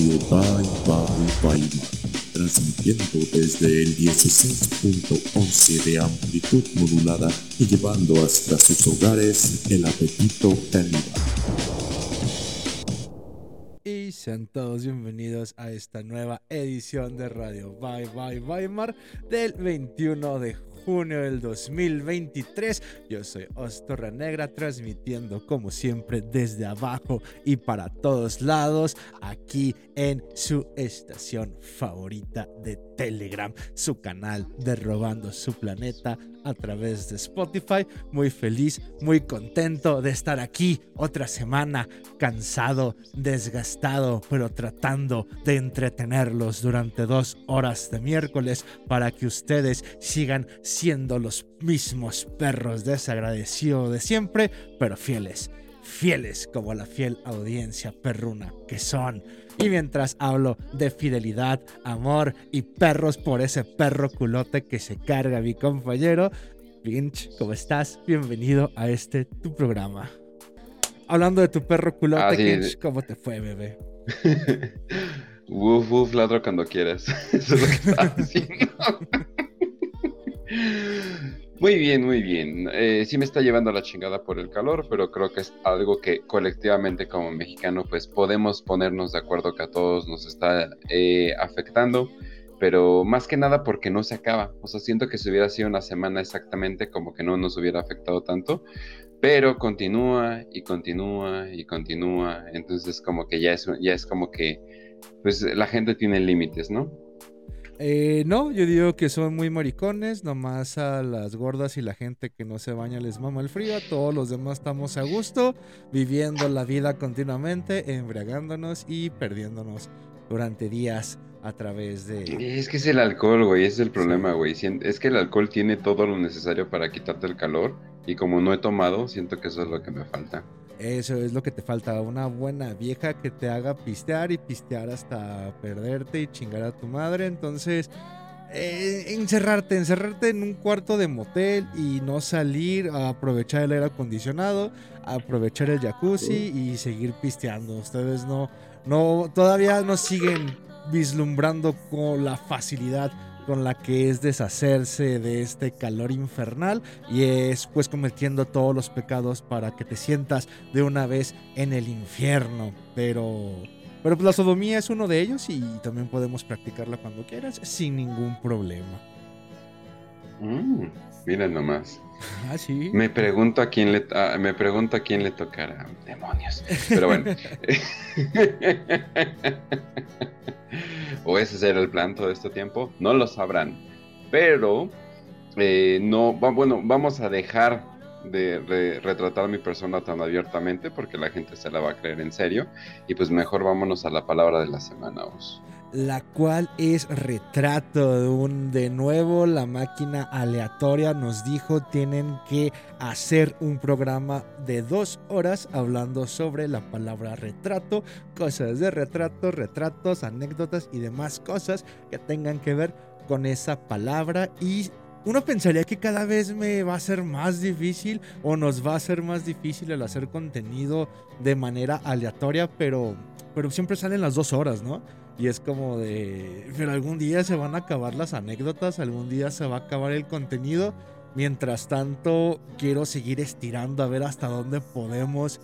Radio Bye Bye Bye transmitiendo desde el 16.11 de amplitud modulada y llevando hasta sus hogares el apetito caníbal. Y sean todos bienvenidos a esta nueva edición de Radio Bye Bye Weimar del 21 de junio del 2023. Yo soy Ostorra Negra transmitiendo como siempre desde abajo y para todos lados aquí en su estación favorita de Telegram, su canal de Robando su Planeta a través de Spotify. Muy feliz, muy contento de estar aquí otra semana, cansado, desgastado, pero tratando de entretenerlos durante dos horas de miércoles para que ustedes sigan siendo los mismos perros desagradecidos de siempre, pero fieles. Fieles como la fiel audiencia perruna que son. Y mientras hablo de fidelidad, amor y perros por ese perro culote que se carga mi compañero, Pinch, ¿cómo estás? Bienvenido a este tu programa. Hablando de tu perro culote, Ah, sí. Pinch, ¿cómo te fue, bebé? Woof, woof, ladro cuando quieras. Eso es lo que estaba diciendo. Muy bien, muy bien. Eh, sí me está llevando la chingada por el calor, pero creo que es algo que colectivamente como mexicano pues podemos ponernos de acuerdo que a todos nos está eh, afectando, pero más que nada porque no se acaba. O sea, siento que si hubiera sido una semana exactamente como que no nos hubiera afectado tanto, pero continúa y continúa y continúa. Entonces como que ya es, ya es como que pues la gente tiene límites, ¿no? Eh, no, yo digo que son muy maricones, nomás a las gordas y la gente que no se baña les mama el frío, todos los demás estamos a gusto, viviendo la vida continuamente, embriagándonos y perdiéndonos durante días a través de... Es que es el alcohol, güey, ese es el problema, güey. Es que el alcohol tiene todo lo necesario para quitarte el calor y como no he tomado, siento que eso es lo que me falta. Eso es lo que te falta, una buena vieja que te haga pistear y pistear hasta perderte y chingar a tu madre. Entonces, eh, encerrarte, encerrarte en un cuarto de motel y no salir a aprovechar el aire acondicionado, a aprovechar el jacuzzi y seguir pisteando. Ustedes no, no, todavía no siguen vislumbrando con la facilidad con la que es deshacerse de este calor infernal y es pues cometiendo todos los pecados para que te sientas de una vez en el infierno. Pero, pero pues la sodomía es uno de ellos y también podemos practicarla cuando quieras sin ningún problema. Mm, mira nomás. Ah. Me pregunto a quién le me pregunto a quién le tocará. Demonios. Pero bueno. o ese era el plan todo este tiempo. No lo sabrán. Pero eh, no, va- bueno, vamos a dejar de re- retratar mi persona tan abiertamente porque la gente se la va a creer en serio. Y pues mejor vámonos a la palabra de la semana, Os. La cual es retrato de un de nuevo la máquina aleatoria nos dijo tienen que hacer un programa de dos horas hablando sobre la palabra retrato cosas de retrato retratos anécdotas y demás cosas que tengan que ver con esa palabra y uno pensaría que cada vez me va a ser más difícil o nos va a ser más difícil el hacer contenido de manera aleatoria, pero, pero siempre salen las dos horas, ¿no? Y es como de, pero algún día se van a acabar las anécdotas, algún día se va a acabar el contenido. Mientras tanto, quiero seguir estirando a ver hasta dónde podemos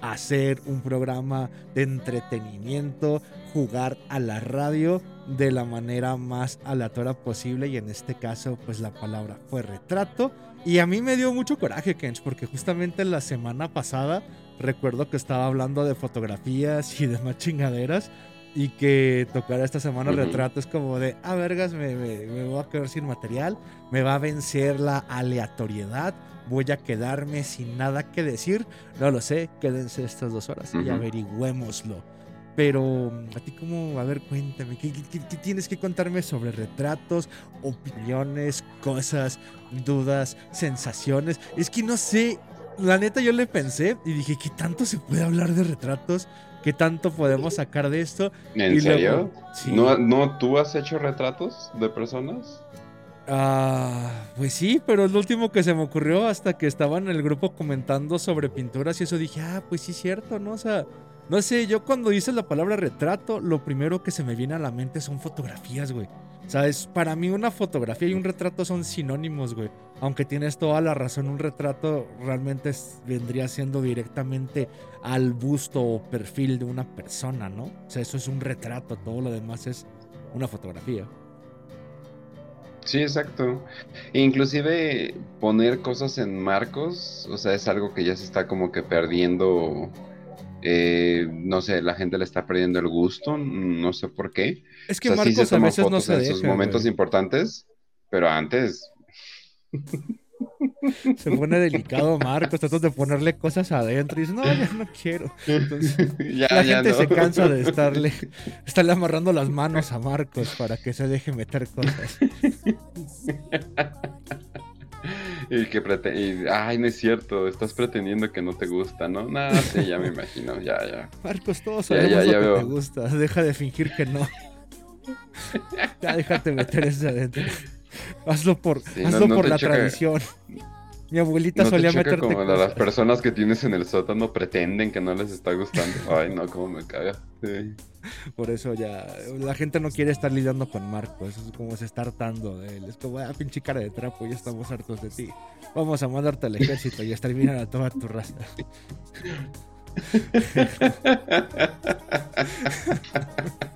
hacer un programa de entretenimiento, jugar a la radio de la manera más aleatoria posible y en este caso pues la palabra fue retrato. Y a mí me dio mucho coraje Kench porque justamente la semana pasada recuerdo que estaba hablando de fotografías y demás chingaderas y que tocar esta semana Ujú. retrato es como de, ah, vergas, me, me- me voy a quedar sin material, me va a vencer la aleatoriedad, voy a quedarme sin nada que decir, no lo sé, quédense estas dos horas y averigüémoslo. Pero a ti como, a ver, cuéntame, ¿qué, qué- qué- qué tienes que contarme sobre retratos, opiniones, cosas, dudas, sensaciones? Es que no sé, la neta yo le pensé y dije, ¿qué tanto se puede hablar de retratos? ¿Qué tanto podemos sacar de esto? ¿En Y serio? luego- sí. ¿No, ¿No tú has hecho retratos de personas? Ah, pues sí, pero es lo último que se me ocurrió hasta que estaba en el grupo comentando sobre pinturas y eso dije, ah, pues sí, cierto, ¿no? O sea, no sé, yo cuando dices la palabra retrato, lo primero que se me viene a la mente son fotografías, güey. O sea, es, para mí una fotografía y un retrato son sinónimos, güey. Aunque tienes toda la razón, un retrato realmente vendría siendo directamente al busto o perfil de una persona, ¿no? O sea, eso es un retrato, todo lo demás es una fotografía. Sí, exacto. Inclusive poner cosas en marcos, o sea, es algo que ya se está como que perdiendo. Eh, no sé, la gente le está perdiendo el gusto, no sé por qué. Es que Marcos a veces no se en sus momentos importantes, pero antes. Se pone delicado Marcos, tratas de ponerle cosas adentro y dice, no, ya no quiero. Entonces, la gente se cansa de estarle, estarle amarrando las manos a Marcos para que se deje meter cosas. y que pretende, ay, no es cierto, estás pretendiendo que no te gusta, ¿no? Nada, sí, ya me imagino, ya, ya. Marcos, todos sabemos lo que te gusta, deja de fingir que no. ya déjate meter eso adentro. Hazlo por, hazlo por la tradición. Mi abuelita solía meterte como las personas que tienes en el sótano pretenden que no les está gustando. Ay, no, cómo me caga. Por eso ya la gente no quiere estar lidiando con Marco. Eso es como se está hartando de él. Es como, ah, pinche cara de trapo, ya estamos hartos de ti. Vamos a mandarte al ejército y exterminar a toda tu raza.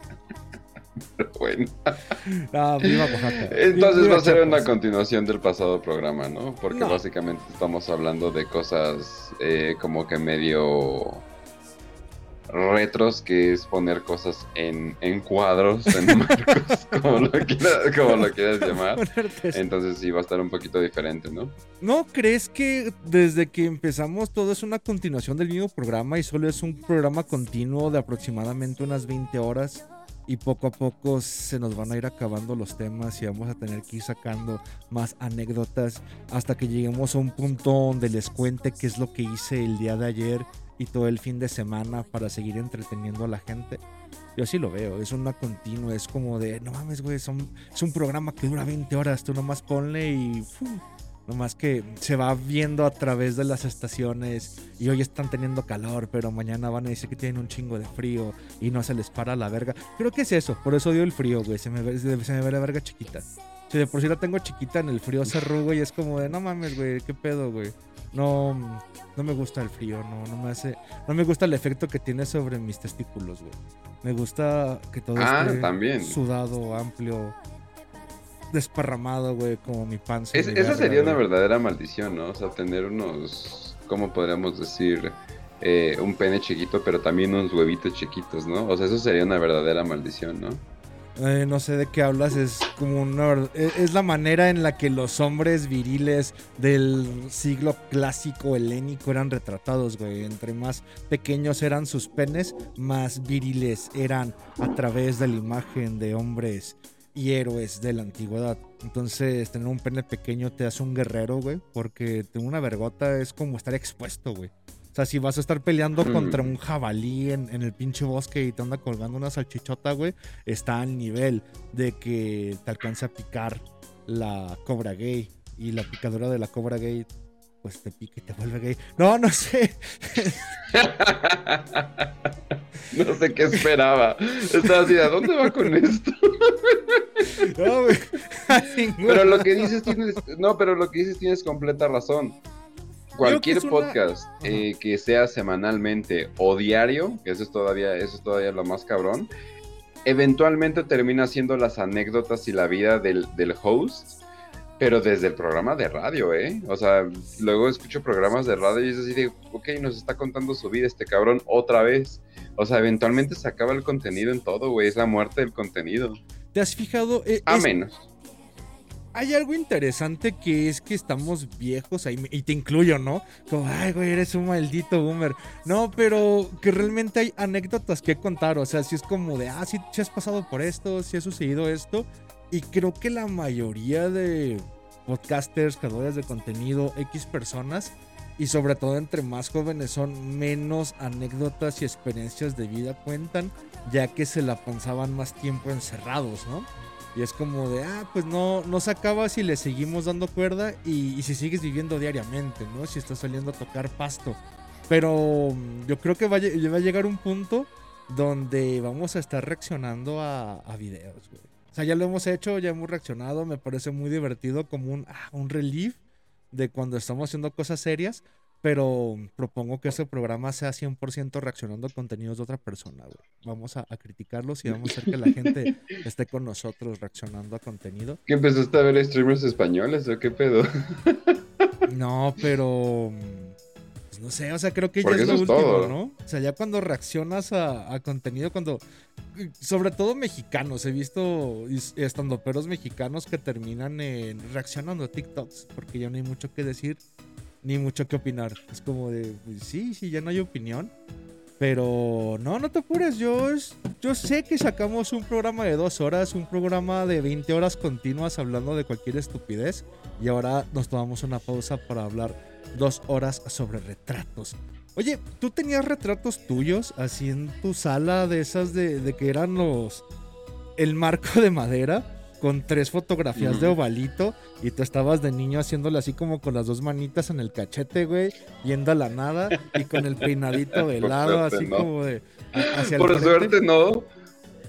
bueno. Ah, Entonces va a ser una continuación del pasado programa, ¿no? Porque básicamente estamos hablando de cosas eh, como que medio retros, que es poner cosas en, cuadros, en marcos, como lo, quieras, llamar. Entonces sí va a estar un poquito diferente, ¿no? ¿No crees que desde que empezamos todo es una continuación del mismo programa y solo es un programa continuo de aproximadamente unas 20 horas? Y poco a poco se nos van a ir acabando los temas y vamos a tener que ir sacando más anécdotas hasta que lleguemos a un punto donde les cuente qué es lo que hice el día de ayer y todo el fin de semana para seguir entreteniendo a la gente. Yo sí lo veo, es una continua, es como de, no mames, güey, es un programa que dura 20 horas, tú nomás ponle y... Nomás que se va viendo a través de las estaciones y hoy están teniendo calor, pero mañana van a decir que tienen un chingo de frío y no se les para la verga. Creo que es eso, por eso odio el frío, güey. Se me ve, se me ve la verga chiquita. Si de por sí la tengo chiquita en el frío se arrugo y es como de no mames, güey, qué pedo, güey. No, no me gusta el frío, no, no me hace, no me gusta el efecto que tiene sobre mis testículos, güey. Me gusta que todo ah, esté sudado, amplio desparramado, güey, como mi panza. esa sería una verdadera maldición, ¿no? O sea, tener unos, ¿cómo podríamos decir? Eh, un pene chiquito, pero también unos huevitos chiquitos, ¿no? O sea, eso sería una verdadera maldición, ¿no? Eh, no sé de qué hablas, es como una e, es la manera en la que los hombres viriles del siglo clásico helénico eran retratados, güey. Entre más pequeños eran sus penes, más viriles eran a través de la imagen de hombres y héroes de la antigüedad. Entonces, tener un pene pequeño te hace un guerrero, güey, porque tener una vergota es como estar expuesto, güey. O sea, si vas a estar peleando mm. contra un jabalí en, el pinche bosque y te anda colgando una salchichota, güey, está al nivel de que te alcance a picar la cobra gay. Y la picadura de la cobra gay pues te pica y te vuelve gay. No, no sé. no sé qué esperaba. Estaba así, ¿a dónde va con esto? no, pero lo que dices tienes, no, pero lo que dices tienes completa razón. Cualquier podcast eh, que sea semanalmente o diario, que eso es todavía, eso es todavía lo más cabrón, eventualmente termina siendo las anécdotas y la vida del, del host pero desde el programa de radio, ¿eh? O sea, luego escucho programas de radio y es así de, ok, nos está contando su vida este cabrón otra vez. O sea, eventualmente se acaba el contenido en todo, güey. Es la muerte del contenido. ¿Te has fijado? Eh, A menos. Hay algo interesante que es que estamos viejos ahí, y te incluyo, ¿no? Como, ay, güey, eres un maldito boomer. No, pero que realmente hay anécdotas que contar. O sea, si es como de, ah, sí, si has pasado por esto, si ha sucedido esto. Y creo que la mayoría de podcasters, creadores de contenido, X personas, y sobre todo entre más jóvenes son menos anécdotas y experiencias de vida cuentan, ya que se la pensaban más tiempo encerrados, ¿no? Y es como de, ah, pues no, no se acaba si le seguimos dando cuerda y, si sigues viviendo diariamente, ¿no? Si estás saliendo a tocar pasto. Pero mm, yo creo que va, a llegar un punto donde vamos a estar reaccionando a, videos, güey. O sea, ya lo hemos hecho, ya hemos reaccionado, me parece muy divertido como un, ah, un relief de cuando estamos haciendo cosas serias, pero propongo que ese programa sea 100% reaccionando a contenidos de otra persona, güey. Vamos a, criticarlos y vamos a hacer que la gente esté con nosotros reaccionando a contenido. ¿Qué empezaste a ver streamers españoles o qué pedo? No, pero pues no sé, o sea, creo que ya es lo último, ¿no? O sea, ya cuando reaccionas a, contenido, cuando, sobre todo mexicanos, he visto estando peros mexicanos que terminan en reaccionando a TikToks, porque ya no hay mucho que decir ni mucho que opinar. Es como de, pues sí, sí, ya no hay opinión. Pero no, no te apures. Yo, yo sé que sacamos un programa de dos horas, un programa de 20 horas continuas hablando de cualquier estupidez. Y ahora nos tomamos una pausa para hablar dos horas sobre retratos. Oye, ¿tú tenías retratos tuyos así en tu sala de esas de, de que eran los... el marco de madera? con tres fotografías de ovalito y tú estabas de niño haciéndole así como con las dos manitas en el cachete, güey, yendo a la nada y con el peinadito de lado, así como de hacia Por suerte no,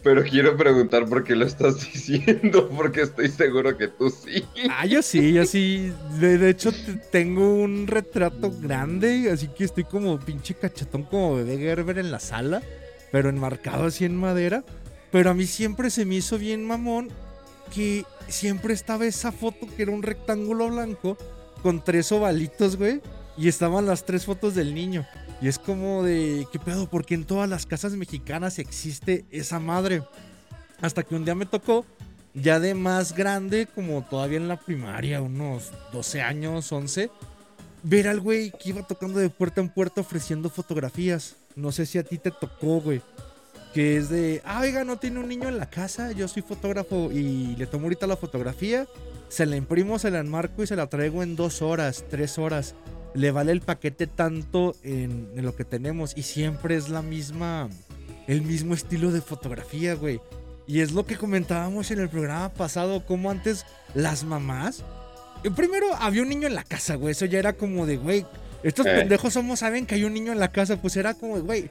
pero quiero preguntar por qué lo estás diciendo, porque estoy seguro que tú sí. Ah, yo sí, yo sí. De, hecho, tengo un retrato grande, así que estoy como pinche cachetón como bebé Gerber en la sala, pero enmarcado así en madera. Pero a mí siempre se me hizo bien mamón que siempre estaba esa foto que era un rectángulo blanco con tres ovalitos, güey. Y estaban las tres fotos del niño. Y es como de, ¿qué pedo? Porque en todas las casas mexicanas existe esa madre. Hasta que un día me tocó, ya de más grande, como todavía en la primaria, unos 12 años, 11, ver al güey que iba tocando de puerta en puerta ofreciendo fotografías. No sé si a ti te tocó, güey que es de, ah, oiga, no tiene un niño en la casa, yo soy fotógrafo y le tomo ahorita la fotografía, se la imprimo, se la enmarco y se la traigo en dos horas, tres horas. Le vale el paquete tanto en, lo que tenemos y siempre es la misma, el mismo estilo de fotografía, güey. Y es lo que comentábamos en el programa pasado, como antes las mamás... Eh, primero había un niño en la casa, güey. Eso ya era como de, güey, estos eh. pendejos somos, saben que hay un niño en la casa. Pues era como, güey,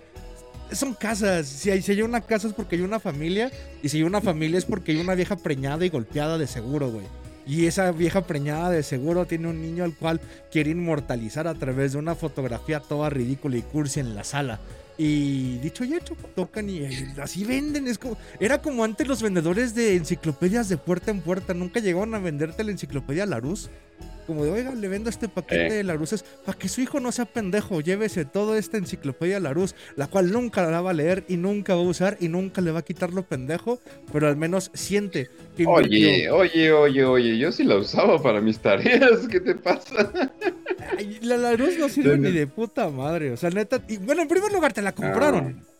son casas. Si hay, si hay una casa es porque hay una familia. Y si hay una familia es porque hay una vieja preñada y golpeada de seguro, güey. Y esa vieja preñada de seguro tiene un niño al cual quiere inmortalizar a través de una fotografía toda ridícula y cursi en la sala. Y dicho y hecho, tocan y así venden. Era como antes los vendedores de enciclopedias de puerta en puerta. Nunca llegaron a venderte la enciclopedia Larus como de, oiga, le vendo este paquete de de Laruses para que su hijo no sea pendejo, llévese toda esta enciclopedia Larus, la cual nunca la va a leer y nunca va a usar y nunca le va a quitar lo pendejo, pero al menos siente que Oye, oye, oye, oye, yo sí la usaba para mis tareas, ¿qué te pasa? la Larus no sirve ni de puta madre, o sea, neta, y bueno, en primer lugar te la compraron. Ah.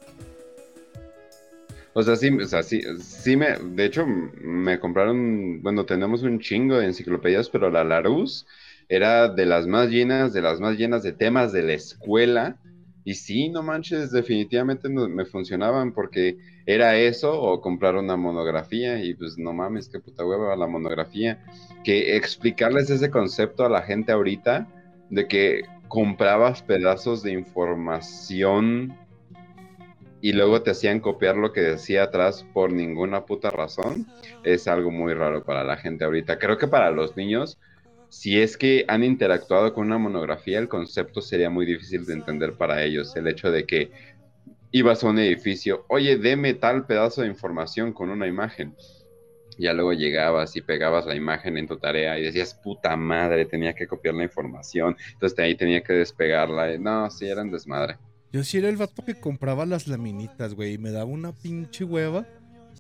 O sea, sí, o sea, sí, sí me, de hecho, me compraron, bueno, tenemos un chingo de enciclopedias, pero la Larus era de las más llenas, de las más llenas de temas de la escuela. Y sí, no manches, definitivamente me funcionaban porque era eso o comprar una monografía y pues no mames, qué puta hueva la monografía. Que explicarles ese concepto a la gente ahorita de que comprabas pedazos de información y luego te hacían copiar lo que decía atrás por ninguna puta razón, es algo muy raro para la gente ahorita. Creo que para los niños, si es que han interactuado con una monografía, el concepto sería muy difícil de entender para ellos. El hecho de que ibas a un edificio, oye, deme tal pedazo de información con una imagen. Ya luego llegabas y pegabas la imagen en tu tarea y decías, puta madre, tenía que copiar la información. Entonces ahí tenía que despegarla. No, sí, eran desmadre. Yo sí era el vato que compraba las laminitas, güey, y me daba una pinche hueva.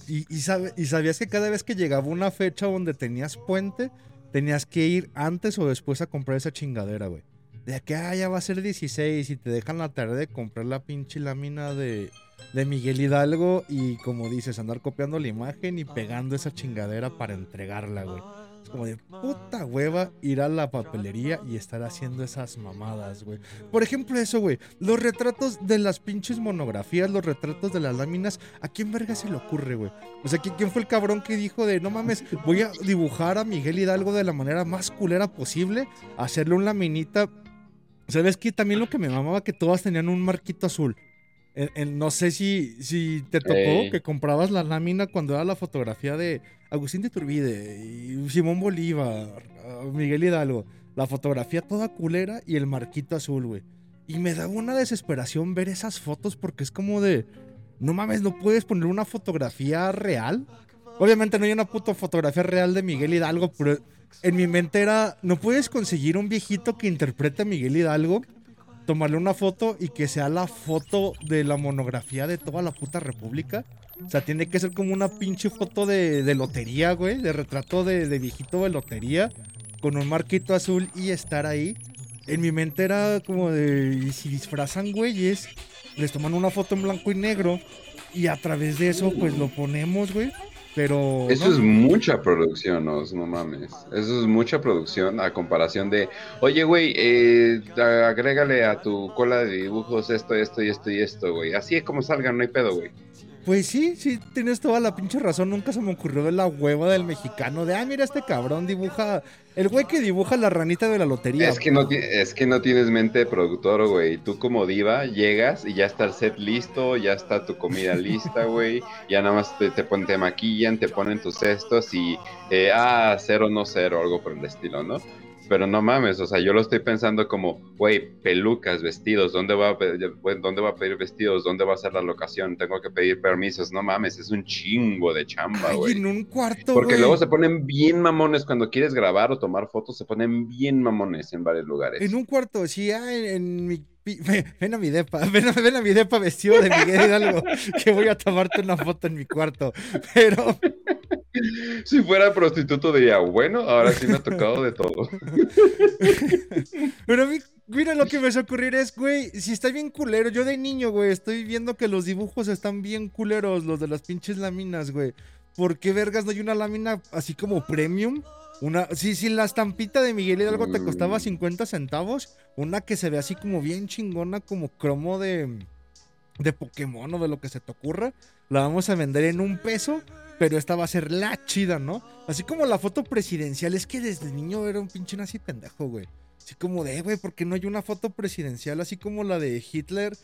Y, y, y sabías que cada vez que llegaba una fecha donde tenías puente, tenías que ir antes o después a comprar esa chingadera, güey. De que, ah, ya va a ser 16 y te dejan la tarde de comprar la pinche lámina de, de Miguel Hidalgo y como dices, andar copiando la imagen y pegando esa chingadera para entregarla, güey. Como de puta hueva ir a la papelería y estar haciendo esas mamadas, güey. Por ejemplo, eso, güey. Los retratos de las pinches monografías, los retratos de las láminas, ¿a quién verga se le ocurre, güey? O sea, ¿quién fue el cabrón que dijo de no mames, voy a dibujar a Miguel Hidalgo de la manera más culera posible, hacerle un laminita? ¿Sabes qué? También lo que me mamaba que todas tenían un marquito azul. En- en- no sé si, si te tocó Ey. que comprabas la lámina cuando era la fotografía de Agustín de Turbide y Simón Bolívar, ah, Miguel Hidalgo. La fotografía toda culera y el marquito azul, güey. Y me daba una desesperación ver esas fotos porque es como de... No mames, no puedes poner una fotografía real. Obviamente no hay una puta fotografía real de Miguel Hidalgo, pero en mi mente era... No puedes conseguir un viejito que interprete a Miguel Hidalgo tomarle una foto y que sea la foto de la monografía de toda la puta república. O sea, tiene que ser como una pinche foto de, de lotería, güey, de retrato de, de viejito de lotería, con un marquito azul y estar ahí. En mi mente era como de, ¿y si disfrazan güeyes, les toman una foto en blanco y negro y a través de eso pues lo ponemos, güey. Pero... Eso no, es mucha producción, no, no mames. Eso es mucha producción a comparación de, oye, güey, eh, agrégale a tu cola de dibujos esto, esto y esto y esto, güey. Así es como salgan, no hay pedo, güey. Pues sí, sí, tienes toda la pinche razón. Nunca se me ocurrió de la hueva del mexicano. De, ah, mira, este cabrón dibuja. El güey que dibuja la ranita de la lotería. Es que, no, es que no tienes mente de productor, güey. Tú como diva llegas y ya está el set listo, ya está tu comida lista, güey. Ya nada más te, te, pon- te maquillan, te ponen tus cestos y, eh, ah, cero, no cero, algo por el estilo, ¿no? Pero no mames, o sea, yo lo estoy pensando como, güey, pelucas, vestidos, ¿dónde va, a pedir, ¿dónde va a pedir vestidos? ¿Dónde va a ser la locación? Tengo que pedir permisos, no mames, es un chingo de chamba, güey. en un cuarto, Porque luego se ponen bien mamones cuando quieres grabar o tomar fotos, se ponen bien mamones en varios lugares. En un cuarto, sí, ah, en, en mi. Ven, ven a mi depa, ven a, ven a mi depa vestido de Miguel Hidalgo, que voy a tomarte una foto en mi cuarto. Pero, Si fuera prostituto diría, bueno, ahora sí me ha tocado de todo. pero a mí, mira lo que me hace ocurrir es, güey, si está bien culero, yo de niño, güey, estoy viendo que los dibujos están bien culeros, los de las pinches láminas, güey. ¿Por qué vergas no hay una lámina así como premium? Una, sí, sí, la estampita de Miguel Hidalgo te costaba Mm. 50 centavos. Una que se ve así como bien chingona, como cromo de, de Pokémon o de lo que se te ocurra. La vamos a vender en un peso, pero esta va a ser la chida, ¿no? Así como la foto presidencial. Es que desde niño era un pinche nazi pendejo, güey. Así como de, "Eh, güey, ¿por qué no hay una foto presidencial así como la de Hitler,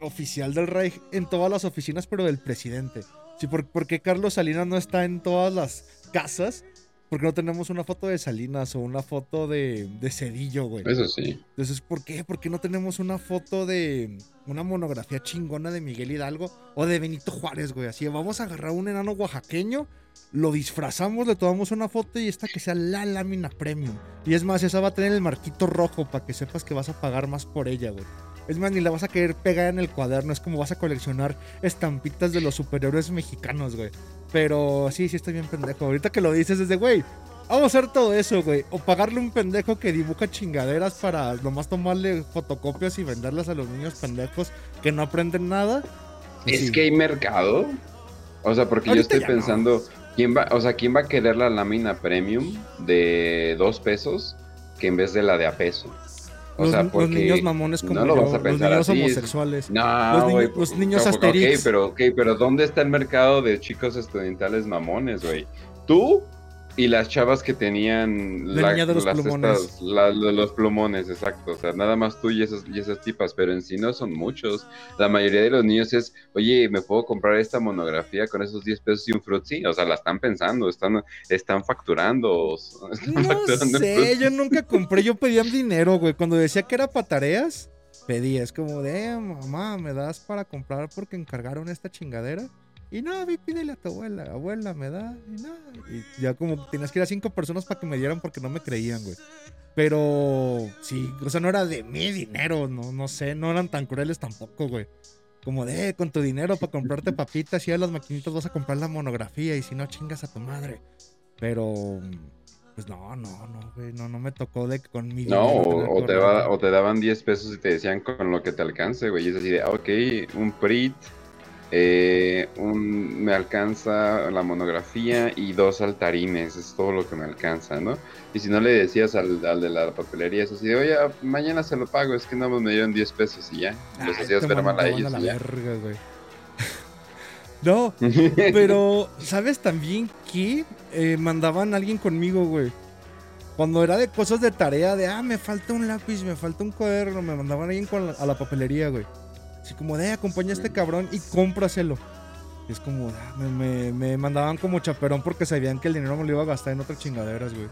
oficial del Reich, en todas las oficinas, pero del presidente? Sí, ¿por, por qué Carlos Salinas no está en todas las casas? Porque no tenemos una foto de Salinas o una foto de, de Cedillo, güey. Eso sí. Entonces, ¿por qué? ¿Por qué no tenemos una foto de una monografía chingona de Miguel Hidalgo o de Benito Juárez, güey? Así, vamos a agarrar un enano oaxaqueño, lo disfrazamos, le tomamos una foto y esta que sea la lámina premium. Y es más, esa va a tener el marquito rojo para que sepas que vas a pagar más por ella, güey. Es más, ni la vas a querer pegar en el cuaderno, es como vas a coleccionar estampitas de los superhéroes mexicanos, güey. Pero sí, sí estoy bien pendejo. Ahorita que lo dices es de, güey, Vamos a hacer todo eso, güey. O pagarle un pendejo que dibuja chingaderas para nomás tomarle fotocopias y venderlas a los niños pendejos que no aprenden nada. Es sí. que hay mercado. O sea, porque Ahorita yo estoy no. pensando, ¿quién va, o sea, ¿quién va a querer la lámina premium de dos pesos que en vez de la de a peso? O los, sea, los niños mamones como no lo yo, vas a los pensar niños así, es- homosexuales. No, Los niños- los niños no, Asterix. Ok, pero, ok, pero ¿dónde está el mercado de chicos estudiantales mamones, güey? Tú y las chavas que tenían La niña de los plumones. estas- la- la- los plumones, exacto. O sea, nada más tú y esas, y esas tipas, pero en sí no son muchos. La mayoría de los niños es, oye, ¿me puedo comprar esta monografía con esos 10 pesos y un frutzi? O sea, la están pensando, están, están facturando. están No facturando sé, yo nunca compré, yo pedía dinero, güey. Cuando decía que era para tareas, pedía. Es como de, "Eh, mamá, ¿me das para comprar porque encargaron esta chingadera? Y no, vi, pídele a tu abuela, abuela, me da, y no. Y ya como tenías que ir a cinco personas para que me dieran porque no me creían, güey. Pero sí, o sea, no era de mi dinero, no, no sé, no eran tan crueles tampoco, güey. Como de, "Eh, con tu dinero para comprarte papitas y a las maquinitas vas a comprar la monografía y si no chingas a tu madre. Pero, pues no, no, no, güey, no, no me tocó de que con mi No, dinero tener o, o te va- o te daban 10 pesos y te decían con lo que te alcance, güey. Y es así de, ah, ok, un PRIT eh, un, me alcanza la monografía y dos altarines, es todo lo que me alcanza, ¿no? Y si no le decías al, de la papelería, eso así de, oye, mañana se lo pago, es que no me dieron 10 pesos y ya. Los hacías ver mal a ellos. no, pero ¿sabes también que eh, mandaban a alguien conmigo, güey? Cuando era de cosas de tarea, de, ah, me falta un lápiz, me falta un cuaderno, me mandaban a alguien a la papelería, güey. Así como, de, acompaña a este cabrón y cómpraselo. Y es como, ah, me, mandaban como chaperón porque sabían que el dinero me lo iba a gastar en otras chingaderas, güey.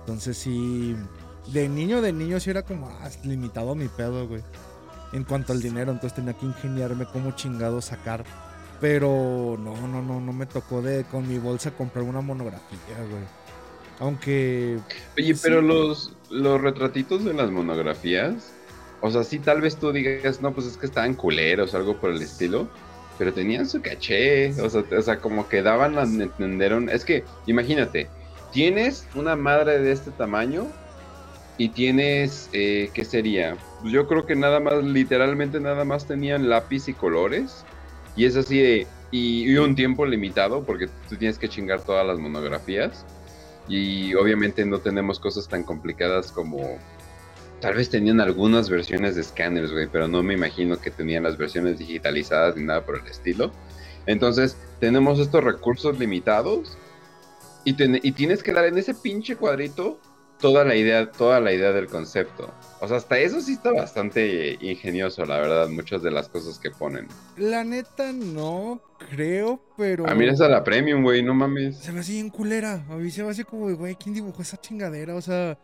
Entonces sí, de niño, de niño sí era como, ah, limitado mi pedo, güey. En cuanto al dinero, entonces tenía que ingeniarme cómo chingado sacar. Pero no, no, no, no me tocó de con mi bolsa comprar una monografía, güey. Aunque. Oye, pero los, los retratitos de las monografías o sea, sí, tal vez tú digas, no, pues es que estaban culeros o algo por el estilo, pero tenían su caché, o sea, o sea como que daban a entender, es que, imagínate, tienes una madre de este tamaño y tienes, eh, ¿qué sería? Pues yo creo que nada más, literalmente nada más tenían lápiz y colores, y es así de, y, y un tiempo limitado, porque tú tienes que chingar todas las monografías, y obviamente no tenemos cosas tan complicadas como Tal vez tenían algunas versiones de escáneres, güey, pero no me imagino que tenían las versiones digitalizadas ni nada por el estilo. Entonces, tenemos estos recursos limitados y, y tienes que dar en ese pinche cuadrito toda la idea, toda la idea del concepto. O sea, hasta eso sí está bastante ingenioso, la verdad, muchas de las cosas que ponen. La neta no creo, pero. A mí es a la premium, güey, no mames. Se me hace bien culera. A mí se me hace como, güey, ¿quién dibujó esa chingadera? O sea,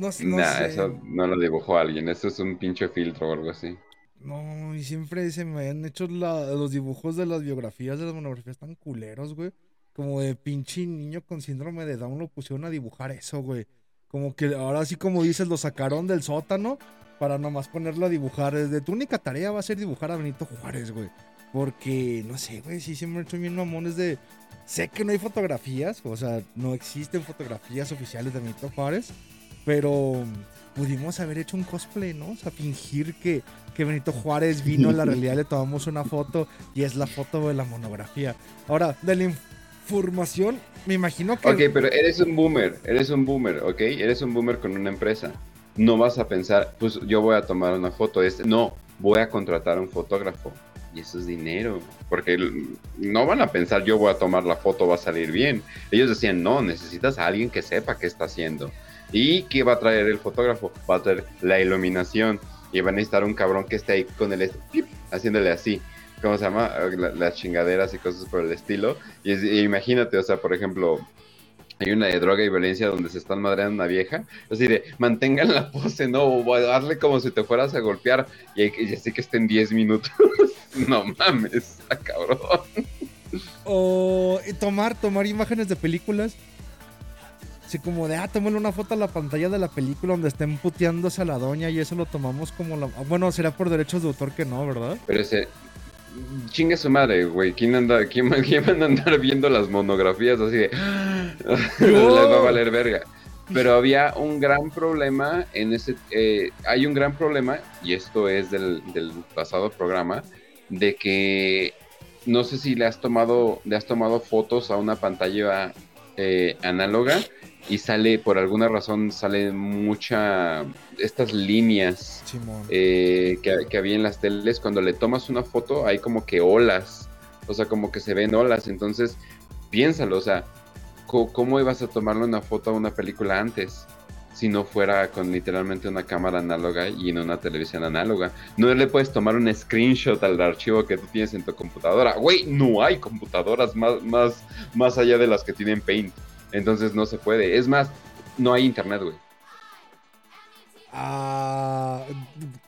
no, nah, eso no lo dibujó alguien, eso es un pinche filtro o algo así. No, y siempre se me han hecho los dibujos de las biografías, de las monografías tan culeros, güey. Como de pinche niño con síndrome de Down lo pusieron a dibujar eso, güey. Como que ahora sí, como dices, lo sacaron del sótano para nomás ponerlo a dibujar. Desde tu única tarea va a ser dibujar a Benito Juárez, güey. Porque, no sé, güey, sí siempre he hecho bien mamones de... Sé que no hay fotografías, o sea, no existen fotografías oficiales de Benito Juárez pero pudimos haber hecho un cosplay, ¿no? O sea, fingir que, que Benito Juárez vino a la realidad, le tomamos una foto y es la foto de la monografía. Ahora, de la información, me imagino que... Ok, pero eres un boomer, eres un boomer, ¿ok? Eres un boomer con una empresa. No vas a pensar, pues yo voy a tomar una foto. Este, no, voy a contratar a un fotógrafo. Y eso es dinero. Porque no van a pensar, yo voy a tomar la foto, va a salir bien. Ellos decían, no, necesitas a alguien que sepa qué está haciendo. ¿Y qué va a traer el fotógrafo? Va a traer la iluminación. Y van a necesitar un cabrón que esté ahí con el haciéndole así. ¿Cómo se llama? las chingaderas y cosas por el estilo. Y, imagínate, o sea, por ejemplo, hay una de droga y violencia donde se están madreando una vieja. Así de, mantengan la pose, no, hazle como si te fueras a golpear. Y, y así que estén 10 minutos. no mames, cabrón. O tomar, tomar imágenes de películas Así como de, ah, toméle una foto a la pantalla de la película donde estén puteándose a la doña y eso lo tomamos como la... Bueno, será por derechos de autor que no, ¿verdad? Pero ese... Chingue su madre, güey. ¿Quién, anda, quién, quién van a andar viendo las monografías así de... Les va a valer verga. Pero había un gran problema en ese... Eh, hay un gran problema, y esto es del, del pasado programa, de que no sé si le has tomado, le has tomado fotos a una pantalla eh, análoga y sale, por alguna razón, sale mucha, estas líneas eh, que, había en las teles, cuando le tomas una foto hay como que olas, o sea, como que se ven olas, entonces piénsalo, o sea, ¿cómo ibas a tomarle una foto a una película antes? Si no fuera con literalmente una cámara análoga y en una televisión análoga. No le puedes tomar un screenshot al archivo que tú tienes en tu computadora. Güey, no hay computadoras más, más, más allá de las que tienen Paint. Entonces no se puede. Es más, no hay internet, güey. Ah,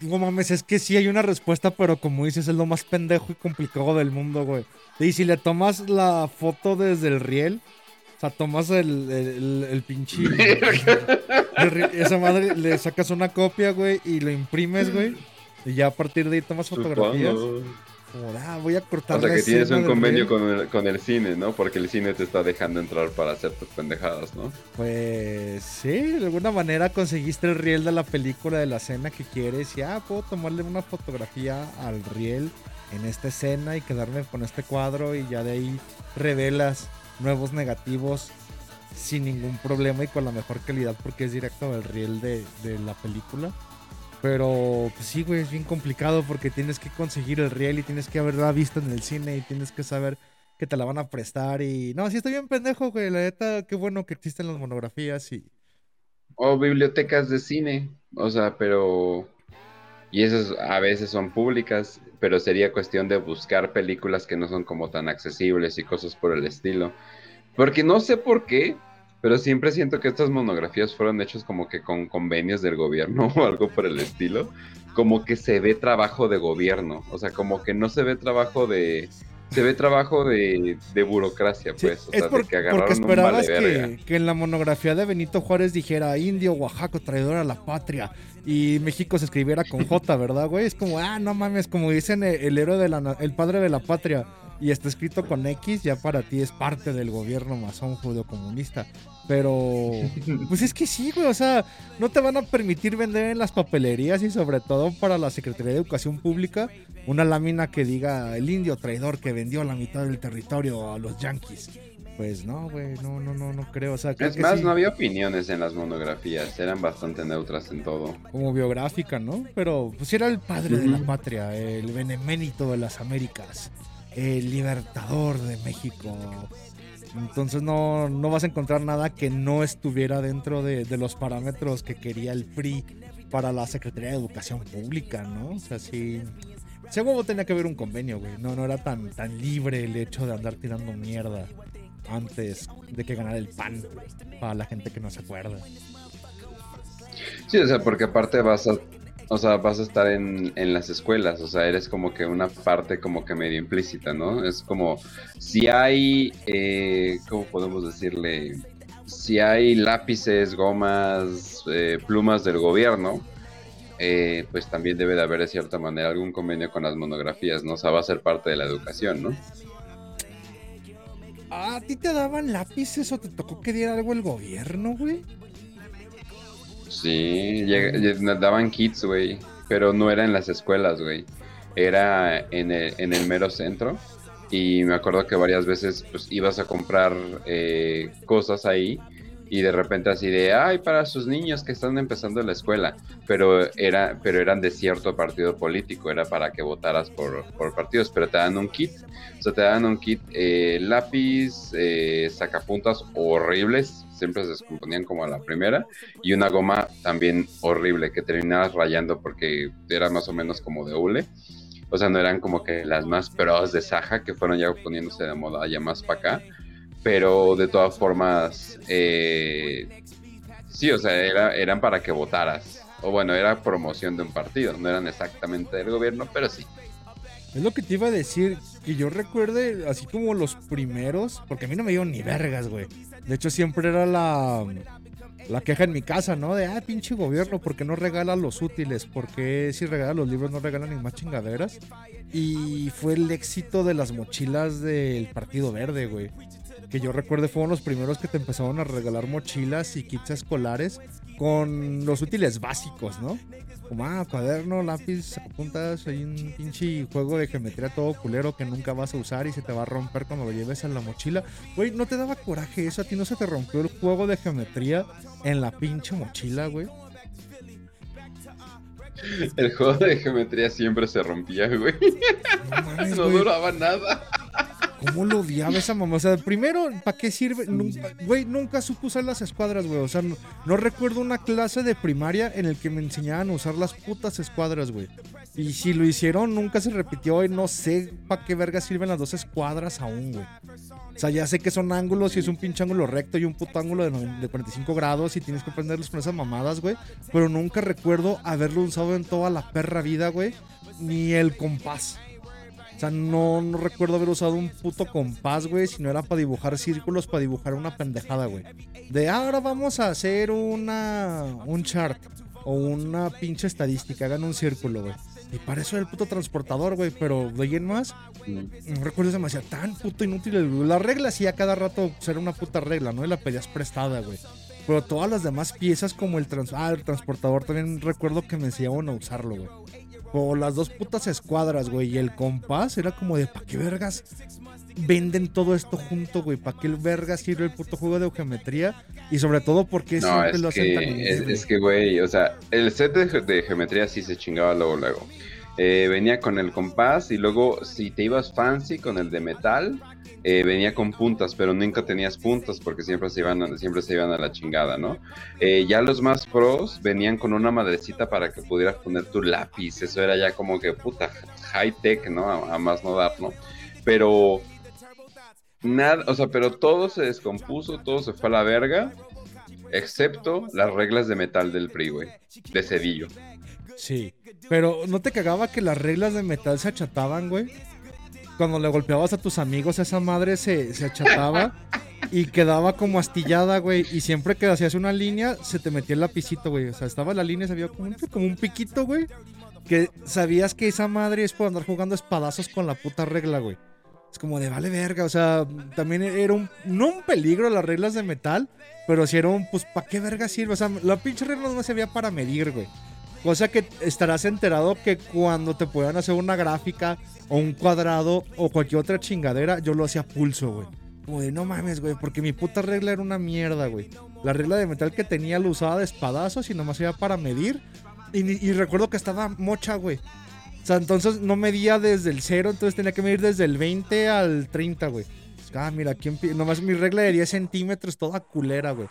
no mames, es que sí hay una respuesta, pero como dices, es lo más pendejo y complicado del mundo, güey. Y si le tomas la foto desde el riel, o sea, tomas el, el, el pinche. esa madre, le sacas una copia, güey, y lo imprimes, güey. Y ya a partir de ahí tomas fotografías. Ah, voy a cortar. O sea, que tienes un convenio con el, cine, ¿no? Porque el cine te está dejando entrar para hacer tus pendejadas, ¿no? Pues sí, de alguna manera conseguiste el riel de la película, de la escena que quieres. Y ah, puedo tomarle una fotografía al riel en esta escena y quedarme con este cuadro y ya de ahí revelas nuevos negativos sin ningún problema y con la mejor calidad porque es directo del riel de, de la película. Pero pues sí, güey, es bien complicado porque tienes que conseguir el riel y tienes que haberla visto en el cine y tienes que saber que te la van a prestar y... No, sí estoy bien pendejo, güey. La neta, qué bueno que existen las monografías y... O bibliotecas de cine, o sea, pero... Y esas a veces son públicas, pero sería cuestión de buscar películas que no son como tan accesibles y cosas por el estilo. Porque no sé por qué, pero siempre siento que estas monografías fueron hechas como que con convenios del gobierno o algo por el estilo. Como que se ve trabajo de gobierno. O sea, como que no se ve trabajo de. Se ve trabajo de, de burocracia, pues. o sea, por, de que agarraron porque esperabas un vale que, que en la monografía de Benito Juárez dijera Indio, Oaxaca, traidor a la patria. Y México se escribiera con J, ¿verdad, güey? Es como, ah, no mames, como dicen el, el héroe de la, el padre de la patria. Y está escrito con X, ya para ti es parte del gobierno masón judeocomunista. Pero, pues es que sí, güey, o sea, no te van a permitir vender en las papelerías y sobre todo para la Secretaría de Educación Pública una lámina que diga el indio traidor que vendió la mitad del territorio a los yanquis. Pues no, güey, no, no, no, no creo. O sea, creo Es que más, sí, no había opiniones en las monografías, eran bastante neutras en todo. como biográfica, ¿no? Pero pues era el padre de la patria, el benemérito de las Américas, el libertador de México. Entonces no, no vas a encontrar nada que no estuviera dentro de, de los parámetros que quería el PRI para la Secretaría de Educación Pública, ¿no? O sea, sí. Seguro tenía que haber un convenio, güey. No, no era tan, tan libre el hecho de andar tirando mierda antes de que ganara el PAN para la gente que no se acuerda. Sí, o sea, porque aparte vas a, o sea, vas a estar en, en las escuelas, o sea, eres como que una parte como que medio implícita, ¿no? Es como, si hay, eh, ¿cómo podemos decirle? Si hay lápices, gomas, eh, plumas del gobierno, eh, pues también debe de haber de cierta manera algún convenio con las monografías, ¿no? O sea, va a ser parte de la educación, ¿no? ¿A ti te daban lápices o te tocó que diera algo el gobierno, güey? Sí, llega- lle- nos daban kits, güey, pero no era en las escuelas, güey. Era en el, en el mero centro. Y me acuerdo que varias veces pues ibas a comprar eh, cosas ahí y de repente así de, ay, para sus niños que están empezando la escuela. Pero, era, pero eran de cierto partido político, era para que votaras por, por partidos, pero te dan un kit. O sea, te dan un kit eh, lápiz, eh, sacapuntas horribles, siempre se descomponían como a la primera y una goma también horrible que terminabas rayando porque era más o menos como de hule. O sea, no eran como que las más pros de Saja que fueron ya poniéndose de moda ya más para acá. Pero de todas formas, eh, sí, o sea, era, eran para que votaras. O bueno, era promoción de un partido, no eran exactamente del gobierno, pero sí. Es lo que te iba a decir, que yo recuerde así como los primeros, porque a mí no me dieron ni vergas, güey. De hecho, siempre era la, la queja en mi casa, ¿no? De, ah, pinche gobierno, ¿por qué no regala los útiles? ¿Por qué si regala los libros no regalan ni más chingaderas? Y fue el éxito de las mochilas del Partido Verde, güey. Que yo recuerdo fueron los primeros que te empezaron a regalar mochilas y kits escolares con los útiles básicos, ¿no? Como, ah, cuaderno, lápiz, apuntas, hay un pinche juego de geometría todo culero que nunca vas a usar y se te va a romper cuando lo lleves en la mochila. Güey, ¿no te daba coraje eso? ¿A ti no se te rompió el juego de geometría en la pinche mochila, güey? El juego de geometría siempre se rompía, güey. No mames, No güey. duraba nada. ¿Cómo lo odiaba esa mamá? O sea, primero, ¿para qué sirve? Nunca- Güey, nunca supe usar las escuadras, güey. O sea, no, no recuerdo una clase de primaria en el que me enseñaban a usar las putas escuadras, güey. Y si lo hicieron, nunca se repitió y no sé para qué verga sirven las dos escuadras aún, güey. O sea, ya sé que son ángulos y es un pinche ángulo recto y un puto ángulo de, de 45 grados y tienes que aprenderlos con esas mamadas, güey. Pero nunca recuerdo haberlo usado en toda la perra vida, güey. Ni el compás. O sea, no, no recuerdo haber usado un puto compás, güey, si no era para dibujar círculos, para dibujar una pendejada, güey. De "Ah, ahora vamos a hacer una un chart o una pinche estadística, hagan un círculo, güey. Y para eso era el puto transportador, güey, pero de ahí en más, no recuerdo hacía tan puto inútil. La regla sí a cada rato pues, era una puta regla, ¿no? Y la pedías prestada, güey. Pero todas las demás piezas, como el, trans ah, el transportador, también recuerdo que me enseñaban a usarlo, güey. O las dos putas escuadras, güey. Y el compás era como de, ¿para qué vergas venden todo esto junto, güey? ¿Para qué vergas sirve el puto juego de geometría? Y sobre todo, porque no, siempre lo hacen tan es, es, que, güey, o sea, el set de, geometría sí se chingaba luego, luego. Eh, venía con el compás y luego, si te ibas fancy con el de metal, eh, venía con puntas, pero nunca tenías puntas porque siempre se iban, siempre se iban a la chingada, ¿no? Eh, ya los más pros venían con una madrecita para que pudieras poner tu lápiz, eso era ya como que puta high tech, ¿no? A, más no dar, ¿no? Pero nada, o sea, pero todo se descompuso, todo se fue a la verga, excepto las reglas de metal del güey, de cedillo. Sí, pero ¿no te cagaba que las reglas de metal se achataban, güey? Cuando le golpeabas a tus amigos, esa madre se, se achataba y quedaba como astillada, güey. Y siempre que hacías una línea, se te metía el lapicito, güey. O sea, estaba la línea, se veía como como un piquito, güey. Que sabías que esa madre es por andar jugando espadazos con la puta regla, güey. Es como de vale verga, o sea, también era un, no un peligro las reglas de metal, pero si era un, pues, ¿para qué verga sirve? O sea, la pinche regla no se veía para medir, güey. Cosa que estarás enterado que cuando te puedan hacer una gráfica o un cuadrado o cualquier otra chingadera, yo lo hacía pulso, güey. Como de no mames, güey, porque mi puta regla era una mierda, güey. La regla de metal que tenía lo usaba de espadazos y nomás iba para medir. Y, recuerdo que estaba mocha, güey. O sea, entonces no medía desde el 0, entonces tenía que medir desde el 20 al 30, güey. Ah, mira, aquí nomás mi regla de 10 centímetros, toda culera, güey.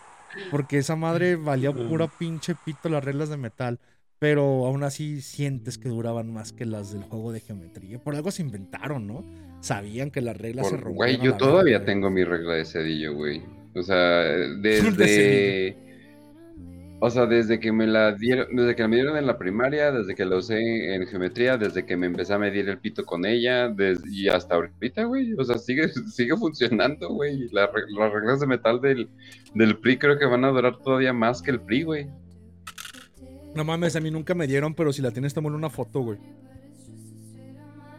Porque esa madre valía pura pinche pito las reglas de metal pero aún así sientes que duraban más que las del juego de geometría. Por algo se inventaron, ¿no? Sabían que las reglas se rompían. Güey, yo todavía tengo mi regla de cedillo, güey. O sea, desde... o sea, desde que me la dieron, desde que me dieron en la primaria, desde que la usé en geometría, desde que me empecé a medir el pito con ella, y hasta ahorita, güey. O sea, sigue, sigue funcionando, güey. las reglas de metal del, del PRI creo que van a durar todavía más que el PRI, güey. No mames, a mí nunca me dieron, pero si la tienes, en una foto, güey.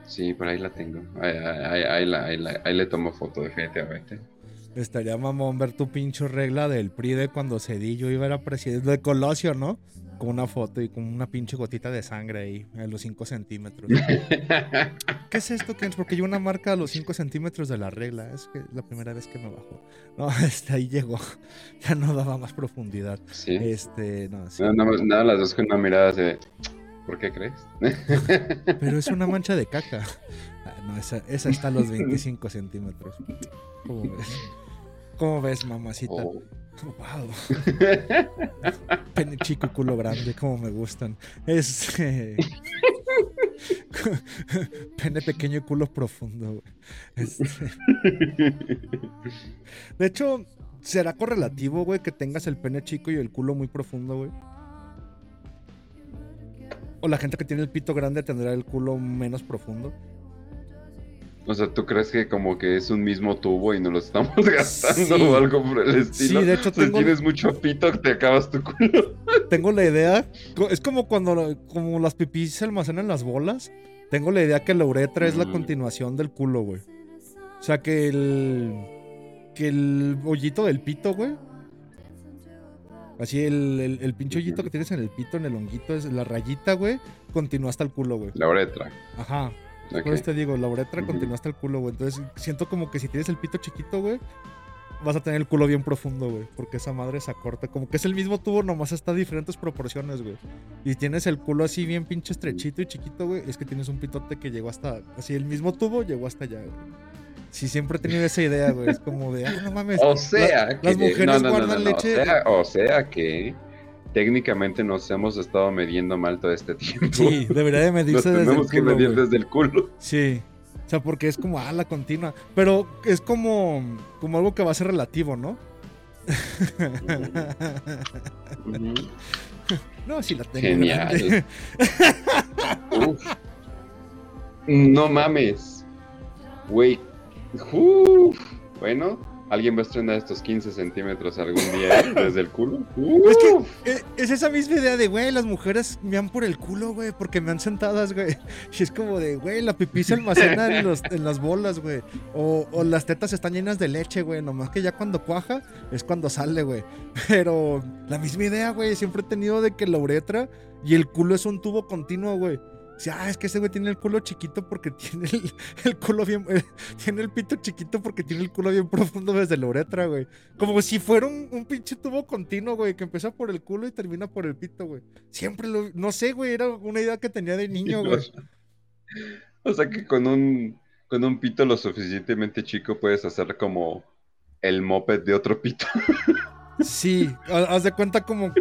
Sí, por ahí la tengo. Ahí, le tomo foto, definitivamente. Estaría mamón ver tu pincho regla del PRI de cuando Cedillo iba a presidente de Colosio, ¿no? Con una foto y con una pinche gotita de sangre ahí, a los 5 centímetros. ¿Qué es esto, Ken? Porque yo una marca a los 5 centímetros de la regla. Es que la primera vez que me bajó. No, este, ahí llegó. Ya no daba más profundidad. Sí. Este, no, sí. nada, las dos con una mirada de. ¿Por qué crees? Pero es una mancha de caca. Ah, no, esa, esa está a los 25 centímetros. ¿Cómo ves? ¿Cómo ves, mamacita? Oh. Wow. Pene chico y culo grande, como me gustan. Es. Pene pequeño y culo profundo. Este, de hecho, ¿será correlativo, güey, que tengas el pene chico y el culo muy profundo, güey? O la gente que tiene el pito grande tendrá el culo menos profundo. O sea, ¿tú crees que como que es un mismo tubo y no lo estamos gastando o algo por el estilo? Sí, de hecho tengo... Si tienes mucho pito, te acabas tu culo. Tengo la idea, es como cuando como las pipis se almacenan las bolas. Tengo la idea que la uretra es la mm. continuación del culo, güey. O sea, que el... Que el hoyito del pito, güey. Así el, el, pinche hoyito que tienes en el pito, en el honguito, es la rayita, güey. Continúa hasta el culo, güey. La uretra. Ajá. Por eso te digo, la uretra continúa hasta el culo, güey. Entonces siento como que si tienes el pito chiquito, güey, vas a tener el culo bien profundo, güey. Porque esa madre se acorta. Como que es el mismo tubo, nomás está a diferentes proporciones, güey. Y tienes el culo así bien pinche estrechito y chiquito, güey. Es que tienes un pitote que llegó hasta. Así, el mismo tubo llegó hasta allá, güey. Sí, siempre he tenido esa idea, güey. Es como de, ah, no mames. O sea, que, las mujeres guardan leche. o sea que técnicamente nos hemos estado midiendo mal todo este tiempo. Sí, debería de medirse desde el culo. Tenemos que medir desde el culo. Sí. O sea, porque es como, ah, la continua. Pero es como, como algo que va a ser relativo, ¿no? no, sí la tengo. Genial. No mames. Güey. Bueno, ¿Alguien va a estrenar estos 15 centímetros algún día eh, desde el culo? Es que eh, es esa misma idea de, güey, las mujeres me han por el culo, güey, porque me han sentadas, güey. Y es como de, güey, la pipí se almacena en, en las bolas, güey. O, o, las tetas están llenas de leche, güey. Nomás que ya cuando cuaja es cuando sale, güey. Pero la misma idea, güey. Siempre he tenido de que la uretra y el culo es un tubo continuo, güey. Dice, ah, es que ese güey tiene el culo chiquito porque tiene el, culo bien. Eh, tiene el pito chiquito porque tiene el culo bien profundo desde la uretra, güey. Como si fuera un, pinche tubo continuo, güey, que empieza por el culo y termina por el pito, güey. Siempre lo. No sé, güey, era una idea que tenía de niño, güey. O sea que con un, con un pito lo suficientemente chico puedes hacer como el moped de otro pito. Sí, haz de cuenta como.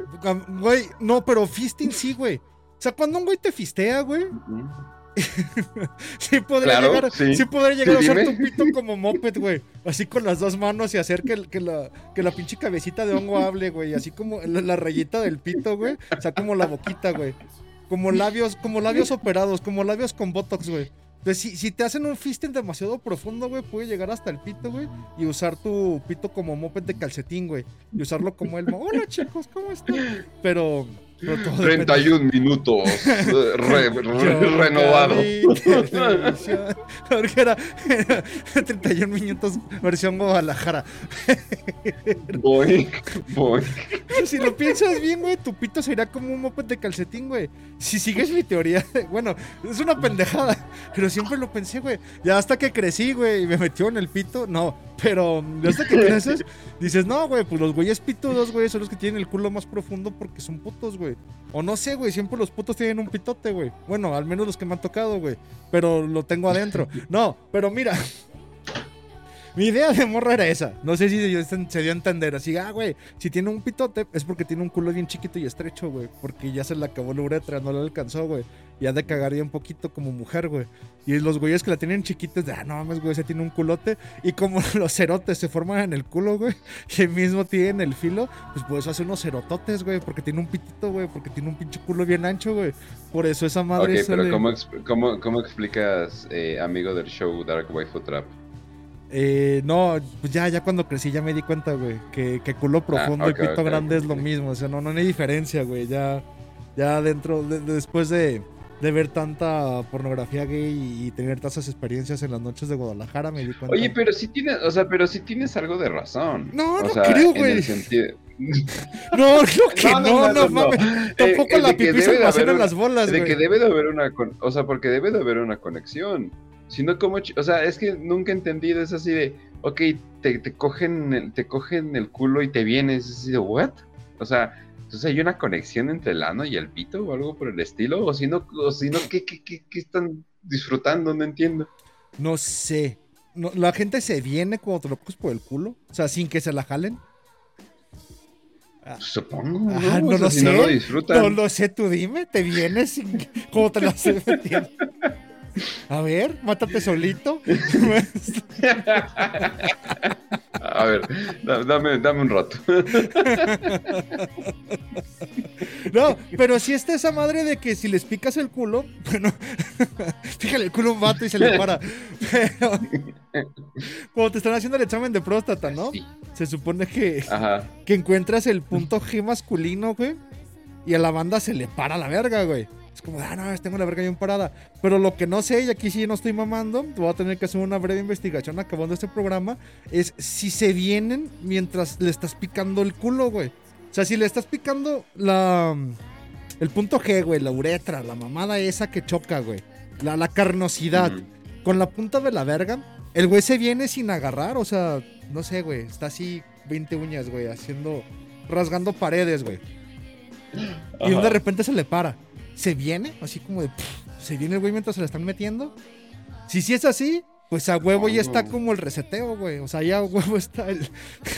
Güey, no, pero fisting sí, güey. O sea, cuando un güey te fistea, güey. sí podría llegar, sí. podría llegar a usar tu pito como moped, güey. Así con las dos manos y hacer que, que, la, que la pinche cabecita de hongo hable, güey. Así como la, rayita del pito, güey. O sea, como la boquita, güey. Como labios, como labios operados, como labios con botox, güey. Entonces, si, si, te hacen un fisting demasiado profundo, güey, puede llegar hasta el pito, güey, y usar tu pito como moped de calcetín, güey. Y usarlo como el... Hola, chicos, ¿cómo están? Pero 31 minutos renovado. Porque era, 31 minutos versión Guadalajara. Voy, voy. Si lo piensas bien, güey, tu pito sería como un moped de calcetín, güey. Si sigues mi teoría, bueno, es una pendejada, pero siempre lo pensé, güey. Ya hasta que crecí, güey, y me metió en el pito, no. Pero hasta que creces, dices, no, güey, pues los güeyes pitudos, güey, son los que tienen el culo más profundo porque son putos, güey. O no sé, güey, siempre los putos tienen un pitote, güey. Bueno, al menos los que me han tocado, güey. Pero lo tengo adentro. No, pero mira, mi idea de morra era esa. No sé si se, dio a entender. Así, ah, güey, si tiene un pitote es porque tiene un culo bien chiquito y estrecho, güey. Porque ya se le acabó la uretra, no le alcanzó, güey. Y ha de cagar ya un poquito como mujer, güey. Y los güeyes que la tienen chiquitos, de, ah, no mames, güey, se tiene un culote. Y como los cerotes se forman en el culo, güey, y mismo tienen el filo, pues por eso hace unos cerototes, güey, porque tiene un pitito, güey, porque tiene un pinche culo bien ancho, güey. Por eso esa madre. Ok, pero ¿cómo, cómo, explicas, eh, amigo del show Dark Waifu Trap? Eh, no, pues ya, ya cuando crecí ya me di cuenta, güey, que, que culo ah, profundo y pito grande es lo mismo. O sea, no, no hay diferencia, güey. Ya, ya dentro, después de, de, ver tanta pornografía gay y, tener tantas experiencias en las noches de Guadalajara, me di cuenta. Oye, pero sí tienes, o sea, pero sí tienes algo de razón. No, no creo, güey. No, creo que no, no, mames. Eh, Tampoco la pipí se en las bolas, güey. De que debe de haber una, o sea, porque debe de haber una conexión sino como, o sea, es que nunca he entendido, es así de, ok, te, te cogen, el, te cogen el culo y te vienes, es así de, ¿what? O sea, entonces hay una conexión entre el ano y el pito o algo por el estilo, o si no, o si no ¿qué, qué, qué, están disfrutando? No entiendo. No sé. la gente se viene cuando te lo coges por el culo, o sea, sin que se la jalen. Supongo. ¿no? Ah, no lo sé. No lo, no lo sé, tú dime, te vienes sin... ¿Cómo te lo haces A ver, mátate solito. A ver, dame, dame un rato. No, pero si está esa madre de que si les picas el culo, bueno, fíjale el culo a un vato y se le para. Pero cuando te están haciendo el examen de próstata, ¿no? Se supone que, que encuentras el punto G masculino, güey. Y a la banda se le para la verga, güey. Es como, ah, no, tengo la verga bien parada. Pero lo que no sé, y aquí sí no estoy mamando, voy a tener que hacer una breve investigación acabando este programa, es si se vienen mientras le estás picando el culo, güey. O sea, si le estás picando la... El punto G, güey, la uretra, la mamada esa que choca, güey. La, la carnosidad. Con la punta de la verga, el güey se viene sin agarrar, o sea, no sé, güey. Está así 20 uñas, güey, haciendo... Rasgando paredes, güey. Y de repente se le para se viene, así como de, se viene el güey mientras se la están metiendo. Si sí es así, pues a huevo ya está como el reseteo, güey. O sea, ya a huevo está el,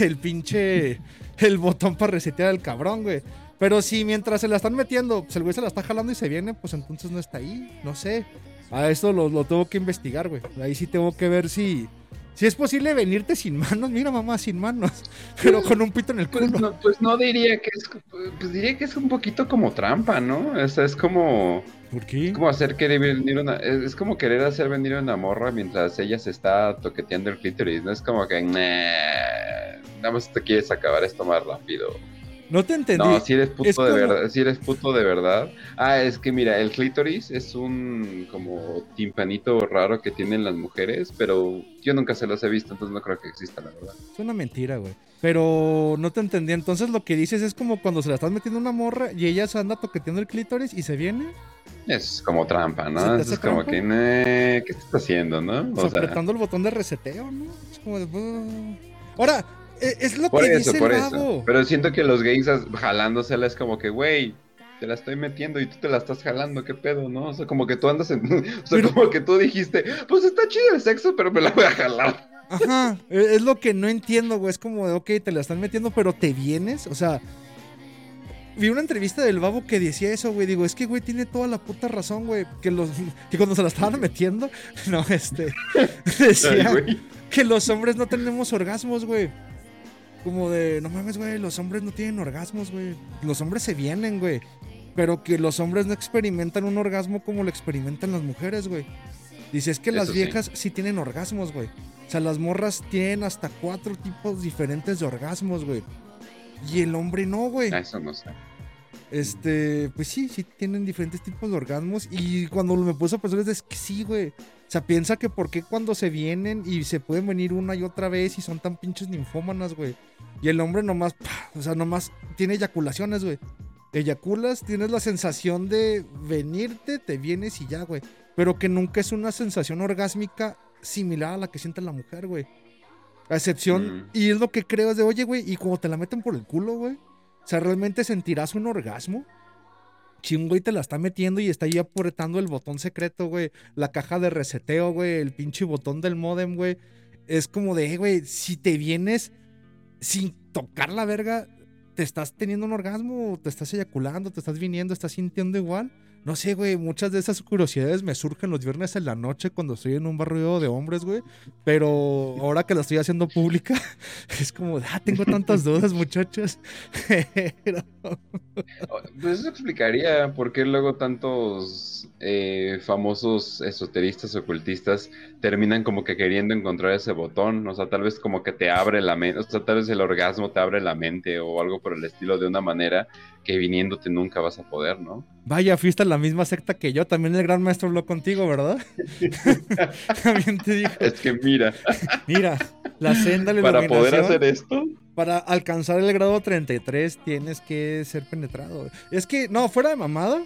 el pinche, el botón para resetear al cabrón, güey. Pero si mientras se la están metiendo, pues el güey se la está jalando y se viene, pues entonces no está ahí, no sé. A esto lo, lo tengo que investigar, güey. Ahí sí tengo que ver si, Si es posible venirte sin manos, mira mamá, sin manos, pero con un pito en el Pues culo. no, pues no diría que es, pues diría que es un poquito como trampa, ¿no? O sea, es como, ¿Por qué? como hacer querer venir una, es, es como querer hacer venir una morra mientras ella se está toqueteando el clítoris, no es como que, "Nah, nada más te quieres acabar esto más rápido. No te entendí. No, si eres puto Es de como- verdad, si eres puto de verdad. Ah, es que mira, el clítoris es un como timpanito raro que tienen las mujeres, pero yo nunca se los he visto, entonces no creo que exista, la verdad. Es una mentira, güey. Pero no te entendí. Entonces lo que dices es como cuando se la estás metiendo una morra y ella se anda toqueteando el clítoris y se viene Es como trampa, ¿Se ¿no? Es como trampa? que, "Nah, ¿qué estás haciendo, no? O sea, apretando el botón de reseteo, ¿no? Es como de... Ahora, es lo por que eso, dice por el eso. babo. Pero siento que los gays jalándosela es como que, güey, te la estoy metiendo y tú te la estás jalando, ¿qué pedo, no? O sea, como que tú andas en... O sea, Pero- como que tú dijiste, pues está chido el sexo, pero me la voy a jalar. Ajá, e- es lo que no entiendo, güey. Es como de, ok, te la están metiendo, pero te vienes. O sea, vi una entrevista del babo que decía eso, güey. Digo, es que, güey, tiene toda la puta razón, güey. Que, los, que cuando se la estaban metiendo, no, este, decía que los hombres no tenemos orgasmos, güey. Como de, no mames, güey, los hombres no tienen orgasmos, güey. Los hombres se vienen, güey. Pero que los hombres no experimentan un orgasmo como lo experimentan las mujeres, güey. Dice, es que las Eso viejas sí. tienen orgasmos, güey. O sea, las morras tienen hasta cuatro tipos diferentes de orgasmos, güey. Y el hombre no, güey. Ah, Eso no sé. Este, pues sí, sí tienen diferentes tipos de orgasmos. Y cuando me puse a pensar, es que sí, güey. O sea, piensa que por qué cuando se vienen y se pueden venir una y otra vez y son tan pinches ninfómanas, güey. Y el hombre nomás, ¡pah! o sea, nomás tiene eyaculaciones, güey. Eyaculas, tienes la sensación de venirte, te vienes y ya, güey. Pero que nunca es una sensación orgásmica similar a la que siente la mujer, güey. A excepción, Mm. y es lo que creo es de, oye, güey, y como te la meten por el culo, güey. O sea, ¿realmente sentirás un orgasmo? Un güey te la está metiendo y está ahí apretando el botón secreto, güey. La caja de reseteo, güey. El pinche botón del modem, güey. Es como de, "Eh, güey, si te vienes sin tocar la verga, ¿te estás teniendo un orgasmo? ¿Te estás eyaculando? ¿Te estás viniendo? ¿Estás sintiendo igual? No sé, güey. Muchas de esas curiosidades me surgen los viernes en la noche cuando estoy en un barrio de hombres, güey. Pero ahora que la estoy haciendo pública, es como, ah, tengo tantas dudas, muchachos. Pero- Pues eso explicaría por qué luego tantos eh, famosos esoteristas ocultistas terminan como que queriendo encontrar ese botón. O sea, tal vez como que te abre la mente, o sea, tal vez el orgasmo te abre la mente o algo por el estilo de una manera que viniéndote nunca vas a poder, ¿no? Vaya, fuiste a la misma secta que yo. También el gran maestro habló contigo, ¿verdad? También te dijo, Es que mira, mira, la senda de la para poder hacer esto, para alcanzar el grado 33 tienes que ser penetrado. Es que, no, fuera de mamada,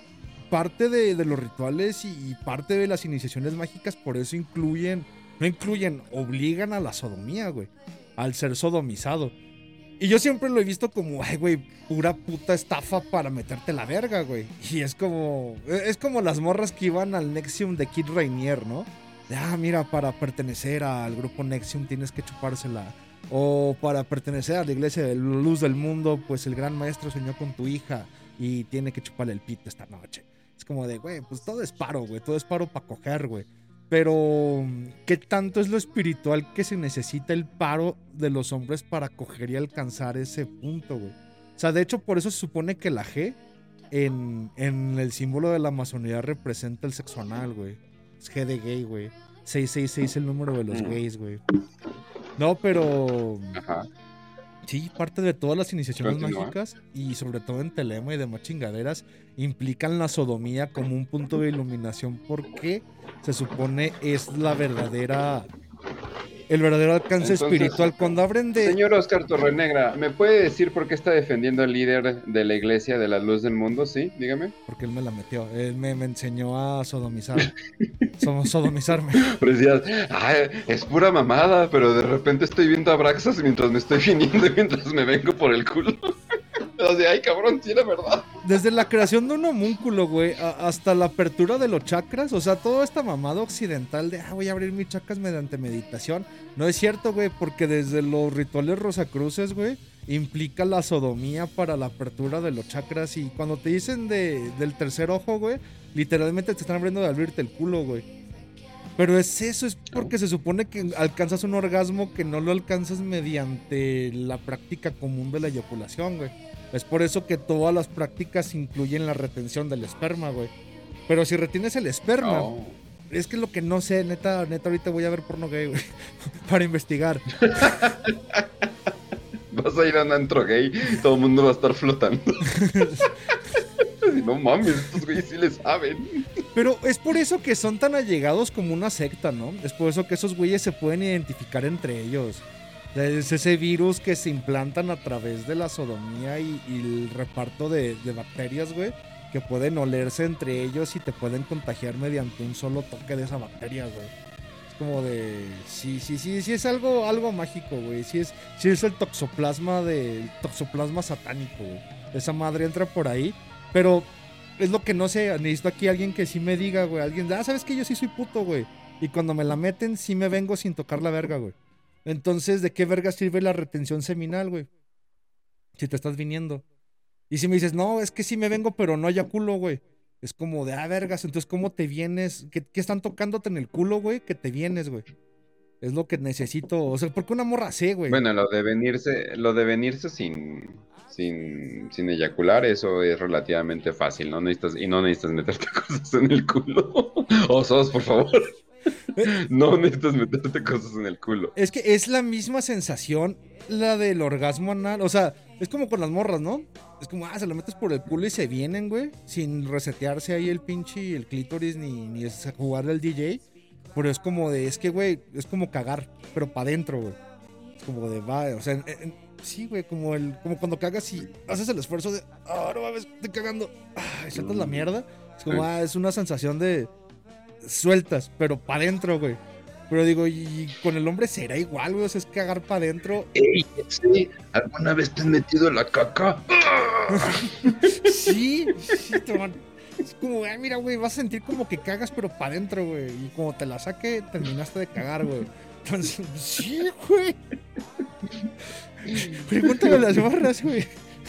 parte de, de los rituales y, y parte de las iniciaciones mágicas por eso incluyen, no incluyen, obligan a la sodomía, güey, al ser sodomizado. Y yo siempre lo he visto como, ay, güey, pura puta estafa para meterte la verga, güey. Y es como, es como las morras que iban al Nexium de Kid Rainier, ¿no? De, ah, mira, para pertenecer al grupo Nexium tienes que chupársela. O para pertenecer a la iglesia de luz del mundo, pues el gran maestro soñó con tu hija y tiene que chuparle el pito esta noche. Es como de, güey, pues todo es paro, güey, todo es paro para coger, güey. Pero, ¿qué tanto es lo espiritual que se necesita el paro de los hombres para coger y alcanzar ese punto, güey? O sea, de hecho, por eso se supone que la G en, en el símbolo de la masonería representa el sexo anal, güey. Es G de gay, güey. 666 el número de los gays, güey. No, pero ajá. sí, parte de todas las iniciaciones Continúa. mágicas y sobre todo en Telema y demás chingaderas implican la sodomía como un punto de iluminación porque se supone es la verdadera el verdadero alcance Entonces, espiritual cuando abren de Señor Oscar Torrenegra, ¿me puede decir por qué está defendiendo al líder de la iglesia de la luz del mundo? Sí, dígame. porque él me la metió, él me, me enseñó a sodomizar, so- sodomizarme. Pero decías, "Ay, es pura mamada, pero de repente estoy viendo a Braxas mientras me estoy viniendo y mientras me vengo por el culo. Sea, ay cabrón, era verdad. Desde la creación de un homúnculo, güey, hasta la apertura de los chakras, o sea, toda esta mamada occidental de, ah, voy a abrir mis chakras mediante meditación, no es cierto, güey, porque desde los rituales rosacruces, güey, implica la sodomía para la apertura de los chakras y cuando te dicen de, del tercer ojo, güey, literalmente te están abriendo de abrirte el culo, güey. Pero es eso, es porque se supone que alcanzas un orgasmo que no lo alcanzas mediante la práctica común de la eyaculación, güey. Es por eso que todas las prácticas incluyen la retención del esperma, güey. Pero si retienes el esperma, Oh. es que lo que no sé, neta, neta, ahorita voy a ver porno gay, güey, para investigar. Vas a ir a un antro gay, todo el mundo va a estar flotando. no mames, estos güeyes sí le saben. Pero es por eso que son tan allegados como una secta, ¿no? Es por eso que esos güeyes se pueden identificar entre ellos. Es ese virus que se implantan a través de la sodomía y, y el reparto de, de bacterias, güey, que pueden olerse entre ellos y te pueden contagiar mediante un solo toque de esa bacteria, güey. Es como de. Sí, sí, sí, sí, es algo, algo mágico, güey. Sí es, sí es el toxoplasma del toxoplasma satánico. Esa madre entra por ahí. Pero es lo que no sé. Necesito aquí alguien que sí me diga, güey. Alguien, ah, sabes que yo sí soy puto, güey. Y cuando me la meten, sí me vengo sin tocar la verga, güey. Entonces, ¿de qué verga sirve la retención seminal, güey? Si te estás viniendo. Y si me dices, no, es que sí me vengo, pero no haya culo, güey. Es como de, ah, vergas, entonces, ¿cómo te vienes? ¿Qué, qué están tocándote en el culo, güey? Que te vienes, güey. Es lo que necesito. O sea, porque una morra sé, güey. Bueno, lo de venirse, lo de venirse sin, sin, sin eyacular, eso es relativamente fácil, ¿no? Necesitas, y no necesitas meterte cosas en el culo. Osos, por favor. No necesitas meterte cosas en el culo. Es que es la misma sensación la del orgasmo anal. O sea, es como con las morras, ¿no? Es como, ah, se lo metes por el culo y se vienen, güey. Sin resetearse ahí el pinche el clítoris ni, ni jugarle al DJ. Pero es como de, es que, güey, es como cagar, pero para adentro, güey. Es como de, va, o sea, en- sí, güey, como, el, como cuando cagas y haces el esfuerzo de, ah, no mames, estoy cagando. Ah, y sueltas la mierda. Es como, ah, es una sensación de sueltas, pero para adentro, güey. Pero digo, y con el hombre será igual, güey. O sea, es cagar para adentro. Ey, sí, ¿alguna vez te han metido la caca? Sí, sí, Es como, ay, mira, güey, vas a sentir como que cagas, pero para adentro, güey. Y como te la saque, terminaste de cagar, güey. Entonces, sí, güey. Pregúntale a las barras, güey.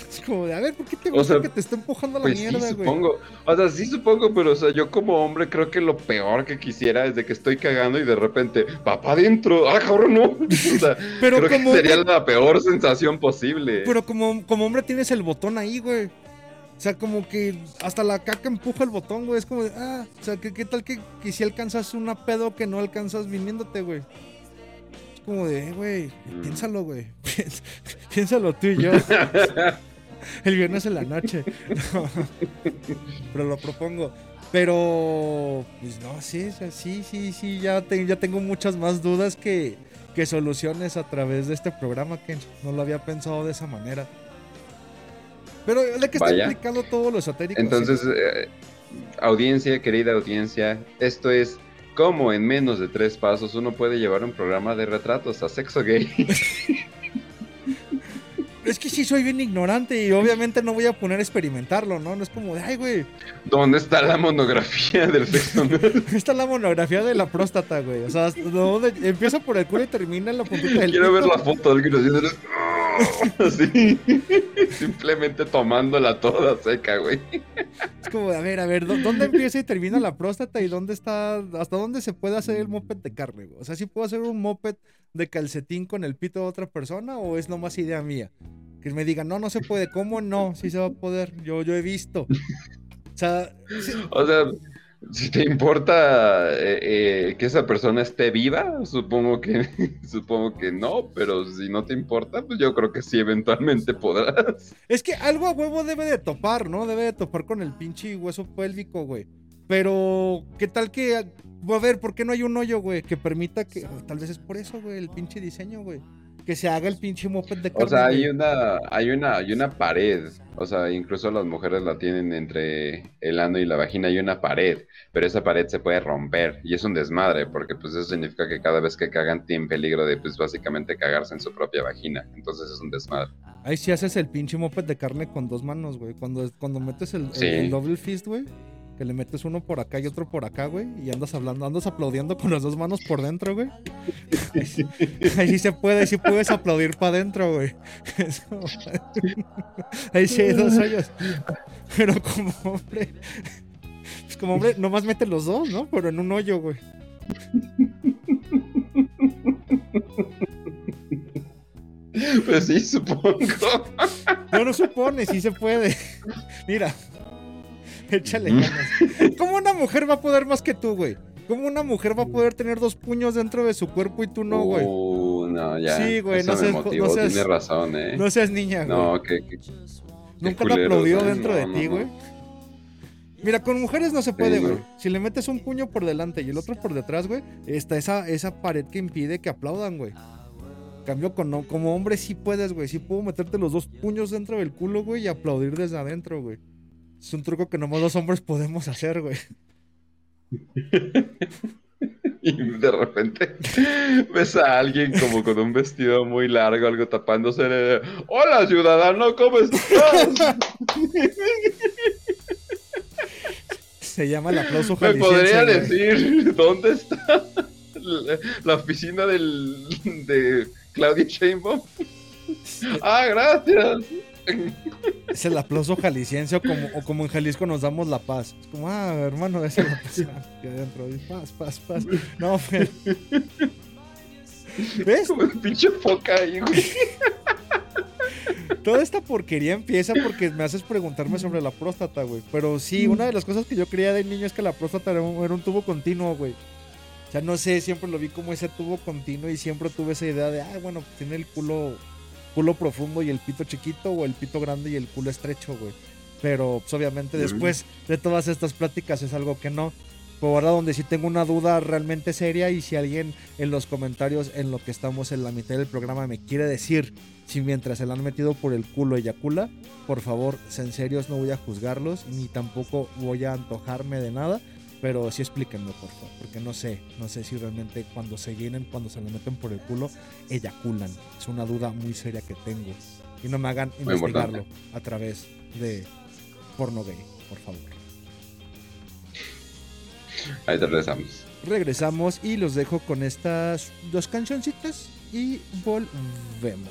Es como de, a ver, ¿por qué te O gusta sea, que te esté empujando a la Pues mierda, sí, güey? supongo. O sea, sí supongo, pero o sea, yo como hombre creo que lo peor que quisiera es de que estoy cagando y de repente, papá adentro, ah, cabrón, no. O sea, Pero creo como que sería hombre- la peor sensación posible. Pero como, como hombre tienes el botón ahí, güey. O sea, como que hasta la caca empuja el botón, güey. Es como de, ah, o sea, ¿qué, qué tal que, que si alcanzas una pedo que no alcanzas viniéndote, güey? Como de, eh, güey, Mm. piénsalo, güey. Piénsalo tú y yo. el viernes en la noche. No. Pero lo propongo. Pero, pues no, sí, sí, sí, sí, ya, te- ya tengo muchas más dudas que, que soluciones a través de este programa, que no lo había pensado de esa manera. Pero de que está Vaya. implicando todo lo esotérico. Entonces, sí. eh, audiencia, querida audiencia, esto es cómo en menos de tres pasos uno puede llevar un programa de retratos a sexo gay. Es que sí soy bien ignorante y obviamente no voy a poner a experimentarlo, ¿no? No es como de, ay, güey, ¿Dónde está la monografía del sexo anal? esta es la monografía de la próstata, güey. O sea, donde- empieza por el culo y termina en la puntita del Quiero ver la foto alguien haciendo así. Simplemente tomándola toda seca, güey. Es como, a ver, a ver, ¿dó- ¿dónde empieza y termina la próstata y dónde está, hasta dónde se puede hacer el moped de carne? güey? O sea, ¿sí puedo hacer un moped de calcetín con el pito de otra persona o es nomás idea mía? Que me digan, no, no se puede. ¿Cómo no? Sí se va a poder. Yo, yo he visto. O sea, sí- O sea, si te importa eh, eh, que esa persona esté viva, supongo que supongo que no, pero si no te importa, pues yo creo que sí eventualmente podrás. es que algo a huevo debe de topar, ¿no? Debe de topar con el pinche hueso pélvico, güey. Pero, ¿qué tal que... A ver, ¿por qué no hay un hoyo, güey? Que permita que... Tal vez es por eso, güey, el pinche diseño, güey. Que se haga el pinche moped de carne. O sea, hay una hay una hay una pared, o sea, incluso las mujeres la tienen entre el ano y la vagina hay una pared, pero esa pared se puede romper y es un desmadre porque pues eso significa que cada vez que cagan tienen peligro de pues básicamente cagarse en su propia vagina, entonces es un desmadre. Ahí sí haces el pinche moped de carne con dos manos, güey. Cuando, cuando metes el, el- Sí. el double fist, güey. Que le metes uno por acá y otro por acá, güey. Y andas hablando, andas aplaudiendo con las dos manos por dentro, güey. Ahí sí- se puede, ahí sí puedes aplaudir para adentro, güey. Eso- Ahí sí hay dos hoyos. Pero como hombre. Pues como hombre, nomás mete los dos, ¿no? Pero en un hoyo, güey. Pues sí, supongo. No, no supone, sí se puede. Mira, échale ganas. ¿Cómo una mujer va a poder más que tú, güey? ¿Cómo una mujer va a poder tener dos puños dentro de su cuerpo y tú no, güey? Uh, no, ya. Sí, güey, no seas- motivó, no seas- Tienes razón, eh. No seas niña, güey. No, que. que- Nunca culeros, aplaudió ¿eh? dentro de No, ti, güey. Mira, con mujeres no se puede, Sí, güey. Si le metes un puño por delante y el otro por detrás, güey, está esa, esa pared que impide que aplaudan, güey. Cambio con como hombre sí puedes, güey. Sí puedo meterte los dos puños dentro del culo, güey, y aplaudir desde adentro, güey. Es un truco que nomás los hombres podemos hacer, güey. Y de repente ves a alguien como con un vestido muy largo, algo tapándose. de, Hola, ciudadano, ¿cómo estás? Se llama el aplauso ¿Me podría güey. decir dónde está la, la oficina del, de Claudia Sheinbaum? Ah, gracias. Es el aplauso jalisciense o como, o como en Jalisco nos damos la paz. Es como, ah, hermano, esa es la paz. Aquí adentro, y paz, paz, paz. No, pero... ¿Ves? Como un pinche foca ahí, güey. Toda esta porquería empieza porque me haces preguntarme sobre la próstata, güey. Pero sí, una de las cosas que yo creía de niño es que la próstata era un, era un tubo continuo, güey. O sea, no sé, siempre lo vi como ese tubo continuo y siempre tuve esa idea de, ah, bueno, tiene el culo, culo profundo y el pito chiquito o el pito grande y el culo estrecho, güey. Pero pues, obviamente después de todas estas pláticas es algo que no. Pero ahora donde sí tengo una duda realmente seria y si alguien en los comentarios en lo que estamos en la mitad del programa me quiere decir si mientras se la han metido por el culo eyacula, por favor, en serios no voy a juzgarlos ni tampoco voy a antojarme de nada, pero sí explíquenme por favor, porque no sé, no sé si realmente cuando se llenen, cuando se la meten por el culo, eyaculan. Es una duda muy seria que tengo. Y no me hagan Muy investigarlo importante. a través de porno gay, por favor. Ahí te regresamos. Regresamos y los dejo con estas dos cancioncitas y volvemos.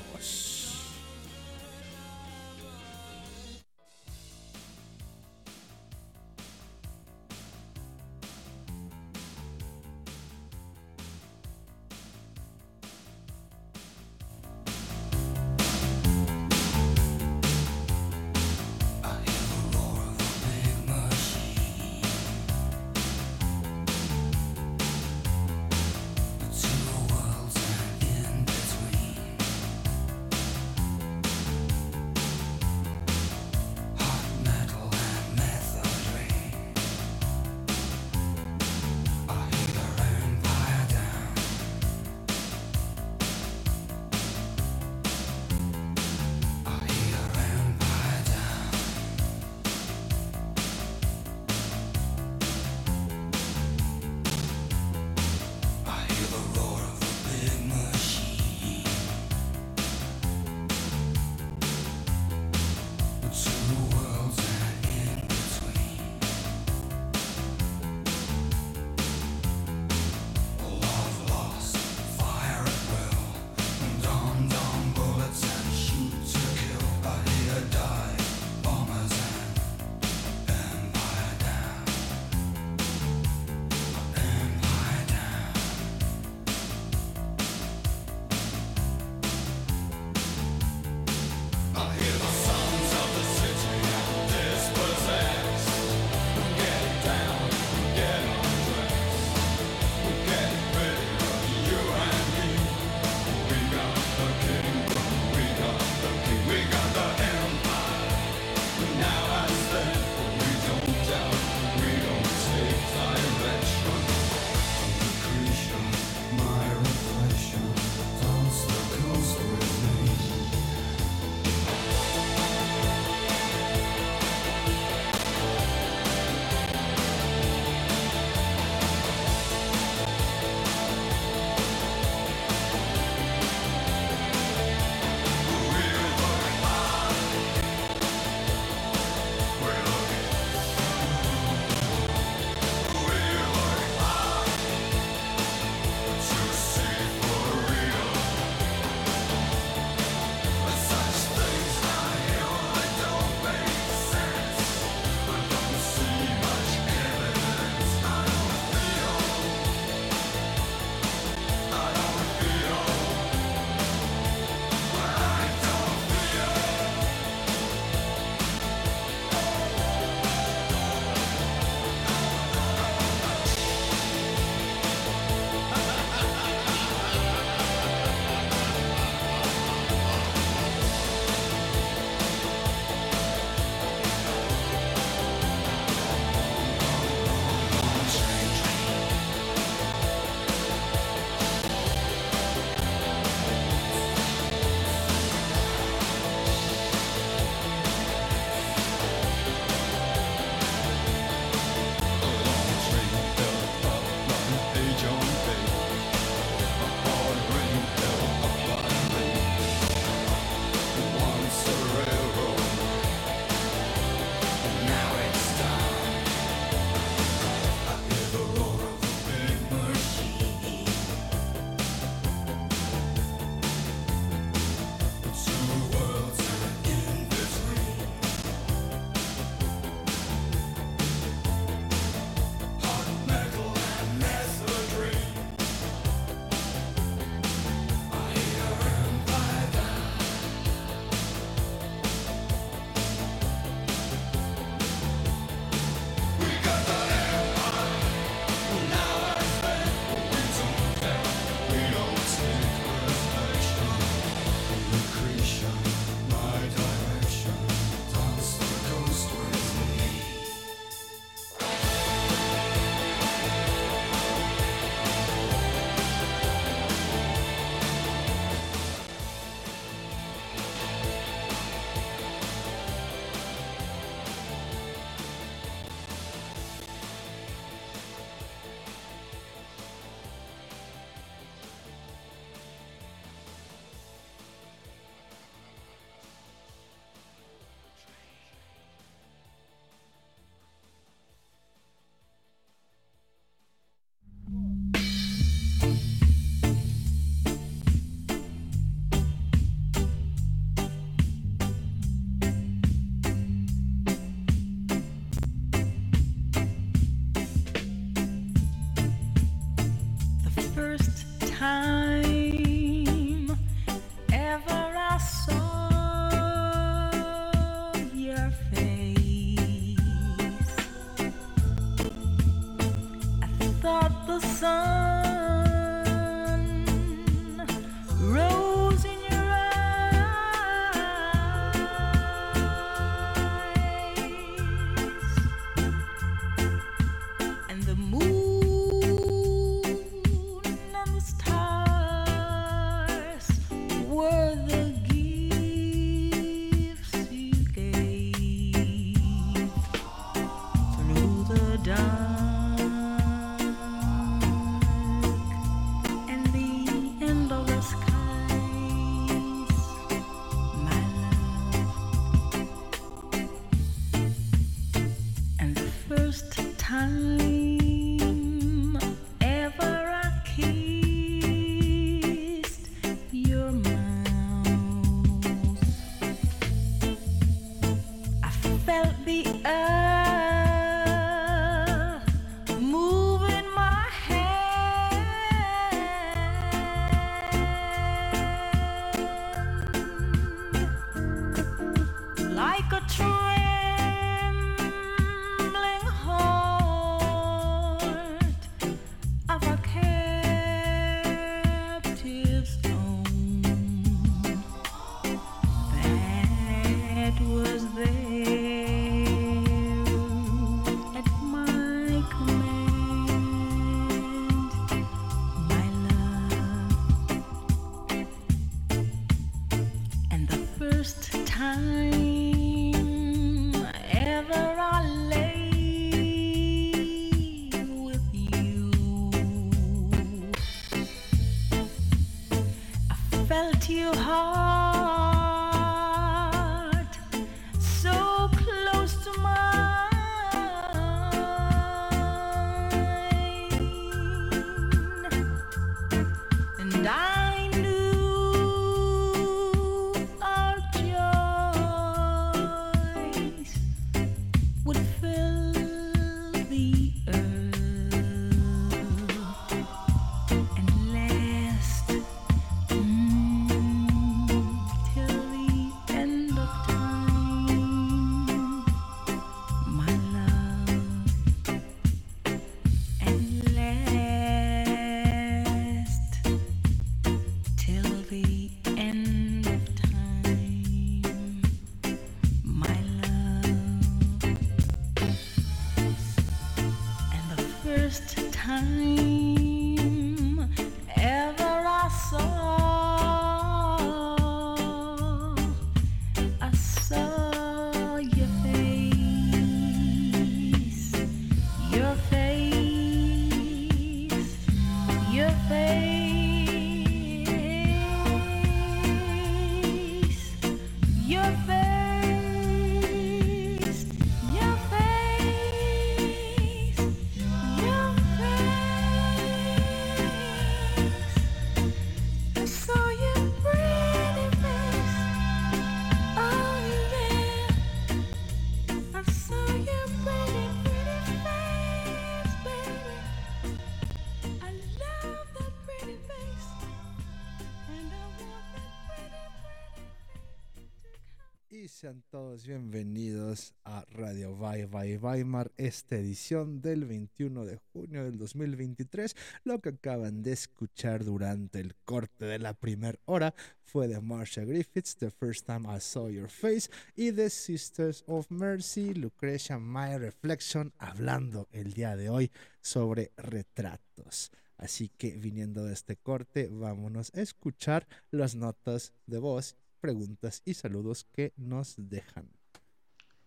Bienvenidos a Radio Bye Bye Weimar, esta edición del 21 de junio del 2023. Lo que acaban de escuchar durante el corte de la primera hora fue de Marsha Griffiths, The First Time I Saw Your Face, y The Sisters of Mercy, Lucretia My Reflection, hablando el día de hoy sobre retratos. Así que viniendo de este corte, vámonos a escuchar las notas de voz preguntas y saludos que nos dejan.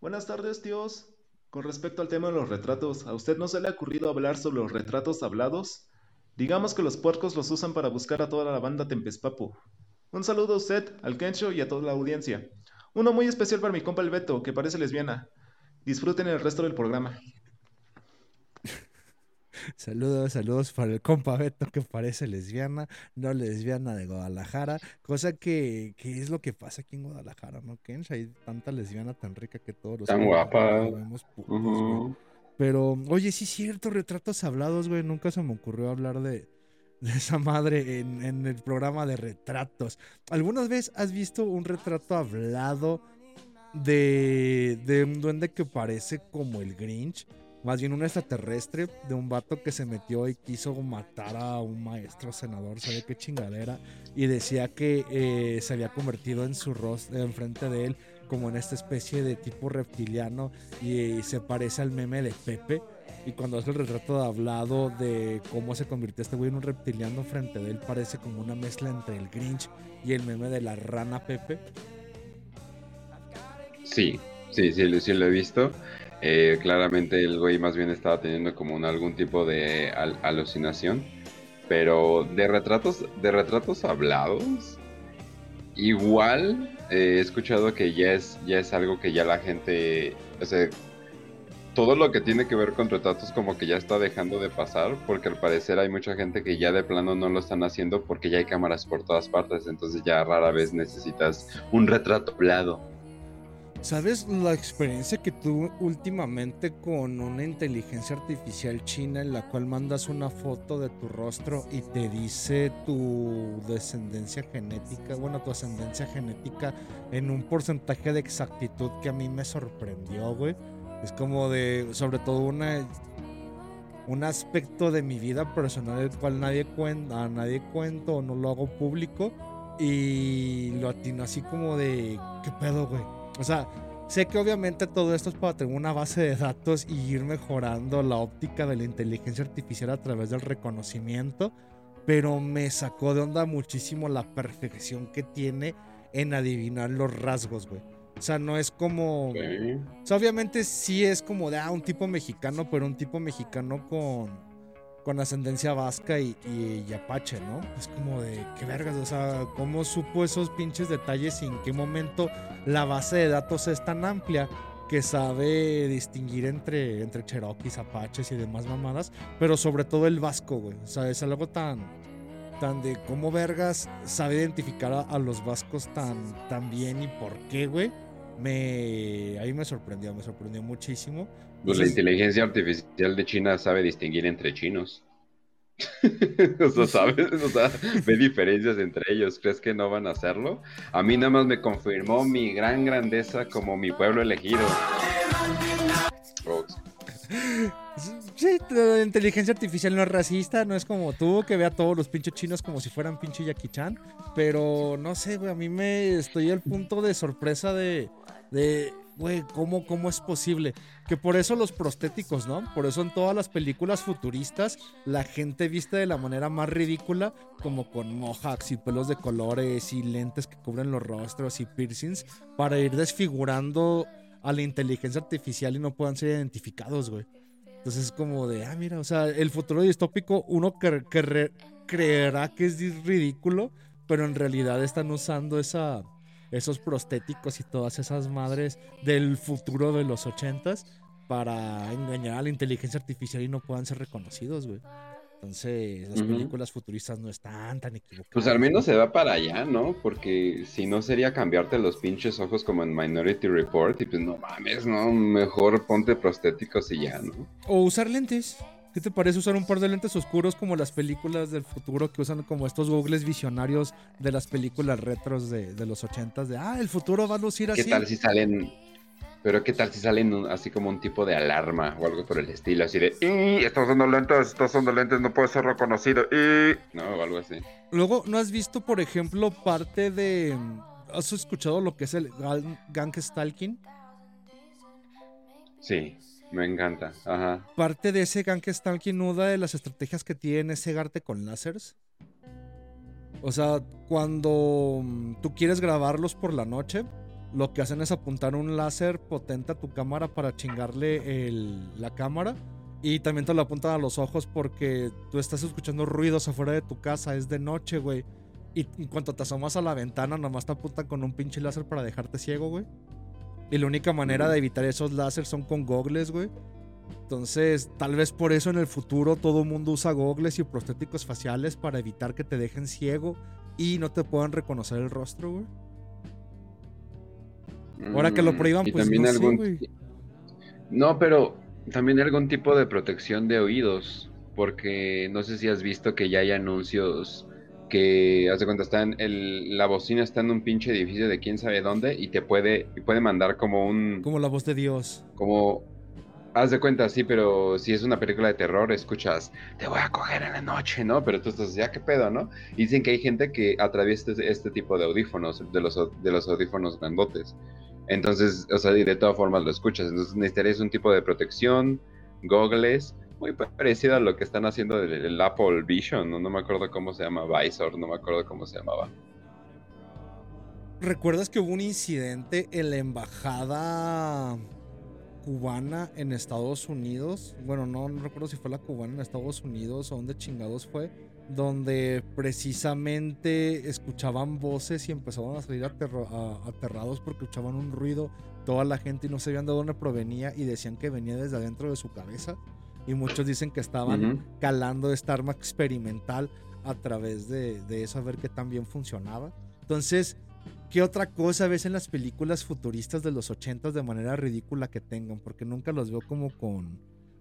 Buenas tardes, tíos. Con respecto al tema de los retratos, ¿a usted no se le ha ocurrido hablar sobre los retratos hablados? Digamos que los puercos los usan para buscar a toda la banda Tempespapu. Un saludo a usted, al Kencho y a toda la audiencia. Uno muy especial para mi compa el Beto, que parece lesbiana. Disfruten el resto del programa. Saludos, saludos para el compa Beto que parece lesbiana, no lesbiana de Guadalajara, cosa que, que es lo que pasa aquí en Guadalajara, ¿no, Kench? Hay tanta lesbiana tan rica que todos los... Tan guapa. vemos putos. Pero, oye, sí es cierto, retratos hablados, güey. Nunca se me ocurrió hablar de, de esa madre en, en el programa de retratos. ¿Alguna vez has visto un retrato hablado de, de un duende que parece como el Grinch? Más bien un extraterrestre de un vato que se metió y quiso matar a un maestro senador, sabe qué chingadera, y decía que eh, se había convertido en su rostro, enfrente de él, como en esta especie de tipo reptiliano, y, se parece al meme de Pepe. Y cuando hace el retrato de hablado de cómo se convirtió este güey en un reptiliano frente de él, parece como una mezcla entre el Grinch y el meme de la rana Pepe. Sí, sí, sí, sí lo he visto. Eh, claramente el güey más bien estaba teniendo como un, algún tipo de al- alucinación. Pero de retratos, de retratos hablados, igual eh, he escuchado que ya es, ya es algo que ya la gente, o sea, todo lo que tiene que ver con retratos como que ya está dejando de pasar, porque al parecer hay mucha gente que ya de plano no lo están haciendo porque ya hay cámaras por todas partes, entonces ya rara vez necesitas un retrato hablado. ¿Sabes la experiencia que tuve últimamente con una inteligencia artificial china en la cual mandas una foto de tu rostro y te dice tu descendencia genética, bueno, tu ascendencia genética en un porcentaje de exactitud que a mí me sorprendió, güey? Es como de, sobre todo una un aspecto de mi vida personal el cual nadie cuenta, a nadie cuento o no lo hago público y lo atino así como de, ¿qué pedo, güey? O sea, sé que obviamente todo esto es para tener una base de datos y ir mejorando la óptica de la inteligencia artificial a través del reconocimiento, pero me sacó de onda muchísimo la perfección que tiene en adivinar los rasgos, güey. O sea, no es como... O sea, obviamente sí es como de, ah, un tipo mexicano, pero un tipo mexicano con, con ascendencia vasca y, y- y apache, ¿no? Es como de, qué vergas, o sea, ¿cómo supo esos pinches detalles y en qué momento la base de datos es tan amplia que sabe distinguir entre, entre cherokees, apaches y demás mamadas, pero sobre todo el vasco, güey. O sea, es algo tan, tan de cómo vergas sabe identificar a, los vascos tan, tan bien y por qué, güey. Me, ahí me sorprendió, me sorprendió muchísimo. Pues la inteligencia artificial de China sabe distinguir entre chinos. o sea, ¿sabes? O sea, ve diferencias entre ellos. ¿Crees que no van a hacerlo? A mí nada más me confirmó mi gran grandeza como mi pueblo elegido. Oh, Sí, la inteligencia artificial no es racista, no es como tú, que ve a todos los pinches chinos como si fueran pinche Jackie Chan. Pero no sé, güey, a mí me estoy al punto de sorpresa de, de güey, ¿cómo, ¿cómo es posible? Que por eso los prostéticos, ¿no? Por eso en todas las películas futuristas la gente viste de la manera más ridícula, como con mohawks y pelos de colores y lentes que cubren los rostros y piercings, para ir desfigurando a la inteligencia artificial y no puedan ser identificados, güey. Entonces es como de, ah, mira, o sea, el futuro distópico uno creerá que es ridículo, pero en realidad están usando esa, esos prostéticos y todas esas madres del futuro de los ochentas para engañar a la inteligencia artificial y no puedan ser reconocidos, güey. Entonces, las películas futuristas no están tan equivocadas. Pues al menos se va para allá, ¿no? Porque si no sería cambiarte los pinches ojos como en Minority Report y pues no mames, ¿no? Mejor ponte prostéticos y ya, ¿no? O usar lentes. ¿Qué te parece usar un par de lentes oscuros como las películas del futuro que usan como estos googles visionarios de las películas retros de, de los ochentas? De, ah, el futuro va a lucir ¿Qué así. tal si salen... Pero qué tal si salen así como un tipo de alarma o algo por el estilo, así de... "Y, Estás usando lentes, estás usando lentes, no puede ser reconocido. y-". No, o algo así. Luego, ¿no has visto, por ejemplo, parte de... ¿Has escuchado lo que es el gang stalking? Sí, me encanta. Ajá. Parte de ese gang stalking, una de las estrategias que tiene es cegarte con láseres. O sea, cuando mm, tú quieres grabarlos por la noche, lo que hacen es apuntar un láser potente a tu cámara para chingarle el- la cámara. Y también te lo apuntan a los ojos porque tú estás escuchando ruidos afuera de tu casa, es de noche, güey. Y en cuanto te asomas a la ventana, nomás te apuntan con un pinche láser para dejarte ciego, güey. Y la única manera de evitar esos láseres son con gogles, güey. Entonces, tal vez por eso en el futuro todo el mundo usa gogles y prostéticos faciales para evitar que te dejen ciego y no te puedan reconocer el rostro, güey. Ahora que lo Mm, prohíban, y pues también no sé, algún... güey. No, pero también algún tipo de protección de oídos, porque no sé si has visto que ya hay anuncios que, haz de cuenta, están el, la bocina está en un pinche edificio de quién sabe dónde y te puede, y puede mandar como un, Como la voz de Dios. como, Haz de cuenta, sí, pero si es una película de terror, escuchas, te voy a coger en la noche, ¿no? Pero tú estás, ya qué pedo, ¿no? Y dicen que hay gente que atraviesa este, este tipo de audífonos, de los, de los audífonos grandotes. Entonces, o sea, y de todas formas lo escuchas. Entonces necesitarías un tipo de protección, gogles, muy parecido a lo que están haciendo el, el Apple Vision, ¿no? No me acuerdo cómo se llama, Visor, no me acuerdo cómo se llamaba. ¿Recuerdas que hubo un incidente en la embajada cubana en Estados Unidos? Bueno, no, no recuerdo si fue la cubana en Estados Unidos o dónde chingados fue, donde precisamente escuchaban voces y empezaban a salir aterrados porque escuchaban un ruido, toda la gente y no sabían de dónde provenía y decían que venía desde adentro de su cabeza. Y muchos dicen que estaban Ujú. calando esta arma experimental a través de, de eso, a ver qué tan bien funcionaba. Entonces, ¿qué otra cosa ves en las películas futuristas de los 80 de manera ridícula que tengan? Porque nunca los veo como con,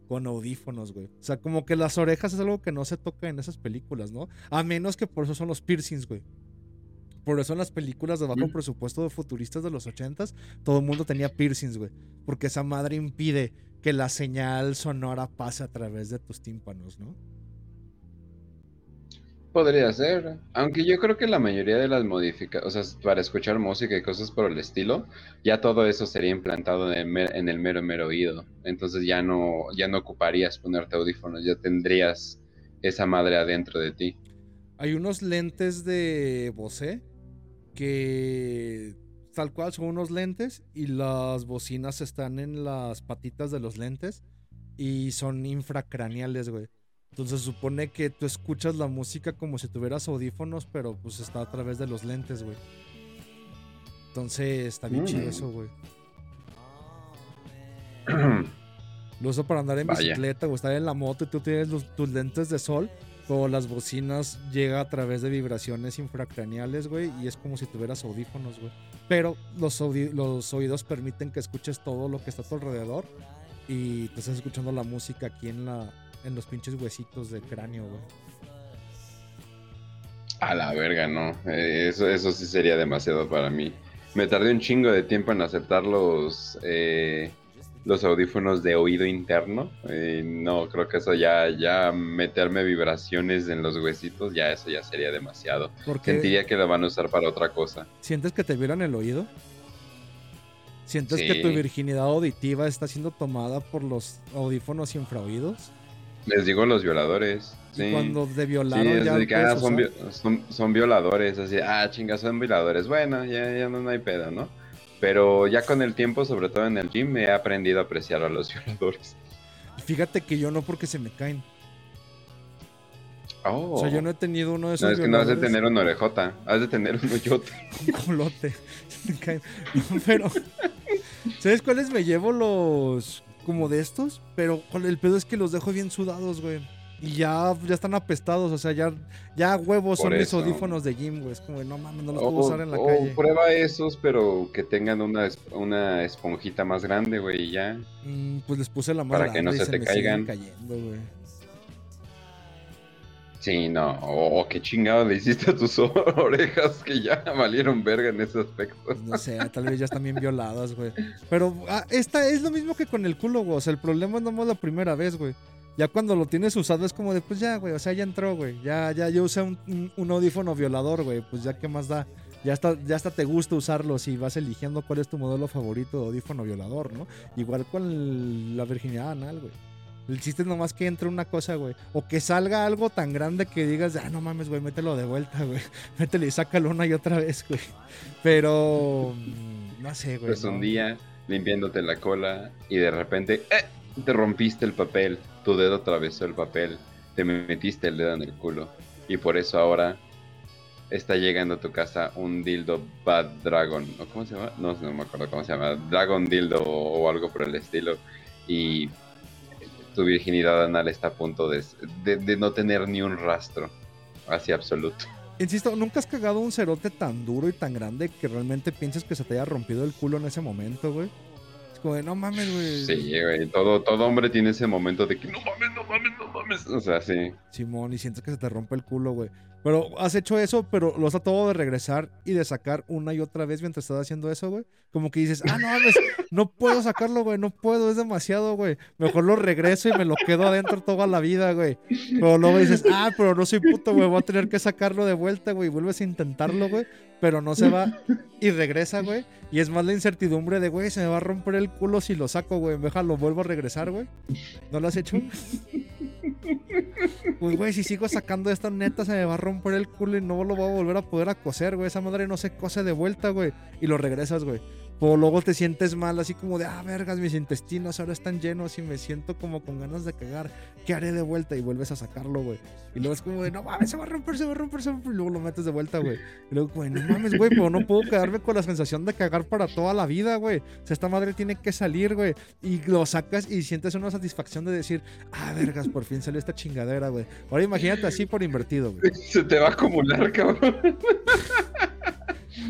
con audífonos, güey. O sea, como que las orejas es algo que no se toca en esas películas, ¿no? A menos que por eso son los piercings, güey. Por eso en las películas de bajo Mm. presupuesto de futuristas de los 80s, todo el mundo tenía piercings, güey. Porque esa madre impide que la señal sonora pase a través de tus tímpanos, ¿no? Podría ser, aunque yo creo que la mayoría de las modificaciones, o sea, para escuchar música y cosas por el estilo, ya todo eso sería implantado en el, en el mero mero oído. Entonces ya no, ya no ocuparías ponerte audífonos, ya tendrías esa madre adentro de ti. Hay unos lentes de Bose que tal cual son unos lentes y las bocinas están en las patitas de los lentes y son infracraneales, güey. Entonces supone que tú escuchas la música como si tuvieras audífonos, pero pues está a través de los lentes, güey. Entonces está bien chido Mm. eso, güey. Lo uso para andar en Vaya. bicicleta o estar en la moto y tú tienes los- tus lentes de sol, pero las bocinas llega a través de vibraciones infracraneales, güey, y es como si tuvieras audífonos, güey. Pero los, oídos permiten que escuches todo lo que está a tu alrededor y te estás escuchando la música aquí en la en los pinches huesitos del cráneo, güey. A la verga, no. Eh, eso, eso sí sería demasiado para mí. Me tardé un chingo de tiempo en aceptar los, eh, los audífonos de oído interno. Eh, no, creo que eso ya, ya meterme vibraciones en los huesitos, ya eso ya sería demasiado. Porque Sentiría que lo van a usar para otra cosa. sientes que te vieran el oído. Sientes que tu virginidad auditiva está siendo tomada por los audífonos infraoídos. Les digo los violadores. Y cuando te violaron ya de que, ah, son, usar. vi- son, son violadores, así, ah, chinga, son violadores. Bueno, ya, ya no, no hay pedo, ¿no? Pero ya con el tiempo, sobre todo en el gym, he aprendido a apreciar a los violadores. Fíjate que yo no porque se me caen. Oh. O sea, yo no he tenido uno de esos No, es que no has de tener una orejota, has de tener un hoyote. con colote. Se me caen. No, pero ¿sabes cuáles me llevo los como de estos? Pero el pedo es que los dejo bien sudados, güey. Y ya, ya están apestados, o sea, ya, ya huevos Por son mis audífonos de gym, güey. Es como, no mames, no los O, puedo usar en la o calle. prueba esos, pero que tengan una, una esponjita más grande, güey, y ya. Mm, pues les puse la más Para que no y se se te me caigan. cayendo, güey. Sí, no, o qué chingado le hiciste a tus orejas que ya valieron verga en ese aspecto. Pues no sé, tal vez ya están bien violadas, güey. Pero ah, esta es lo mismo que con el culo, güey. O sea, el problema es nomás la primera vez, güey. Ya cuando lo tienes usado es como de, pues ya, güey. O sea, ya entró, güey. Ya, ya yo usé un, un- un audífono violador, güey. Pues ya, ¿qué más da? Ya hasta, ya hasta te gusta usarlo si vas eligiendo cuál es tu modelo favorito de audífono violador, ¿no? Igual con el- la virginidad anal, güey. El chiste es nomás que entre una cosa, güey. O que salga algo tan grande que digas, ah, no mames, güey, mételo de vuelta, güey. Mételo y sácalo una y otra vez, güey. Pero, mm, no sé, güey. Pues un día limpiándote la cola y de repente ¡eh! Te rompiste el papel, tu dedo atravesó el papel, te metiste el dedo en el culo y por eso ahora está llegando a tu casa un dildo Bad Dragon, ¿o cómo se llama? No, no me acuerdo cómo se llama, Dragon Dildo o, algo por el estilo y tu virginidad anal está a punto de- de no tener ni un rastro, así absoluto. Insisto, nunca has cagado un cerote tan duro y tan grande que realmente pienses que se te haya rompido el culo en ese momento, güey. Es como de, no mames, güey. Sí, güey. Todo, todo hombre tiene ese momento de que no mames, no mames, no mames. O sea, sí. Simón, y sientes que se te rompe el culo, güey. Pero has hecho eso, pero lo has tratado de regresar y de sacar una y otra vez mientras estás haciendo eso, güey. Como que dices, ah, no mames, no puedo sacarlo, güey, no puedo, es demasiado, güey. Mejor lo regreso y me lo quedo adentro toda la vida, güey. Pero luego dices, ah, pero no soy puto, güey, voy a tener que sacarlo de vuelta, güey. Y vuelves a intentarlo, güey, pero no se va y regresa, güey. Y es más la incertidumbre de, güey, se me va a romper el culo si lo saco, güey. Deja, lo vuelvo a regresar, güey. ¿No lo has hecho? Pues, güey, si sigo sacando esta neta, se me va a romper el culo y no lo voy a volver a poder a coser, güey. Esa madre no se cose de vuelta, güey. Y lo regresas, güey. Pero luego te sientes mal, así como de, ah, vergas, mis intestinos ahora están llenos y me siento como con ganas de cagar. ¿Qué haré de vuelta? Y vuelves a sacarlo, güey. Y luego es como de, no mames, se va a romper, se va a romper, se va a romper. Y luego lo metes de vuelta, güey. Y luego, güey, no mames, güey, pero no puedo quedarme con la sensación de cagar para toda la vida, güey. O sea, esta madre tiene que salir, güey. Y lo sacas y sientes una satisfacción de decir, ah, vergas, por fin salió esta chingadera, güey. Ahora imagínate así por invertido, güey. Se te va a acumular, cabrón.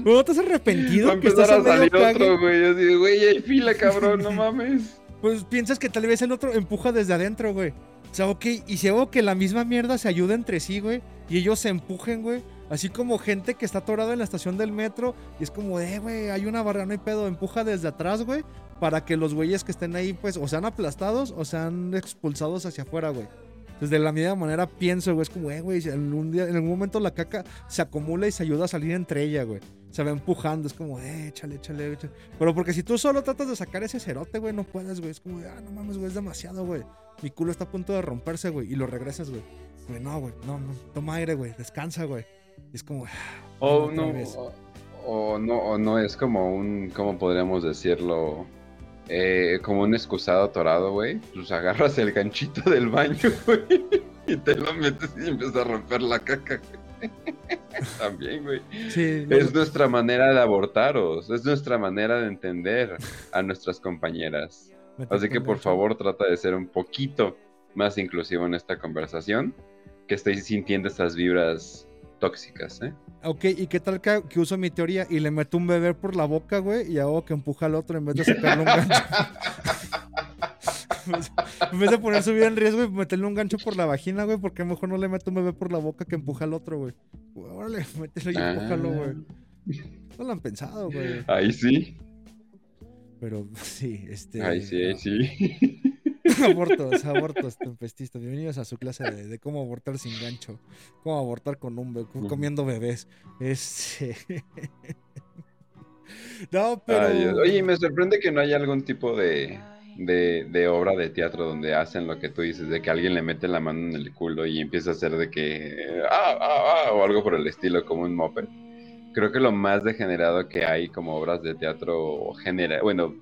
¿No te has arrepentido? Va a que estás empezar a salir otro, güey. Así güey, hay fila, cabrón, no mames. Pues piensas que tal vez el otro empuja desde adentro, güey. O sea, ok, y si hago que la misma mierda se ayude entre sí, güey, y ellos se empujen, güey. Así como gente que está atorada en la estación del metro y es como, eh, güey, hay una barrera, no hay pedo, empuja desde atrás, güey, para que los güeyes que estén ahí, pues, o sean aplastados o sean expulsados hacia afuera, güey. Entonces, de la misma manera pienso, güey, es como, eh, güey, en, un día- en algún momento la caca se acumula y se ayuda a salir entre ella, güey. Se va empujando, es como, eh, échale, échale, échale. Pero porque si tú solo tratas de sacar ese cerote, güey, no puedes, güey. Es como, ah, no mames, güey, es demasiado, güey. Mi culo está a punto de romperse, güey. Y lo regresas, güey. Güey, no, güey, no, no. Toma aire, güey. Descansa, güey. Y es como, ah, O otra no, o, o no, o no es como un, ¿cómo podríamos decirlo? Eh, como un excusado atorado, güey. Pues agarras el ganchito del baño, güey, y te lo metes y empiezas a romper la caca. güey. También, güey. Sí, Es nuestra manera de abortaros, es nuestra manera de entender a nuestras compañeras. Así que por favor trata de ser un poquito más inclusivo en esta conversación, que estéis sintiendo estas vibras tóxicas, ¿eh? Ok, ¿y qué tal que, que uso mi teoría y le meto un bebé por la boca, güey? Y hago que empuja al otro en vez de sacarle un gancho. en vez de poner su vida en riesgo y meterle un gancho por la vagina, güey, porque mejor no le meto un bebé por la boca que empuja al otro, güey. Güey, Órale, mételo y empújalo, güey. No lo han pensado, güey. Ahí sí, Pero sí, este. ahí sí, ahí sí. abortos, abortos tempestistas. Bienvenidos a su clase de, de cómo abortar sin gancho. Cómo abortar con un bebé, comiendo bebés. Este. no, pero. Ay. Oye, me sorprende que no haya algún tipo de, de, de obra de teatro donde hacen lo que tú dices, de que alguien le mete la mano en el culo y empieza a hacer de que... Ah, ah, ah, o algo por el estilo, como un moped. Creo que lo más degenerado que hay como obras de teatro genera, bueno,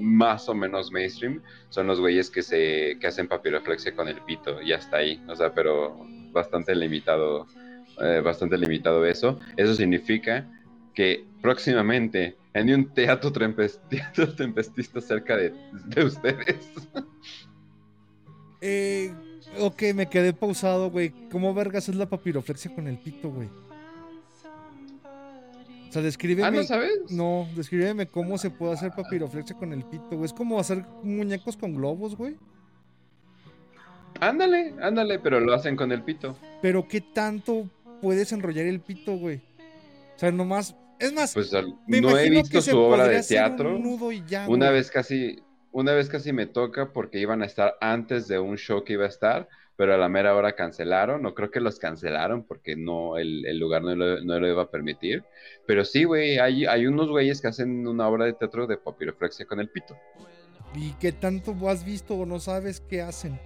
más o menos mainstream, son los güeyes que se que hacen papiroflexia con el pito y hasta ahí, o sea, pero bastante limitado, eh, bastante limitado eso. Eso significa que próximamente en un teatro, teatro tempestista cerca de, de ustedes. Eh, ok, me quedé pausado, güey. ¿Cómo vergas es la papiroflexia con el pito, güey? O sea, descríbeme. ah, ¿no sabes? No, descríbeme cómo se puede hacer papiroflexia con el pito, güey. Es como hacer muñecos con globos, güey. Ándale, ándale, pero lo hacen con el pito. Pero ¿qué tanto puedes enrollar el pito, güey? O sea, nomás. Es más, Pues me no he visto su obra de teatro. Un nudo y ya, Una güey. vez casi, una vez casi me toca porque iban a estar antes de un show que iba a estar, pero a la mera hora cancelaron. No creo que los cancelaron porque no, el, el lugar no lo, no lo iba a permitir. Pero sí, güey, hay, hay unos güeyes que hacen una obra de teatro de papiroflexia con el pito. ¿Y qué tanto has visto o no sabes qué hacen?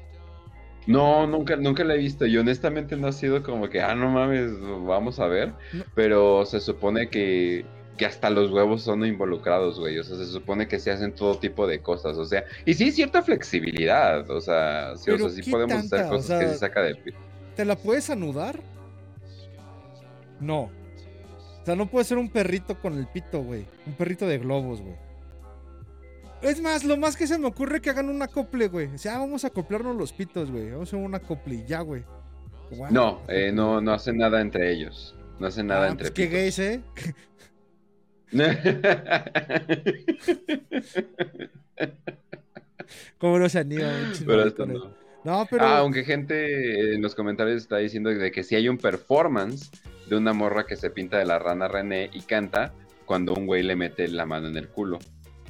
No, nunca, nunca la he visto y honestamente no ha sido como que, ah, no mames, vamos a ver. No. Pero se supone que, que hasta los huevos son involucrados, güey. O sea, se supone que se hacen todo tipo de cosas. O sea, y sí, cierta flexibilidad. O sea, sí, o sea, sí ¿qué podemos tanta? hacer O cosas que se saca pito. ¿Te la puedes anudar? No. O sea, no puede ser un perrito con el pito, güey. Un perrito de globos, güey. Es más, lo más que se me ocurre que hagan un acople, güey. O sea, ah, vamos a acoplarnos los pitos, güey. Vamos a hacer un acople y ya, güey. No, eh, no, no hacen nada entre ellos. No hacen nada ah, entre pues qué gays, ¿eh? ¿Cómo no se anima? Pero esto no. No, pero. Ah, aunque gente en los comentarios está diciendo de que si hay un performance de una morra que se pinta de la rana René y canta cuando un güey le mete la mano en el culo.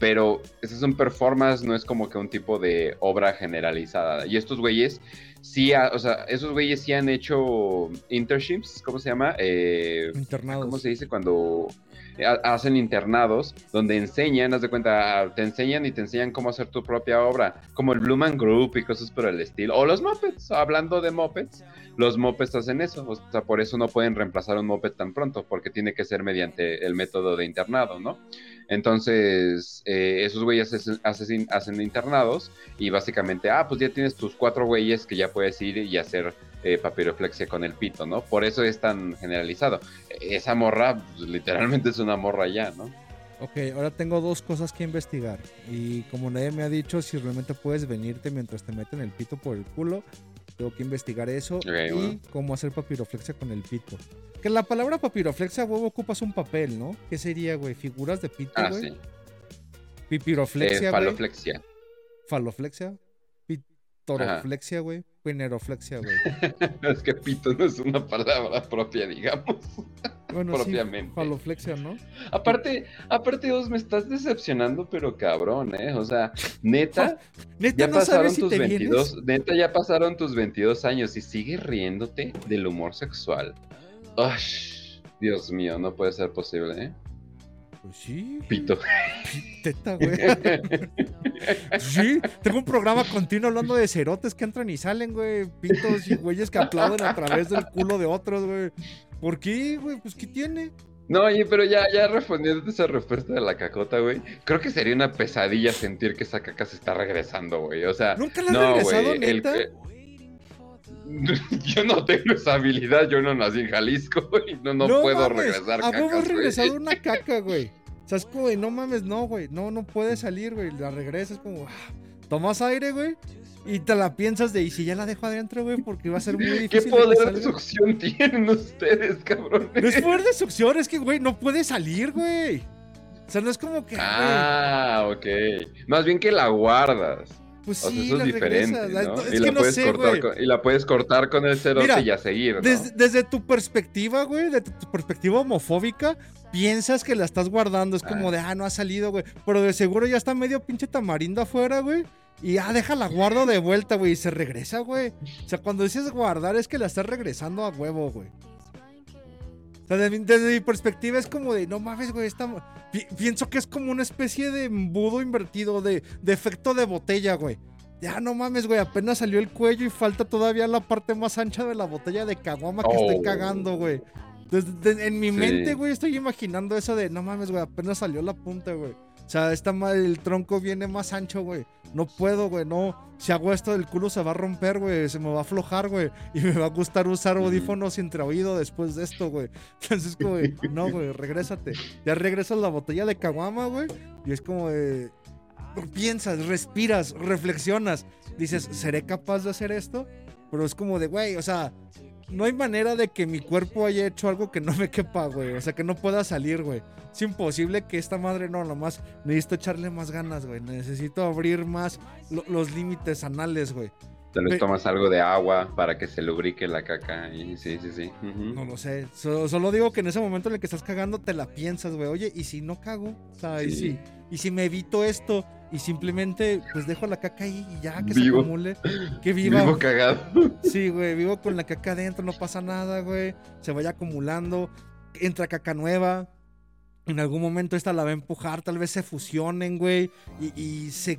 Pero ese es un performance, no es como que un tipo de obra generalizada. Y estos güeyes sí, ha- o sea, esos güeyes sí han hecho internships, ¿cómo se llama? Eh, internados. ¿Cómo se dice cuando hacen internados donde enseñan, haz de cuenta, te enseñan y te enseñan cómo hacer tu propia obra, como el Blue Group y cosas por el estilo, o los Muppets, hablando de Muppets, los Muppets hacen eso, o sea, por eso no pueden reemplazar un Muppet tan pronto, porque tiene que ser mediante el método de internado, ¿no? Entonces, eh, esos güeyes hacen internados y básicamente, ah, pues ya tienes tus cuatro güeyes que ya puedes ir y hacer eh, papiroflexia con el pito, ¿no? Por eso es tan generalizado. Esa morra, pues, literalmente es una morra ya, ¿no? Ok, ahora tengo dos cosas que investigar. Y como nadie me ha dicho si realmente puedes venirte mientras te meten el pito por el culo, tengo que investigar eso y bueno. cómo hacer papiroflexia con el pito. Que la palabra papiroflexia, huevo, ocupas un papel, ¿no? ¿Qué sería, güey? ¿Figuras de pito, Ah, güey? sí. Pipiroflexia, Eh, güey. faloflexia. Faloflexia. Pitoroflexia, güey. Pineroflexia, güey. es que pito no es una palabra propia, digamos. Bueno, Propiamente. sí, faloflexia, ¿no? Aparte, aparte, vos me estás decepcionando, pero cabrón, ¿eh? O sea, neta, Neta, ya no pasaron si tus te 22, vienes. neta, ya pasaron tus 22 años y sigues riéndote del humor sexual. Ush, Dios mío, no puede ser posible, ¿eh? Pues sí, Pito. teta, güey. Sí, tengo un programa continuo hablando de cerotes que entran y salen, güey. Pitos y güeyes que aplauden a través del culo de otros, güey. ¿Por qué, güey? Pues, ¿qué tiene? No, oye, pero ya, ya respondiendo a esa respuesta de la cacota, güey, creo que sería una pesadilla sentir que esa caca se está regresando, güey. O sea, ¿Nunca la has no, regresado, güey. neta? Yo no tengo esa habilidad, yo no nací en Jalisco, güey. No, no, puedo mames, regresar A huevo cacas, has güey. regresado una caca, güey. O sea, es como, de, no mames, no, güey. No, no puede salir, güey. La regresas como, ah, tomas aire, güey. Y te la piensas de, y si ya la dejo adentro, güey, porque va a ser muy ¿Qué difícil. que poder de salga". succión tienen ustedes, cabrones? No es poder de succión, es que, güey, no puede salir, güey. O sea, no es como que, güey, Ah, ok. Más bien que la guardas. Pues O sea, sí, eso es diferente, y, que la no puedes sé, cortar con, y la puedes cortar con el cerote Mira, y a seguir, ¿no? Desde, desde tu perspectiva, güey, de tu, tu perspectiva homofóbica, piensas que la estás guardando. Es como Ah. de, ah, no ha salido, güey. Pero de seguro ya está medio pinche tamarindo afuera, güey. Y ah, déjala, guardo de vuelta, güey. Y se regresa, güey. O sea, cuando dices guardar es que la estás regresando a huevo, güey. Desde, mi- desde mi perspectiva es como de, no mames, güey, esta... pi- pienso que es como una especie de embudo invertido, de, de efecto de botella, güey. Ya no mames, güey, apenas salió el cuello y falta todavía la parte más ancha de la botella de caguama que estoy Oh. cagando, güey. Desde- de- en mi Sí. mente, güey, estoy imaginando eso de, no mames, güey, apenas salió la punta, güey. O sea, está mal, el tronco viene más ancho, güey. No puedo, güey, no. Si hago esto, el culo se va a romper, güey. Se me va a aflojar, güey. Y me va a gustar usar audífonos entre oído después de esto, güey. Entonces, como no, güey, regrésate. Ya regresas la botella de caguama, güey. Y es como de. Piensas, respiras, reflexionas. Dices, ¿seré capaz de hacer esto? Pero es como de, güey, o sea, no hay manera de que mi cuerpo haya hecho algo que no me quepa, güey. O sea, que no pueda salir, güey. Es imposible que esta madre no, nomás necesito echarle más ganas, güey. Necesito abrir más lo- los límites anales, güey. Pe- tomas algo de agua para que se lubrique la caca. Y sí, sí, sí. No lo sé. So- solo digo que en ese momento en el que estás cagando te la piensas, güey. Oye, ¿y si no cago? O sea, ¿y Sí. si, y si me evito esto y simplemente pues dejo la caca ahí y ya que Vivo. se acumule? Que viva. Vivo cagado. Sí, güey, vivo con la caca adentro, no pasa nada, güey. Se vaya acumulando, entra caca nueva. En algún momento esta la va a empujar, tal vez se fusionen, güey. Y, y se.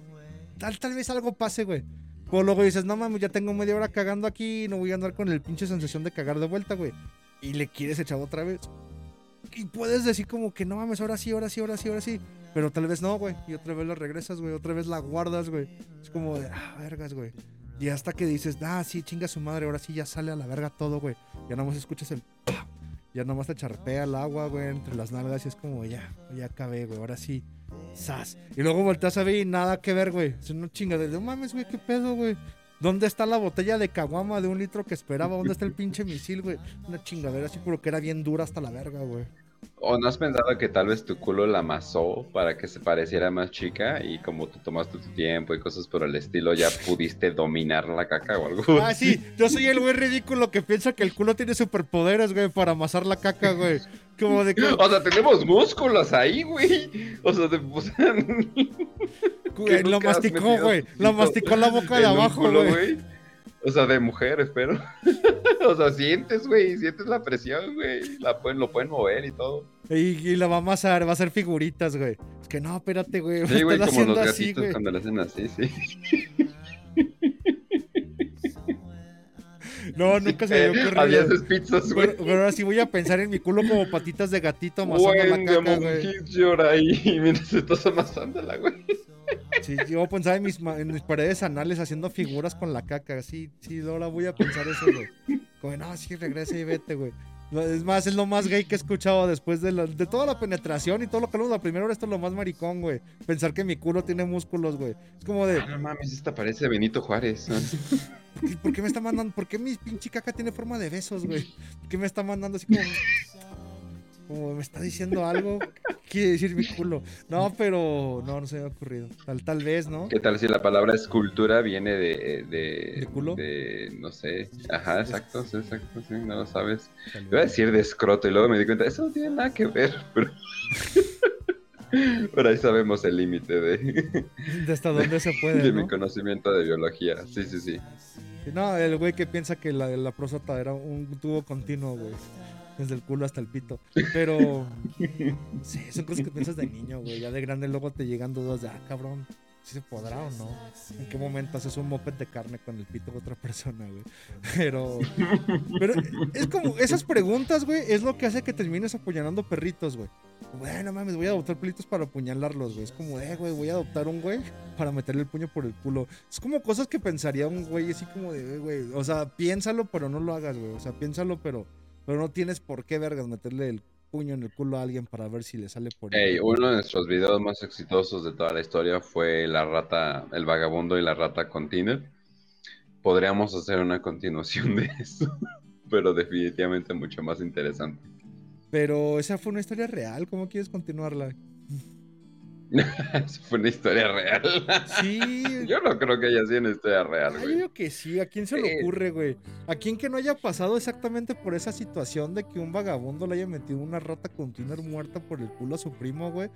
Tal, tal vez algo pase, güey. Pero luego dices, no mames, ya tengo media hora cagando aquí, no voy a andar con el pinche sensación de cagar de vuelta, güey. Y le quieres echar otra vez. Y puedes decir como que no mames, ahora sí, ahora sí, ahora sí, ahora sí. Pero tal vez no, güey. Y otra vez la regresas, güey. Otra vez la guardas, güey. Es como de, ah, vergas, güey. Y hasta que dices, ah, sí, chinga su madre, ahora sí ya sale a la verga todo, güey. Ya nomás escuchas el... ¡pah! Ya nomás te charpea el agua, güey, entre las nalgas y es como, ya, ya acabé, güey, ahora sí. ¡Sas! Y luego volteas a ver y nada que ver, güey. Es una chingadera. No mames, güey, qué pedo, güey. ¿Dónde está la botella de caguama de un litro que esperaba? ¿Dónde está el pinche misil, güey? Una chingadera así, pero que era bien dura hasta la verga, güey. ¿O no has pensado que tal vez tu culo la amasó para que se pareciera más chica y como tú tomaste tu tiempo y cosas por el estilo, ya pudiste dominar la caca o algo? Ah, sí, yo soy el güey ridículo que piensa que el culo tiene superpoderes, güey, para amasar la caca, güey. Como de que, O sea, tenemos músculos ahí, güey. O sea, sea, güey, lo masticó, güey. Lo masticó la boca de abajo, culo, güey. O sea, de mujer, espero. o sea, sientes, güey, sientes la presión, güey. La pueden, lo pueden mover y todo. Y, y la va a amasar, va a hacer figuritas, güey. Es que no, espérate, güey. Sí, güey, como los así, gatitos cuando le hacen así, sí. No, nunca se me había ocurrido. Había esos pizzas, güey. Pero, pero ahora sí voy a pensar en mi culo como patitas de gatito amasando la caca, güey. monkeys llora ahí mientras estás amasándola, güey. Sí, yo voy a pensar en mis, en mis paredes anales haciendo figuras con la caca. Sí, sí, ahora voy a pensar eso, güey. Como, no, sí, regresa y vete, güey. Es más, es lo más gay que he escuchado después de, la- de toda la penetración y todo lo que hablamos la primera hora. Esto es lo más maricón, güey. Pensar que mi culo tiene músculos, güey. Es como de, Ah, no mames, esta parece Benito Juárez. ¿no? ¿por qué, por qué me está mandando? ¿Por qué mi pinche caca tiene forma de besos, güey? ¿Por qué me está mandando así como... Como me está diciendo algo, ¿qué quiere decir mi culo? No, pero no, no se me ha ocurrido. Tal, tal vez, ¿no? ¿Qué tal si la palabra escultura viene de. ¿De, ¿De culo? de, no sé. Ajá, exacto, sí, exacto, sí, no lo sabes. Iba a decir de escroto y luego me di cuenta, eso no tiene nada que ver, pero. pero ahí sabemos el límite de, De hasta dónde se puede, de ¿no? mi conocimiento de biología. Sí, sí, sí. No, el güey que piensa que la, la próstata era un tubo continuo, güey. Desde el culo hasta el pito. Pero. Sí, son cosas que piensas de niño, güey. Ya de grande luego te llegan dudas de, ah, cabrón, si se podrá o no. ¿En qué momento haces un moped de carne con el pito de otra persona, güey? Pero. Pero es como. Esas preguntas, güey, es lo que hace que termines apuñalando perritos, güey. Bueno, mames, voy a adoptar perritos para apuñalarlos, güey. Es como, eh, güey, voy a adoptar un güey para meterle el puño por el culo. Es como cosas que pensaría un güey así como de, "Eh, güey, o sea, piénsalo, pero no lo hagas, güey. O sea, piénsalo, pero, pero no tienes por qué, vergas, meterle el puño en el culo a alguien para ver si le sale por Ey, el uno de nuestros videos más exitosos de toda la historia fue la rata, el vagabundo y la rata con Tinder. Podríamos hacer una continuación de eso, pero definitivamente mucho más interesante. Pero esa fue una historia real, ¿cómo quieres continuarla? Eso fue una historia real. Sí, Yo no creo que haya sido una historia real, yo güey. digo que sí, ¿a quién se le Eh. ocurre, güey? ¿A quién que no haya pasado exactamente por esa situación de que un vagabundo le haya metido una rata con Tinder muerta por el culo a su primo, güey?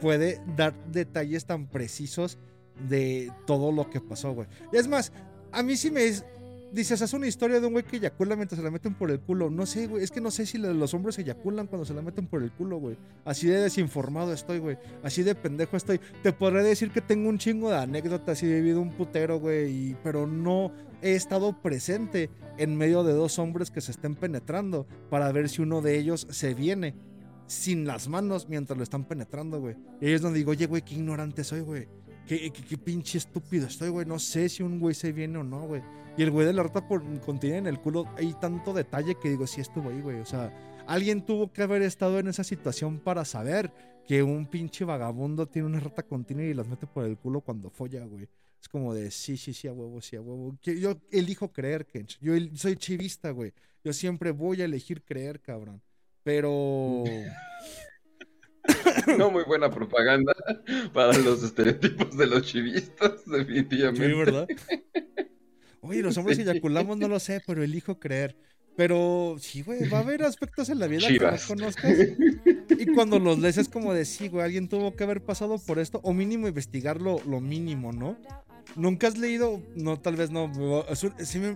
Puede dar detalles tan precisos de todo lo que pasó, güey. Y es más, a mí sí me es- dices, haz una historia de un güey que eyacula mientras se la meten por el culo. No sé, güey, es que no sé si los hombres eyaculan cuando se la meten por el culo, güey. Así de desinformado estoy, güey. Así de pendejo estoy. Te podré decir que tengo un chingo de anécdotas y he vivido un putero, güey, pero no he estado presente en medio de dos hombres que se estén penetrando para ver si uno de ellos se viene sin las manos mientras lo están penetrando, güey. Y es donde digo, oye, güey, qué ignorante soy, güey. Qué, pinche estúpido estoy, güey. No sé si un güey se viene o no, güey. Y el güey de la rata por, contiene en el culo hay tanto detalle que digo, sí estuvo ahí, güey. O sea, alguien tuvo que haber estado en esa situación para saber que un pinche vagabundo tiene una rata continua y las mete por el culo cuando folla, güey. Es como de, sí, sí, sí, a huevo, sí, a huevo. Yo elijo creer, Kench. Yo soy chivista, güey. Yo siempre voy a elegir creer, cabrón. Pero... No muy buena propaganda para los estereotipos de los chivistas, definitivamente. Sí, ¿verdad? Oye, los hombres Sí. eyaculamos, no lo sé, pero elijo creer. Pero sí, güey, va a haber aspectos en la vida Chivas. que no conozcas. Y cuando los lees es como de, sí, güey, alguien tuvo que haber pasado por esto, o mínimo investigar lo, mínimo, ¿no? Nunca has leído, no, tal vez no,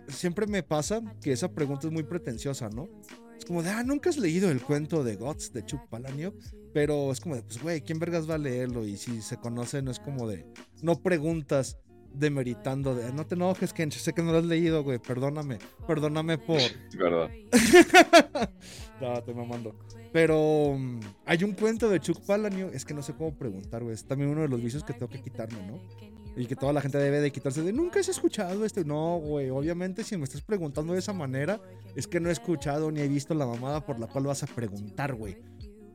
siempre me pasa que esa pregunta es muy pretenciosa, ¿no? Es como de, ah, nunca has leído el cuento de Guts de Chuck Palahniuk, pero es como de, pues, güey, ¿quién vergas va a leerlo? Y si se conocen, es como de, no preguntas demeritando de, no te enojes, Ken, sé que no lo has leído, güey, perdóname, perdóname por... Verdad. no, estoy mamando. Pero mm, hay un cuento de Chuck Palahniuk, es que no sé cómo preguntar, güey, es también uno de los vicios que tengo que quitarme, ¿no? Y que toda la gente debe de quitarse de, nunca has escuchado esto. No, güey, obviamente si me estás preguntando de esa manera, es que no he escuchado ni he visto la mamada por la cual vas a preguntar, güey.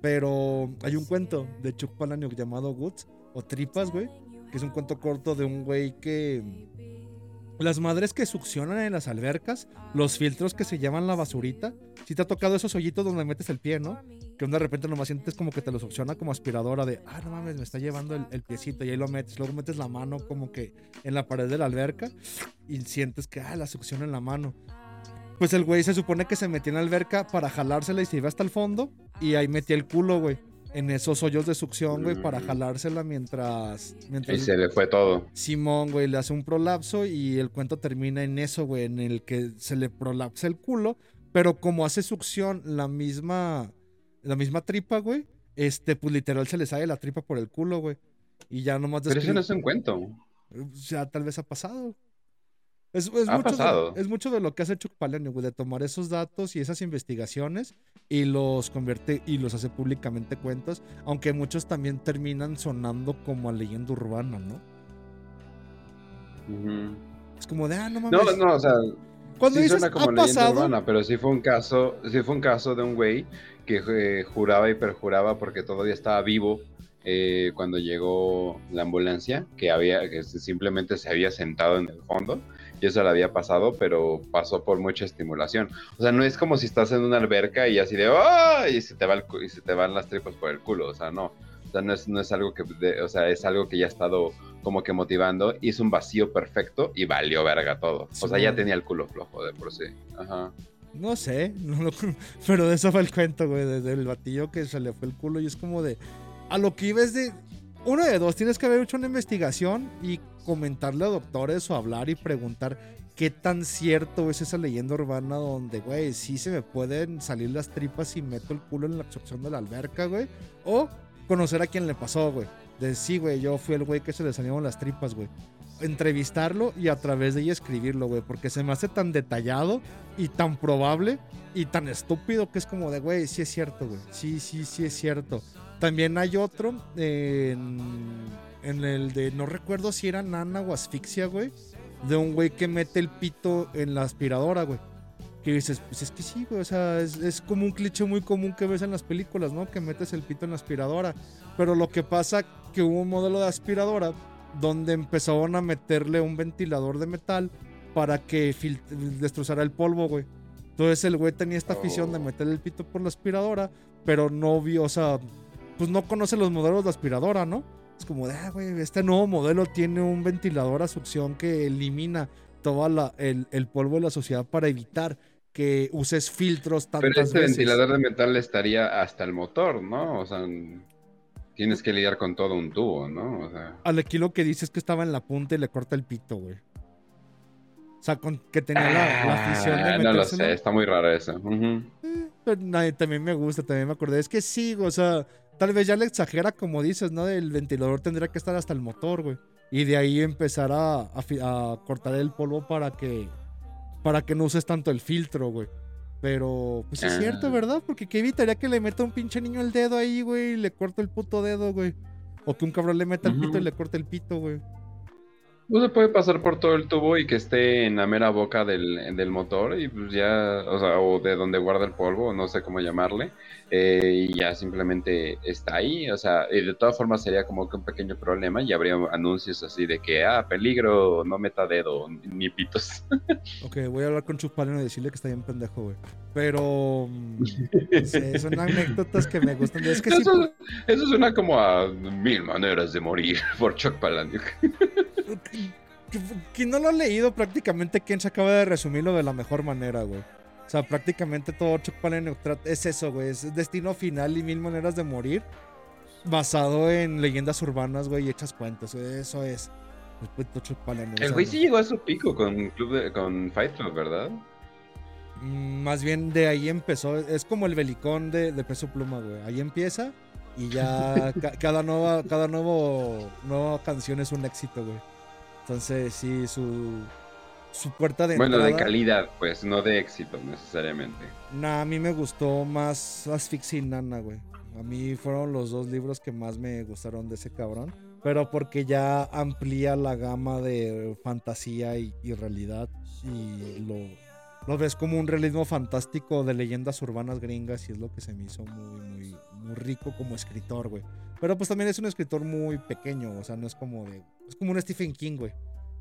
Pero hay un cuento de Chuck Palahniuk llamado Goods o Tripas, güey, que es un cuento corto de un güey que las madres que succionan en las albercas, los filtros que se llaman la basurita, si te ha tocado esos hoyitos donde metes el pie, ¿no? Que de repente nomás sientes como que te lo succiona como aspiradora de, ah, no mames, me está llevando el, el piecito y ahí lo metes, luego metes la mano como que en la pared de la alberca y sientes que, ah, la succiona en la mano. Pues el güey se supone que se metió en la alberca para jalársela y se iba hasta el fondo y ahí metía el culo, güey. En esos hoyos de succión, güey, para jalársela mientras... mientras Y se le fue todo. Simón, güey, le hace un prolapso y el cuento termina en eso, güey, en el que se le prolapsa el culo, pero como hace succión la misma, la misma tripa, güey, este, pues literal se le sale la tripa por el culo, güey. Y ya nomás Pero eso no es un cuento. o sea, tal vez ha pasado. Es, es Ha mucho pasado. De, es mucho de lo que hace Chuck Palahniuk, güey, de tomar esos datos y esas investigaciones y los convierte y los hace públicamente cuentos, aunque muchos también terminan sonando como a leyenda urbana, ¿no? Es como de, ah, no mames. No, no, o sea, Cuando sí dices, suena como ha pasado, urbana, pero sí fue un caso, sí fue un caso de un güey que eh, juraba y perjuraba porque todavía estaba vivo eh, cuando llegó la ambulancia, que había, que simplemente se había sentado en el fondo y eso le había pasado, pero pasó por mucha estimulación. O sea, no es como si estás en una alberca y así de ¡ah! y se te va el y se te van las tripas por el culo, o sea, no. O sea, no es, no es algo que, de- o sea, es algo que ya ha estado como que motivando, hizo un vacío perfecto y valió verga todo. O sea, ya tenía el culo flojo de por sí. Ajá. no sé, no lo- pero de eso fue el cuento, güey, de- del batillo que se le fue el culo y es como de, a lo que iba es de, uno de dos, tienes que haber hecho una investigación y comentarle a doctores o hablar y preguntar qué tan cierto es esa leyenda urbana donde, güey, sí se me pueden salir las tripas si meto el culo en la absorción de la alberca, güey, o conocer a quien le pasó, güey. De sí, güey, yo fui el güey que se le salieron las tripas, güey. Entrevistarlo y a través de ella escribirlo, güey, porque se me hace tan detallado y tan probable y tan estúpido que es como de, güey, sí es cierto, güey. Sí, sí, sí es cierto. También hay otro en, en el de, no recuerdo si era nana o asfixia, güey, de un güey que mete el pito en la aspiradora, güey. Que dices, pues es que sí, güey, o sea, es, es como un cliché muy común que ves en las películas, ¿no? Que metes el pito en la aspiradora. Pero lo que pasa que hubo un modelo de aspiradora donde empezaron a meterle un ventilador de metal para que destrozara el polvo, güey. Entonces el güey tenía esta afición de Oh. meter el pito por la aspiradora, pero no vio, o sea, pues no conoce los modelos de aspiradora, ¿no? Es como de, ah, güey, este nuevo modelo tiene un ventilador a succión que elimina todo el, el polvo de la sociedad para evitar que uses filtros tantas Pero este veces. ventilador de metal estaría hasta el motor, ¿no? O sea, tienes que lidiar con todo un tubo, ¿no? O sea, Al aquí lo que dice es que estaba en la punta y le corta el pito, güey. O sea, con, que tenía la, la afición de Ah, no lo sé, está muy raro eso. Pero nadie- también me gusta, también me acordé. Es que sí, o sea, tal vez ya le exagera como dices, ¿no? El ventilador tendría que estar hasta el motor, güey. Y de ahí empezar a, a fi- a cortar el polvo para que para que no uses tanto el filtro, güey. Pero, pues es Ah. cierto, ¿verdad? Porque qué evitaría que le meta un pinche niño el dedo ahí, güey, y le corte el puto dedo, güey. O que un cabrón le meta el pito y le corte el pito, güey. No se puede pasar por todo el tubo y que esté en la mera boca del, del motor y pues ya, o sea, o de donde guarda el polvo, no sé cómo llamarle, eh, y ya simplemente está ahí, o sea, y de todas formas sería como que un pequeño problema y habría anuncios así de que, ah, peligro, no meta dedo, ni pitos. Ok, voy a hablar con Chupaleno y decirle que está bien pendejo, güey. Pero, mm, sé, son anécdotas que me gustan. Es que sí, Eso, eso suena como a mil maneras de morir por Chuck Palahniuk. Quien no lo ha leído, prácticamente Ken se acaba de resumirlo de la mejor manera, güey. O sea, prácticamente todo Chuck Palahniuk tra- es eso, güey. Es destino final y mil maneras de morir. Basado en leyendas urbanas, güey, y hechas cuentos. güey, Eso es. El güey sí llegó a su pico con, Club de- con Fight Club, ¿verdad? Mm, Más bien de ahí empezó. Es como el belicón de, de peso pluma, güey. Ahí empieza y ya ca- cada nueva, cada nuevo, nueva canción es un éxito, güey. Entonces, sí, su, su puerta de Bueno, de entrada- calidad, pues, no de éxito necesariamente. Nah, a mí me gustó más Asfixia y Nana, güey. A mí fueron los dos libros que más me gustaron de ese cabrón. Pero porque ya amplía la gama de fantasía y, y realidad. Y lo, lo ves como un realismo fantástico de leyendas urbanas gringas. Y es lo que se me hizo muy, muy, muy rico como escritor, güey. Pero pues también es un escritor muy pequeño. O sea, no es como de. Es como un Stephen King, güey.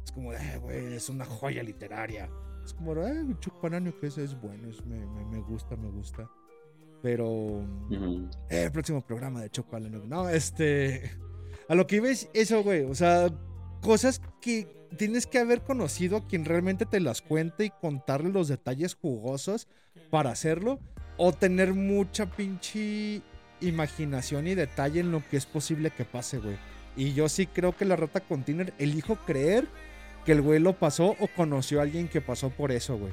Es como de, "Eh, güey, es una joya literaria. Es como, eh, Chuck Palahniuk que ese es bueno, es- me, me, me gusta, me gusta. Pero eh, el próximo programa de Allen, No, este. A lo que iba es eso, güey. O sea, cosas que tienes que haber conocido a quien realmente te las cuente y contarle los detalles jugosos para hacerlo. O tener mucha pinche imaginación y detalle en lo que es posible que pase, güey. Y yo sí creo que la rata container, elijo creer que el güey lo pasó o conoció a alguien que pasó por eso, güey.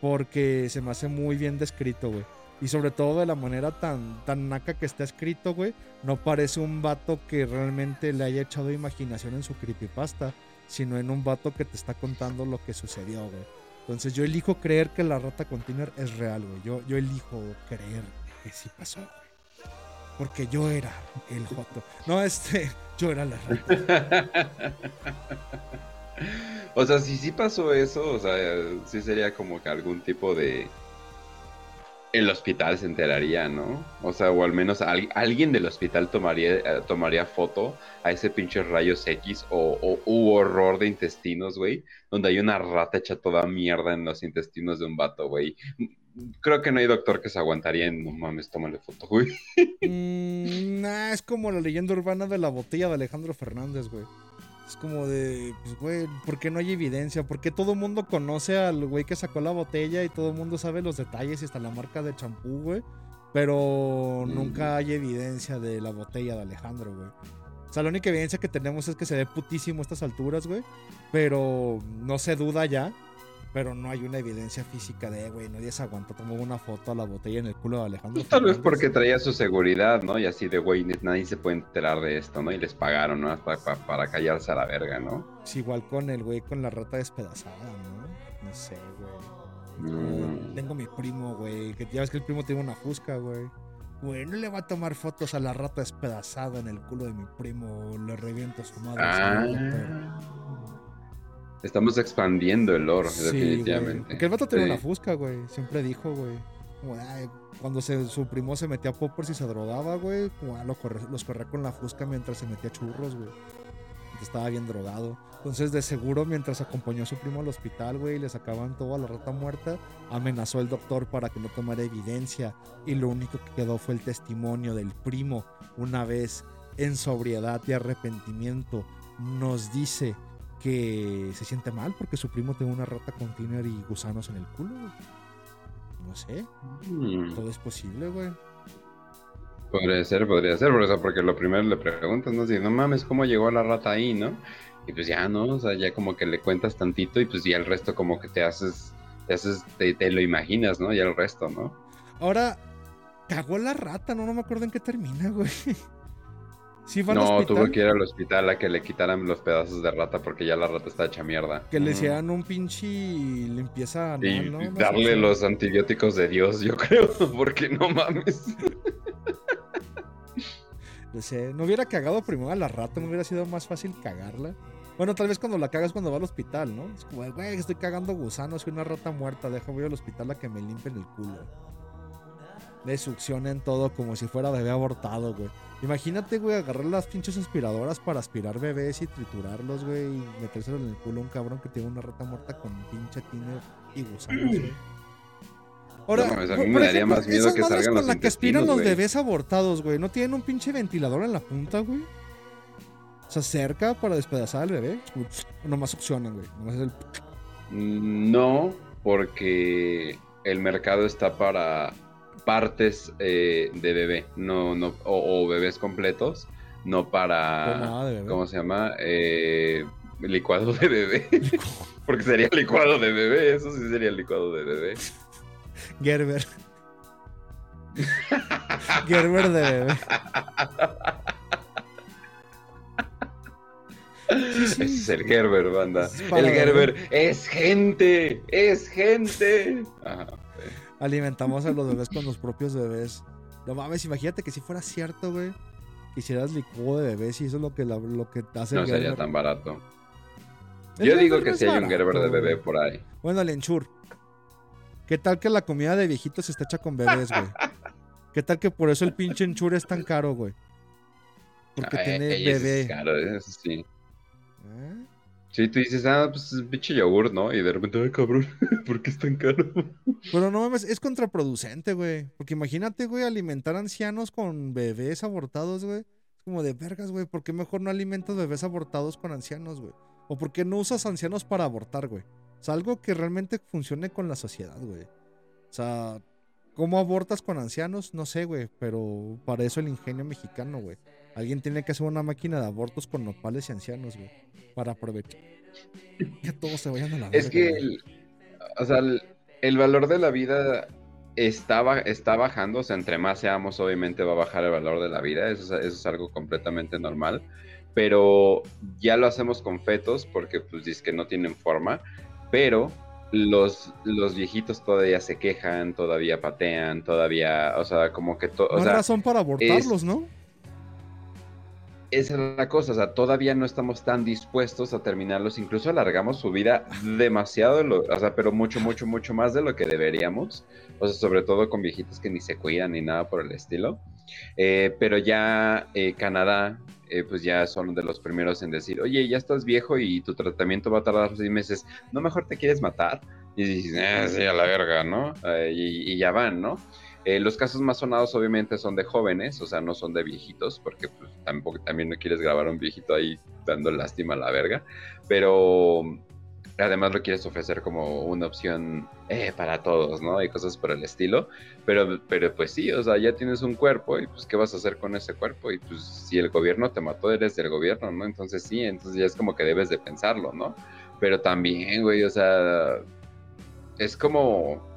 Porque se me hace muy bien descrito, güey. Y sobre todo de la manera tan, tan naca que está escrito, güey. No parece un vato que realmente le haya echado imaginación en su creepypasta. Sino en un vato que te está contando lo que sucedió, güey. Entonces yo elijo creer que la rata container es real, güey. Yo, yo elijo creer que sí pasó, güey. Porque yo era el Joto. No, este, yo era la rata. O sea, si sí pasó eso, o sea, sí sería como que algún tipo de... El hospital se enteraría, ¿no? O sea, o al menos al- alguien del hospital tomaría, eh, tomaría foto a ese pinche rayos X o, horror de intestinos, güey, donde hay una rata hecha toda mierda en los intestinos de un vato, güey. Creo que no hay doctor que se aguantaría en, no mames, tómale foto, güey. Mm, es como la leyenda urbana de la botella de Alejandro Fernández, güey. Es como de, pues, güey, ¿por qué no hay evidencia? ¿Por qué todo el mundo conoce al güey que sacó la botella y todo el mundo sabe los detalles y hasta la marca de champú, güey? Pero nunca hay evidencia de la botella de Alejandro, güey. O sea, la única evidencia que tenemos es que se ve putísimo a estas alturas, güey. Pero no se duda ya. Pero no hay una evidencia física de, güey, nadie se aguantó, tomó una foto a la botella en el culo de Alejandro. Pues tal vez porque traía su seguridad, ¿no? Y así de, güey, nadie se puede enterar de esto, ¿no? Y les pagaron, ¿no? Para, para, para callarse a la verga, ¿no? Es igual con el güey con la rata despedazada, ¿no? No sé, güey. Mm. Tengo mi primo, güey. Que ya ves que el primo tiene una fusca, güey. Güey, no le va a tomar fotos a la rata despedazada en el culo de mi primo. Le reviento a su madre. Ah. Estamos expandiendo el lore, Sí, definitivamente. güey. Porque el vato Sí. una fusca, güey. Siempre dijo, güey. Como, ay, cuando se, su primo se metía a poppers y se drogaba, güey. Como, ah, lo corre- los corría con la fusca mientras se metía churros, güey. Estaba bien drogado. Entonces, de seguro, mientras acompañó a su primo al hospital, güey, y le sacaban todo a la rata muerta, amenazó el doctor para que no tomara evidencia. Y lo único que quedó fue el testimonio del primo, una vez en sobriedad y arrepentimiento, nos dice que se siente mal porque su primo tiene una rata container y gusanos en el culo. güey. No sé, Mm, todo es posible, güey. Podría ser, podría ser, o sea, porque lo primero le preguntas, ¿no? Si no mames, ¿cómo llegó la rata ahí, no? Y pues ya, ¿no? O sea, ya como que le cuentas tantito y pues ya el resto como que te haces, te haces, te, te lo imaginas, ¿no? Ya el resto, ¿no? Ahora, cagó la rata, no, no me acuerdo en qué termina, güey. Sí, va al No, hospital, tuvo que ir al hospital a que le quitaran los pedazos de rata porque ya la rata está hecha mierda. Que le hicieran un pinche limpieza Y ¿no? Darle los antibióticos de Dios, yo creo, porque no mames. No sé, no hubiera cagado primero a la rata, no hubiera sido más fácil cagarla. Bueno, tal vez cuando la cagas cuando va al hospital, ¿no? Es como, güey, estoy cagando gusanos, soy una rata muerta, deja voy al hospital a que me limpien el culo. Le succionen todo como si fuera bebé abortado, güey. Imagínate, güey, agarrar las pinches aspiradoras para aspirar bebés y triturarlos, güey, y metérselo en el culo a un cabrón que tiene una rata muerta con pinche tiner y gusanos, güey. Ahora, No a mí me daría más miedo esas que madres salgan con los la que aspiran los bebés abortados, güey. ¿No tienen un pinche ventilador en la punta, güey? O sea, cerca para despedazar al bebé. Nomás succionan, güey. Nomás es el... Mm, No, porque el mercado está para partes eh, de bebé, no, no, o, o bebés completos, no para, de bebé. ¿cómo se llama? Eh, licuado de bebé, porque sería licuado de bebé, eso sí sería licuado de bebé. Gerber. Gerber de bebé. Sí, sí. Ese es el Gerber, banda. El. Gerber es gente, es gente. Ajá. Alimentamos a los bebés con los propios bebés. No mames, imagínate que si fuera cierto, güey. Hicieras licuado de bebés y eso es lo que, la- lo que hace No el sería Gerber. tan barato. El Yo digo que es hay un Gerber de bebé por ahí. Bueno, el enchur. ¿Qué tal que la comida de viejitos está hecha con bebés, güey? ¿Qué tal que por eso el pinche enchur es tan caro, güey? Porque tiene bebé. Es caro, eso sí. ¿Eh? Sí, tú dices, ah, pues es pinche yogur, ¿no? Y de repente, ay, cabrón, ¿por qué es tan caro? Pero no mames, es contraproducente, güey. Porque imagínate, güey, alimentar ancianos con bebés abortados, güey. Es como de vergas, güey. ¿Por qué mejor no alimentas bebés abortados con ancianos, güey? ¿O por qué no usas ancianos para abortar, güey? Sea, algo que realmente funcione con la sociedad, güey. O sea, ¿cómo abortas con ancianos? No sé, güey. Pero para eso el ingenio mexicano, güey. Alguien tiene que hacer una máquina de abortos con nopales y ancianos, güey. Para aprovechar. Que todos se vayan a la Es verga, que, el- o sea, el, el valor de la vida está, está bajando, o sea, entre más seamos, obviamente va a bajar el valor de la vida, eso es, eso es algo completamente normal, pero ya lo hacemos con fetos porque, pues, dice que no tienen forma, pero los, los viejitos todavía se quejan, todavía patean, todavía, o sea, como que, to- o No sea, razón para abortarlos, ¿no? Esa es la cosa, o sea, todavía no estamos tan dispuestos a terminarlos, incluso alargamos su vida demasiado, lo- o sea, pero mucho, mucho, mucho más de lo que deberíamos, o sea, sobre todo con viejitos que ni se cuidan ni nada por el estilo, Eh, pero ya eh, Canadá, eh, pues ya son de los primeros en decir, oye, ya estás viejo y tu tratamiento va a tardar seis meses, ¿no mejor te quieres matar? Y dices, ah, sí, a la verga, ¿no? Eh, y, y ya van, ¿no? Eh, los casos más sonados obviamente son de jóvenes, o sea, no son de viejitos, porque pues, tampoco también no quieres grabar a un viejito ahí dando lástima a la verga, pero además lo quieres ofrecer como una opción eh, para todos, ¿no? Y cosas por el estilo, pero, pero pues sí, o sea, ya tienes un cuerpo y pues ¿qué vas a hacer con ese cuerpo? Y pues si el gobierno te mató, eres del gobierno, ¿no? Entonces sí, entonces ya es como que debes de pensarlo, ¿no? Pero también, güey, o sea, es como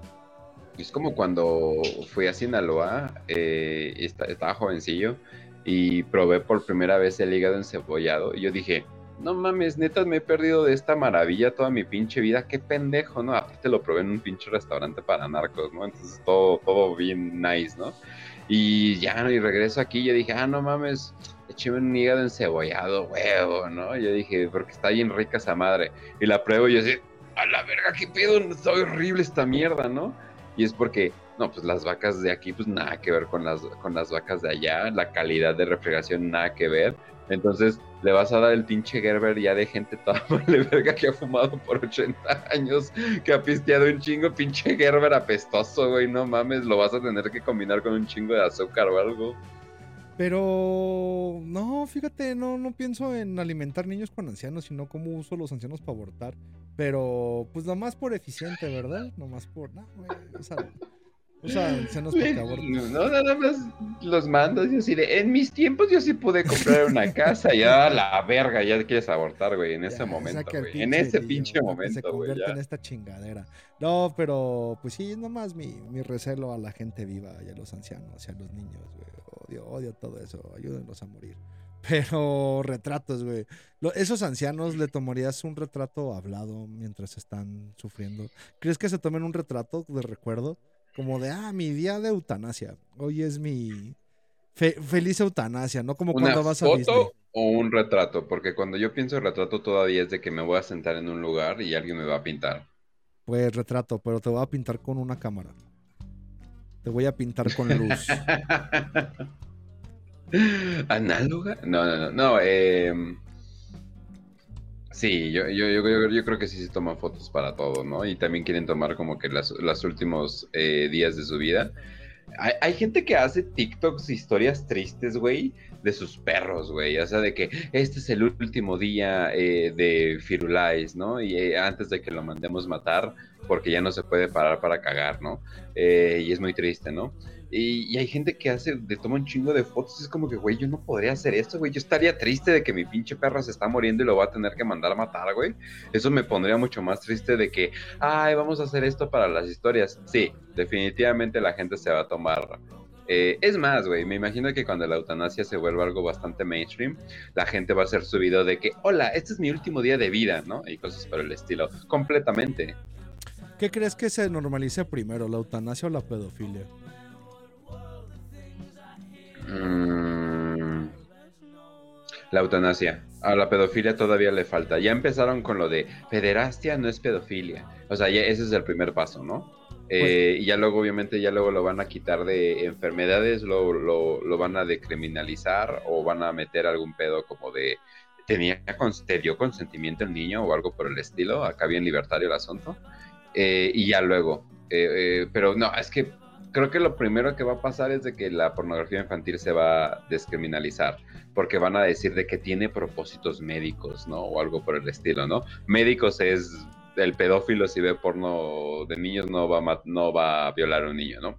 es como cuando fui a Sinaloa, eh, estaba jovencillo y probé por primera vez el hígado encebollado. Y yo dije, no mames, neta, me he perdido de esta maravilla toda mi pinche vida. Qué pendejo, ¿no? Aparte lo probé en un pinche restaurante para narcos, ¿no? Entonces todo, todo bien nice, ¿no? Y ya, y regreso aquí yo dije, ah, no mames, écheme un hígado encebollado, huevo, ¿no? Yo dije, porque está bien rica esa madre. Y la pruebo y yo así, a la verga, qué pedo, está horrible esta mierda, ¿no? Y es porque, no, pues las vacas de aquí, pues nada que ver con las, con las vacas de allá, la calidad de refrigeración, nada que ver. Entonces, le vas a dar el pinche Gerber ya de gente toda vale verga que ha fumado por 80 años, que ha pisteado un chingo, pinche Gerber apestoso, güey, no mames, lo vas a tener que combinar con un chingo de azúcar o algo. Pero no, fíjate, no, no pienso en alimentar niños con ancianos, sino cómo uso los ancianos para abortar. Pero, pues nomás por eficiente, ¿verdad? Nomás por. No, güey. O sea, usa ancianos para que aborten. No, nada más los mandas y así de, en mis tiempos yo sí pude comprar una casa y a la verga, ya quieres abortar, güey, en ese Ya, momento, güey, en ese pinche que Se momento, güey, convierte ya. en esta chingadera. No, pero pues sí, nomás mi, mi recelo a la gente viva y a los ancianos y a los niños, güey. Odio, odio todo eso. Ayúdenlos a morir. Pero retratos, güey. Esos ancianos le tomarías un retrato hablado mientras están sufriendo. ¿Crees que se tomen un retrato de recuerdo? Como de, ah, mi día de eutanasia. Hoy es mi fe- feliz eutanasia, ¿no? Como ¿Una cuando vas a Disney. foto o un retrato? Porque cuando yo pienso en retrato todavía es de que me voy a sentar en un lugar y alguien me va a pintar. Pues retrato, pero te voy a pintar con una cámara. Te voy a pintar con luz. ¿Análoga? No, no, no, no, em, Sí, yo, yo, yo, creo que sí se toman fotos para todo, ¿no? Y también quieren tomar como que las, los últimos eh, días de su vida. Hay, gente que hace TikToks, historias tristes, güey, de sus perros, güey. O sea, de que este es el último día eh, de Firulais, ¿no? Y eh, antes de que lo mandemos matar, porque ya no se puede parar para cagar, ¿no? Eh, y es muy triste, ¿no? Y, hay gente que hace, le toma un chingo de fotos. Es como que, güey, yo no podría hacer esto, güey. Yo estaría triste de que mi pinche perro se está muriendo y lo va a tener que mandar a matar, güey. Eso me pondría mucho más triste de que, ay, vamos a hacer esto para las historias. Sí, definitivamente la gente se va a tomar. eh, es más, güey, me imagino que cuando la eutanasia se vuelva algo bastante mainstream, la gente va a hacer su video de que, hola, este es mi último día de vida, ¿no? Y cosas por el estilo. Completamente. ¿Qué crees que se normalice primero, la eutanasia o la pedofilia? Mm, la eutanasia. A la pedofilia todavía le falta. Ya empezaron con lo de pederastia no es pedofilia. O sea, ya ese es el primer paso, ¿no? Eh, y ya luego, obviamente, ya luego lo van a quitar de enfermedades, lo, lo, lo van a decriminalizar o van a meter algún pedo como de tenía, te dio consentimiento el niño o algo por el estilo, acá bien libertario el asunto, eh, y ya luego, eh, eh, pero no, es que creo que lo primero que va a pasar es de que la pornografía infantil se va a descriminalizar, porque van a decir de que tiene propósitos médicos, ¿no? O algo por el estilo, ¿no? Médicos es el pedófilo si ve porno de niños no va a, no va a violar a un niño, ¿no?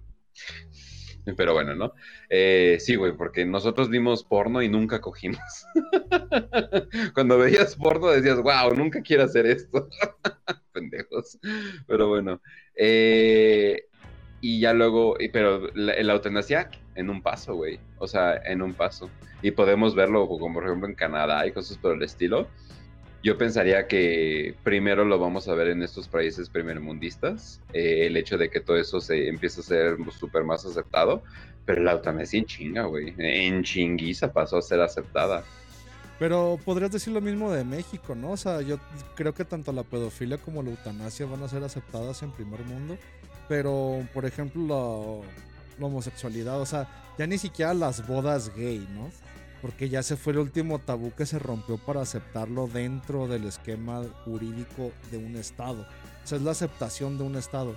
Pero bueno, ¿no? Eh, sí, güey, porque nosotros vimos porno y nunca cogimos. Cuando veías porno decías, wow, nunca quiero hacer esto. Pendejos. Pero bueno. eh, y ya luego, pero la, la eutanasia en un paso, güey. O sea, en un paso. Y podemos verlo como por ejemplo en Canadá y cosas por el estilo. Yo pensaría que primero lo vamos a ver en estos países primermundistas, eh, el hecho de que todo eso se empieza a ser súper más aceptado, pero la eutanasia en chinga, güey, en chinguiza pasó a ser aceptada. Pero podrías decir lo mismo de México, ¿no? O sea, yo creo que tanto la pedofilia como la eutanasia van a ser aceptadas en primer mundo. Pero, por ejemplo, la, homosexualidad, o sea, ya ni siquiera las bodas gay, ¿no? Porque ya se fue el último tabú que se rompió para aceptarlo dentro del esquema jurídico de un Estado. O sea, es la aceptación de un Estado.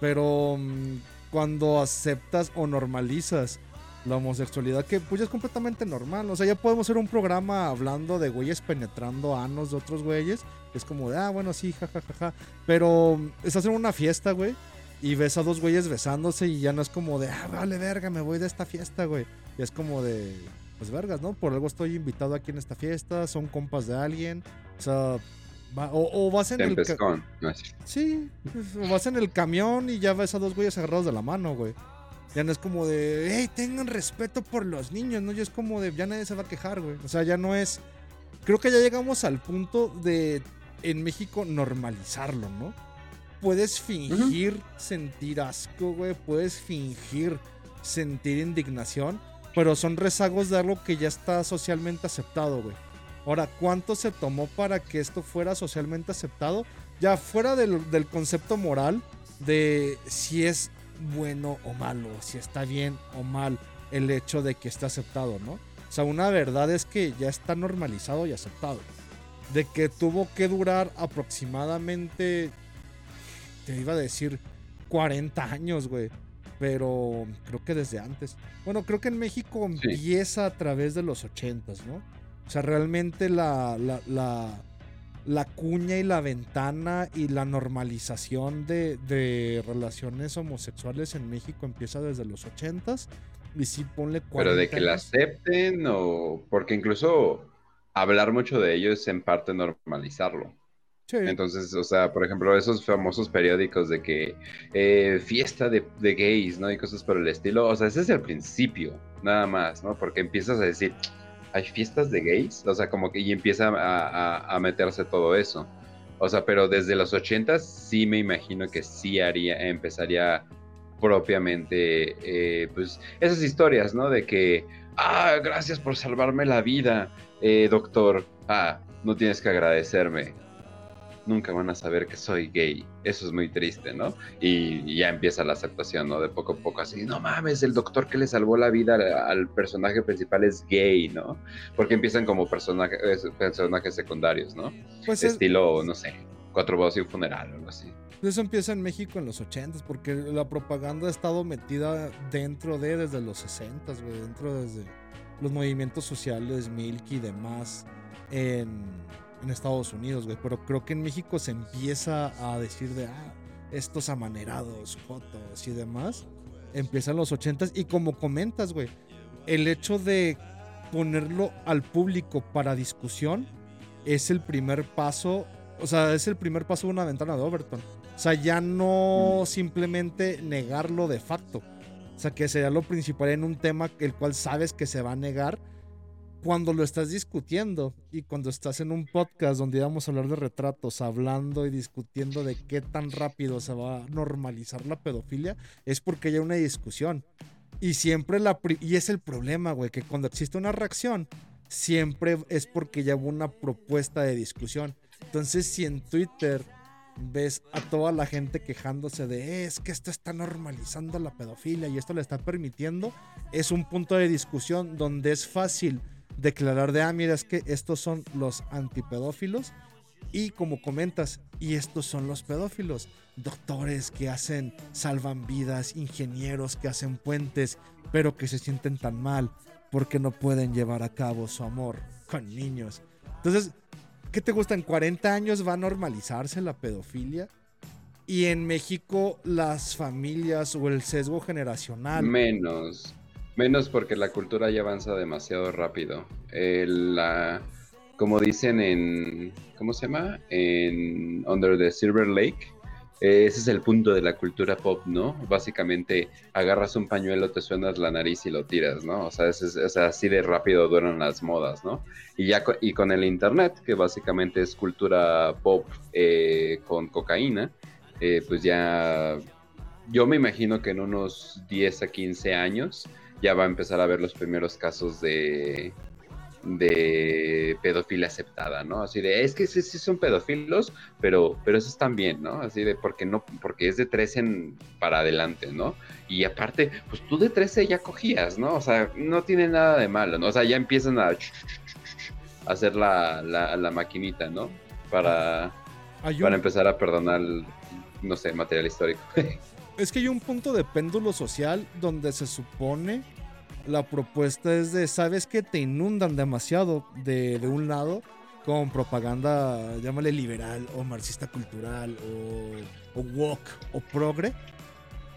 Pero mm, cuando aceptas o normalizas la homosexualidad, que pues ya es completamente normal. O sea, ya podemos hacer un programa hablando de güeyes penetrando anos de otros güeyes. Es como de, ah, bueno, sí, jajajaja. Pero mm, estás en una fiesta, güey. Y ves a dos güeyes besándose y ya no es como de, ah, vale, verga, me voy de esta fiesta, güey. Y es como de, pues vergas, ¿no? Por algo estoy invitado aquí en esta fiesta, son compas de alguien. O sea, va- o, o vas en el... No. Sí, pues, o vas en el camión y ya ves a dos güeyes agarrados de la mano, güey. Ya no es como de, hey, tengan respeto por los niños, ¿no? Ya es como de, ya nadie se va a quejar, güey. O sea, ya no es. Creo que ya llegamos al punto de, en México, normalizarlo, ¿no? Puedes fingir sentir asco, güey. Puedes fingir sentir indignación. Pero son rezagos de algo que ya está socialmente aceptado, güey. Ahora, ¿cuánto se tomó para que esto fuera socialmente aceptado? Ya fuera del, del concepto moral de si es bueno o malo, si está bien o mal el hecho de que esté aceptado, ¿no? O sea, una verdad es que ya está normalizado y aceptado. De que tuvo que durar aproximadamente, iba a decir, 40 años, güey. Pero creo que desde antes. Bueno, creo que en México Sí. empieza a través de los 80s, ¿no? O sea, realmente la, la, la, la cuña y la ventana y la normalización de, de relaciones homosexuales en México empieza desde los 80s. Y sí, ponle 40 Pero de que la acepten o... Porque incluso hablar mucho de ello es en parte normalizarlo. Entonces, o sea, por ejemplo, esos famosos periódicos de que eh, fiesta de, gays, ¿no? Y cosas por el estilo. O sea, ese es el principio, nada más, ¿no? Porque empiezas a decir, ¿hay fiestas de gays? O sea, como que y empieza a meterse todo eso. O sea, pero desde los 80 sí me imagino que sí haría, empezaría propiamente, eh, pues, esas historias, ¿no? De que, ah, gracias por salvarme la vida, eh, doctor. Ah, no tienes que agradecerme nunca van a saber que soy gay. Eso es muy triste, ¿no? Y, y ya empieza la aceptación, ¿no? De poco a poco así, no mames, el doctor que le salvó la vida al, al personaje principal es gay, ¿no? Porque empiezan como personaje- personajes secundarios, ¿no? Pues es- Estilo, no sé, cuatro voces y un funeral o algo así. Eso empieza en México en los 80s, porque la propaganda ha estado metida dentro de desde los 60s, güey, dentro desde los movimientos sociales, Milk y demás en, en Estados Unidos, güey. Pero creo que en México se empieza a decir de, ah, estos amanerados, fotos y demás. Empiezan los 80s y como comentas, güey, el hecho de ponerlo al público para discusión es el primer paso, o sea, es el primer paso de una ventana de Overton. O sea, ya no simplemente negarlo de facto. O sea, que sería lo principal en un tema el cual sabes que se va a negar cuando lo estás discutiendo y cuando estás en un podcast donde íbamos a hablar de retratos, hablando y discutiendo de qué tan rápido se va a normalizar la pedofilia, es porque hay una discusión. Y siempre la... Y es el problema, güey, que cuando existe una reacción, siempre es porque ya hubo una propuesta de discusión. Entonces, si en Twitter ves a toda la gente quejándose de es que esto está normalizando la pedofilia y esto le está permitiendo, es un punto de discusión donde es fácil declarar de, ah, mira, es que estos son los antipedófilos y como comentas, y estos son los pedófilos, doctores que hacen, salvan vidas, ingenieros que hacen puentes, pero que se sienten tan mal porque no pueden llevar a cabo su amor con niños. Entonces, ¿qué te gusta? En 40 años va a normalizarse la pedofilia. Y en México las familias o el sesgo generacional. Menos. Menos porque la cultura ya avanza demasiado rápido. Eh, la, como dicen en, ¿cómo se llama? En Under the Silver Lake. eh, ese es el punto de la cultura pop, ¿no? Básicamente agarras un pañuelo, te suenas la nariz y lo tiras, ¿no? O sea, es- es así de rápido duran las modas, ¿no? Y ya co- y con el internet, que básicamente es cultura pop eh, con cocaína, eh, pues ya yo me imagino que en unos 10 a 15 años ya va a empezar a ver los primeros casos de, de pedofilia aceptada, ¿no? Así de, es que sí, sí son pedófilos, pero, pero esos están bien, ¿no? Así de, porque no, porque es de 13 en- para adelante, ¿no? Y aparte, pues tú de 13 ya cogías, ¿no? O sea, no tiene nada de malo, ¿no? O sea, ya empiezan a hacer la, la, la maquinita, ¿no? Para, un- para empezar a perdonar, no sé, material histórico. Es que hay un punto de péndulo social donde se supone la propuesta es de, ¿sabes que Te inundan demasiado de, de un lado con propaganda, llámale liberal o marxista cultural o, o woke o progre.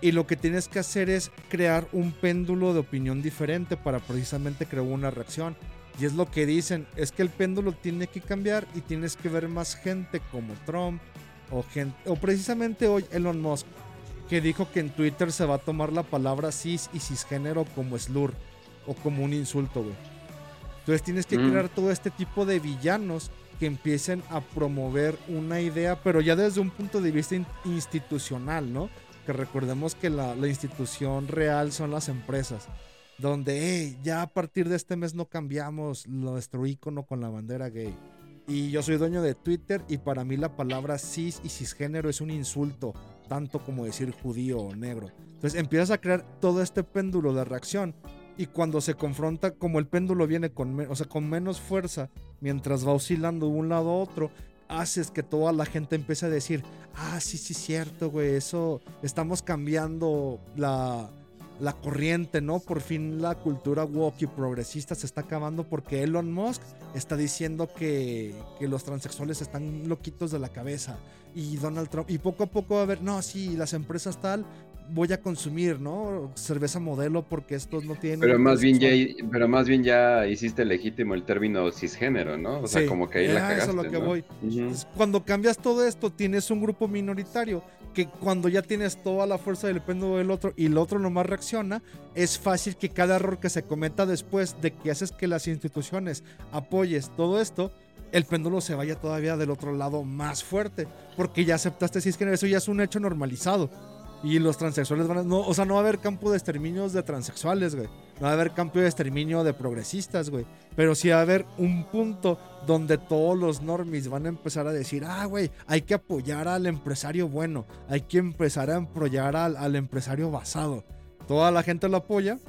Y lo que tienes que hacer es crear un péndulo de opinión diferente para precisamente crear una reacción. Y es lo que dicen, es que el péndulo tiene que cambiar y tienes que ver más gente como Trump o, o precisamente hoy Elon Musk que dijo que en Twitter se va a tomar la palabra cis y cisgénero como slur o como un insulto, güey. Entonces tienes que Mm. crear todo este tipo de villanos que empiecen a promover una idea, pero ya desde un punto de vista in- institucional, ¿no? Que recordemos que la, la institución real son las empresas, donde "Hey, ya a partir de este mes no cambiamos nuestro icono con la bandera gay. Y yo soy dueño de Twitter y para mí la palabra cis y cisgénero es un insulto, tanto como decir judío o negro. Entonces empiezas a crear todo este péndulo de reacción y cuando se confronta, como el péndulo viene con, o sea, con menos fuerza, mientras va oscilando de un lado a otro, haces que toda la gente empiece a decir, ah, sí, sí, cierto, güey, eso, estamos cambiando la, la corriente, ¿no? Por fin la cultura woke y progresista se está acabando porque Elon Musk está diciendo que, que los transexuales están loquitos de la cabeza y Donald Trump, y poco a poco va a haber, no, sí, las empresas tal, voy a consumir, ¿no? Cerveza modelo porque estos no tienen... Pero más bien ya, pero más bien ya hiciste legítimo el término cisgénero, ¿no? O sea, como que ahí la eso cagaste, es lo que ¿no? voy. Cuando cambias todo esto, tienes un grupo minoritario que cuando ya tienes toda la fuerza del péndulo del otro y el otro nomás reacciona, es fácil que cada error que se cometa después de que haces que las instituciones apoyes todo esto, el péndulo se vaya todavía del otro lado más fuerte, porque ya aceptaste que eso ya es un hecho normalizado. Y los transexuales van a... No, o sea, no va a haber campo de exterminios de transexuales, güey. No va a haber campo de exterminio de progresistas, güey. Pero sí va a haber un punto donde todos los normis van a empezar a decir, ah, güey, hay que apoyar al empresario bueno. Hay que empezar a apoyar al, al empresario basado. Toda la gente lo apoya,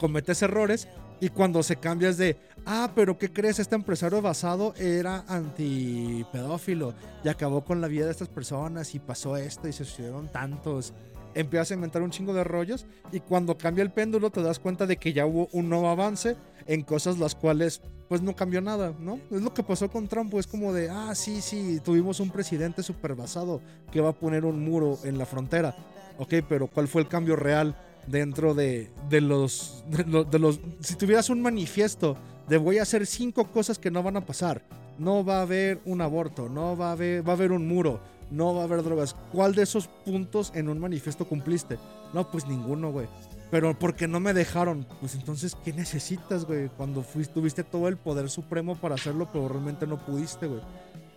cometes errores y cuando se cambia es de, ah, pero ¿qué crees? Este empresario basado era antipedófilo y acabó con la vida de estas personas y pasó esto y se sucedieron tantos. Empiezas a inventar un chingo de rollos y cuando cambia el péndulo te das cuenta de que ya hubo un nuevo avance en cosas las cuales pues no cambió nada, ¿no? Es lo que pasó con Trump, es como de, ah, sí, sí, tuvimos un presidente súper basado que va a poner un muro en la frontera. Ok, pero ¿cuál fue el cambio real dentro de, de los, de, lo- de los... Si tuvieras un manifiesto de voy a hacer cinco cosas que no van a pasar, no va a haber un aborto, no va a haber, va a haber un muro, no va a haber drogas. ¿Cuál de esos puntos en un manifiesto cumpliste? No, pues ninguno, güey. Pero porque no me dejaron, pues entonces, ¿qué necesitas, güey? Cuando fuiste, tuviste todo el poder supremo para hacerlo, pero realmente no pudiste, güey.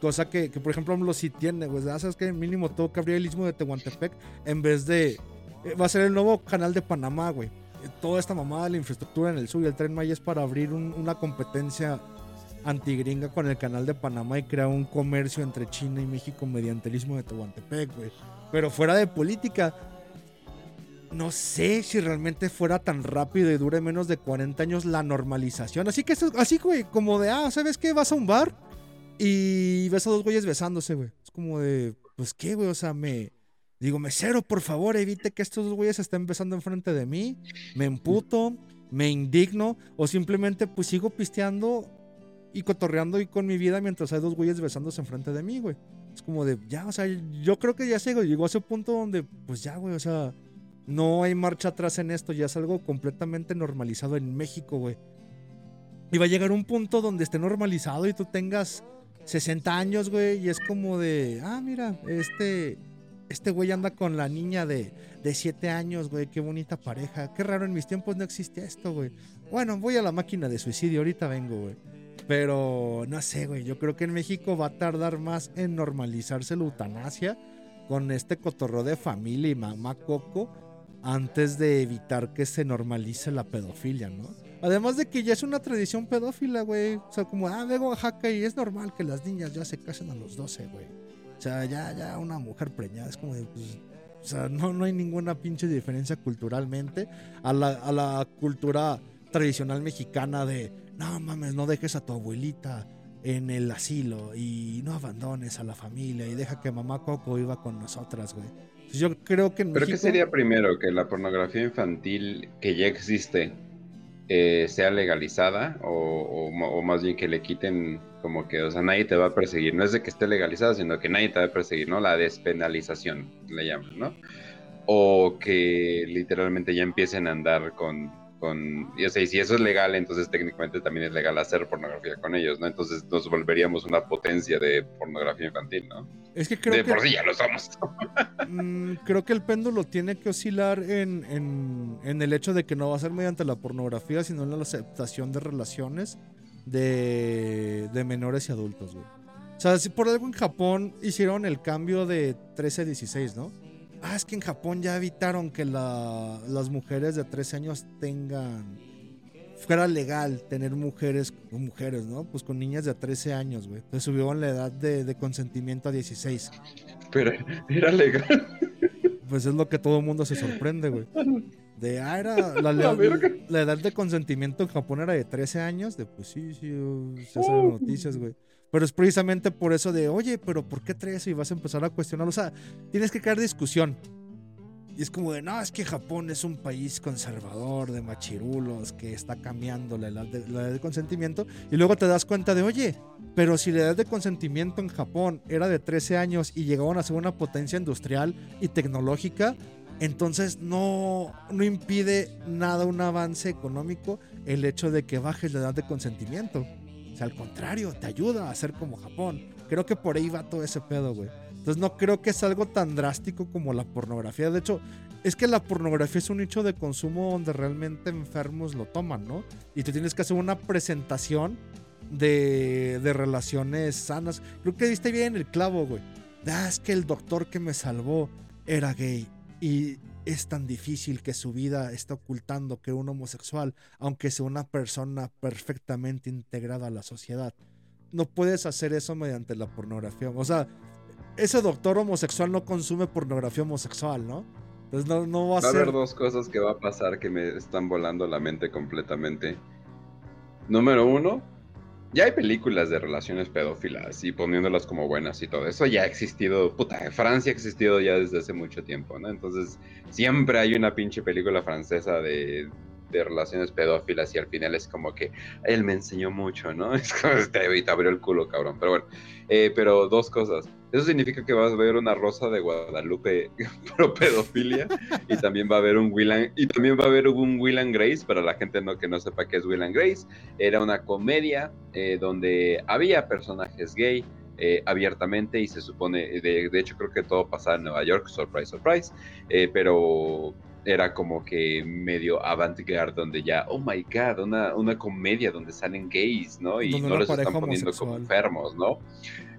Cosa que, que, por ejemplo, AMLO sí tiene, güey. ¿Sabes que Mínimo tengo que abrir el de Tehuantepec en vez de... eh, Va a ser el nuevo canal de Panamá, güey. Toda esta mamada de la infraestructura en el sur y el Tren Maya es para abrir un- una competencia antigringa con el canal de Panamá y crear un comercio entre China y México mediante el istmo de Tehuantepec, güey. Pero fuera de política, no sé si realmente fuera tan rápido y dure menos de 40 años la normalización. Así que, eso- así, güey, como de, ah, ¿sabes qué? Vas a un bar y ves a dos güeyes besándose, güey. Es como de, pues, ¿qué, güey? O sea, me. Digo, mesero, por favor, evite que estos dos güeyes estén besando enfrente de mí. Me emputo, me indigno, o simplemente, pues, sigo pisteando y cotorreando y con mi vida mientras hay dos güeyes besándose enfrente de mí, güey. Es como de, ya, o sea, yo creo que ya se llegó a ese punto donde, pues ya, güey, o sea, no hay marcha atrás en esto, ya es algo completamente normalizado en México, güey. Y va a llegar un punto donde esté normalizado y tú tengas 60 años, güey, y es como de, ah, mira, este, este güey anda con la niña de, de 7 años, güey, qué bonita pareja. Qué raro, en mis tiempos no existía esto, güey. Bueno, voy a la máquina de suicidio, ahorita vengo, güey. Pero no sé, güey, yo creo que en México va a tardar más en normalizarse la eutanasia con este cotorro de familia y mamá coco antes de evitar que se normalice la pedofilia, ¿no? Además de que ya es una tradición pedófila, güey. O sea, como, ah, a Oaxaca y es normal que las niñas ya se casen a los 12, güey. O sea, ya, ya una mujer preñada es como de, pues, o sea, no, no hay ninguna pinche diferencia culturalmente a la, a la cultura tradicional mexicana de, no mames, no dejes a tu abuelita en el asilo y no abandones a la familia y deja que mamá Coco viva con nosotras, güey. Entonces, Yo creo que en ¿Pero qué sería primero? ¿Que la pornografía infantil que ya existe eh, sea legalizada? O, o más bien que le quiten como que, o sea, nadie te va a perseguir. No es de que esté legalizada, sino que nadie te va a perseguir, ¿no? La despenalización, le llaman, ¿no? O que literalmente ya empiecen a andar con... con y, o sea, y si eso es legal, entonces técnicamente también es legal hacer pornografía con ellos, ¿no? Entonces nos volveríamos una potencia de pornografía infantil, ¿no? Es que creo de que... por sí ya lo somos. Mm, creo que el péndulo tiene que oscilar en, en- en el hecho de que no va a ser mediante la pornografía, sino en la aceptación de relaciones de, de menores y adultos, güey. O sea, si por algo en Japón hicieron el cambio de 13 a 16, ¿no? Ah, es que en Japón ya evitaron que la- las mujeres de 13 años tengan... Fuera legal tener mujeres mujeres, ¿no? Pues con niñas de 13 años, güey. Entonces subieron la edad de, de consentimiento a 16. Pero era legal. Pues es lo que todo el mundo se sorprende, güey. De, ah, era la, La la edad de consentimiento en Japón era de 13 años. De, pues sí, sí, se hacen Uh. noticias, güey. Pero es precisamente por eso de, oye, pero ¿por qué 13? Y vas a empezar a cuestionar. O sea, tienes que crear discusión. Y es como de, no, es que Japón es un país conservador, de machirulos, que está cambiando la edad, de, la edad de consentimiento. Y luego te das cuenta de, oye, pero si la edad de consentimiento en Japón era de 13 años y llegaban a ser una potencia industrial y tecnológica, entonces no, no impide nada un avance económico el hecho de que bajes la edad de consentimiento. O sea, al contrario, te ayuda a ser como Japón. Creo que por ahí va todo ese pedo, güey. Entonces no creo que es algo tan drástico como la pornografía. De hecho, es que la pornografía es un nicho de consumo donde realmente enfermos lo toman, ¿no? Y tú tienes que hacer una presentación de, de relaciones sanas. Creo que diste bien el clavo, güey. Ah, es que el doctor que me salvó era gay. Y es tan difícil que su vida está ocultando que un homosexual, aunque sea una persona perfectamente integrada a la sociedad, no puedes hacer eso mediante la pornografía. O sea, ese doctor homosexual no consume pornografía homosexual, ¿no? Entonces no, no va a Va a ser... haber dos cosas que va a pasar que me están volando la mente completamente. Número uno, ya hay películas de relaciones pedófilas y poniéndolas como buenas y todo. Eso ya ha existido, puta, Francia ha existido ya desde hace mucho tiempo, ¿no? Entonces, siempre hay una pinche película francesa de, de relaciones pedófilas y al final es como que él me enseñó mucho, ¿no? Es como este, te abrió el culo, cabrón. Pero bueno, eh, pero dos cosas. Eso significa que vas a ver una Rosa de Guadalupe pro pedofilia y también va a haber un Will and, y también va a haber un Will and Grace para la gente no, que no sepa qué es Will and Grace. Era una comedia eh, donde había personajes gay eh, abiertamente y se supone, de, de, hecho creo que todo pasaba en Nueva York, surprise, surprise, eh, pero era como que medio avant-garde donde ya, oh my god, una, una comedia donde salen gays, ¿no? Y Donde no les están poniendo como enfermos, ¿no?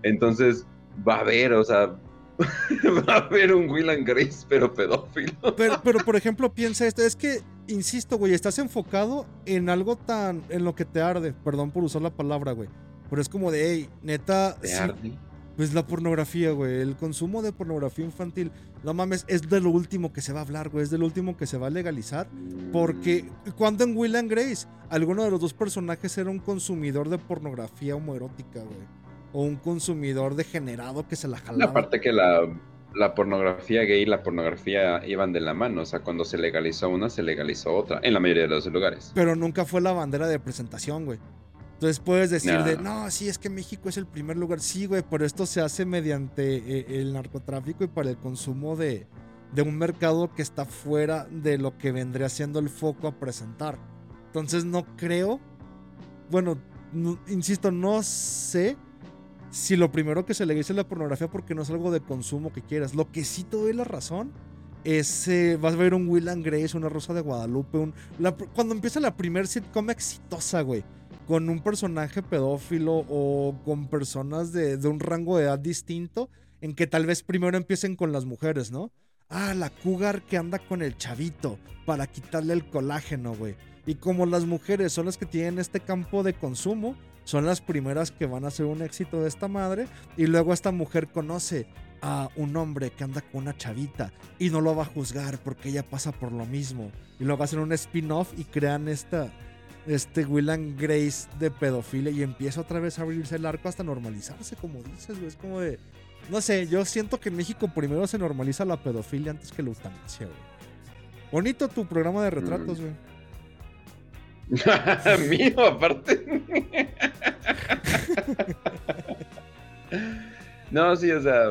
Entonces va a haber, o sea, va a haber un Will and Grace, pero pedófilo. Pero, pero, por ejemplo, piensa esto, es que, insisto, güey, estás enfocado en algo tan, en lo que te arde, perdón por usar la palabra, güey. Pero es como de, hey, neta, Te sí, arde. pues la pornografía, güey, el consumo de pornografía infantil. No mames, es de lo último que se va a hablar, güey, es de lo último que se va a legalizar. Porque cuando en Will and Grace, alguno de los dos personajes era un consumidor de pornografía homoerótica, güey. O un consumidor degenerado que se la jalaba. Aparte que la, la pornografía gay y la pornografía iban de la mano. O sea, cuando se legalizó una, se legalizó otra. En la mayoría de los lugares. Pero nunca fue la bandera de presentación, güey. Entonces puedes decir de, No. sí, es que México es el primer lugar. Sí, güey, pero esto se hace mediante eh, el narcotráfico y para el consumo de, de un mercado que está fuera de lo que vendría siendo el foco a presentar. Entonces no creo, bueno, no- insisto, no sé si lo primero que se le dice es la pornografía porque no es algo de consumo que quieras. Lo que sí te doy la razón es, eh, vas a ver un Will and Grace, una Rosa de Guadalupe, un, la cuando empieza la primer sitcom exitosa, güey, con un personaje pedófilo o con personas de, un rango de edad distinto, en que tal vez primero empiecen con las mujeres, ¿no? Ah, la cougar que anda con el chavito para quitarle el colágeno, güey. Y como las mujeres son las que tienen este campo de consumo, son las primeras que van a hacer un éxito de esta madre. Y luego esta mujer conoce a un hombre que anda con una chavita y no lo va a juzgar porque ella pasa por lo mismo. Y luego hacen un spin-off y crean esta, este Will and Grace de pedofilia y empieza otra vez a abrirse el arco hasta normalizarse, como dices, güey. Es como de. No sé, yo siento que en México primero se normaliza la pedofilia antes que la eutanasia, güey. Bonito tu programa de retratos, Mm. güey. Mío, aparte. no, sí, o sea.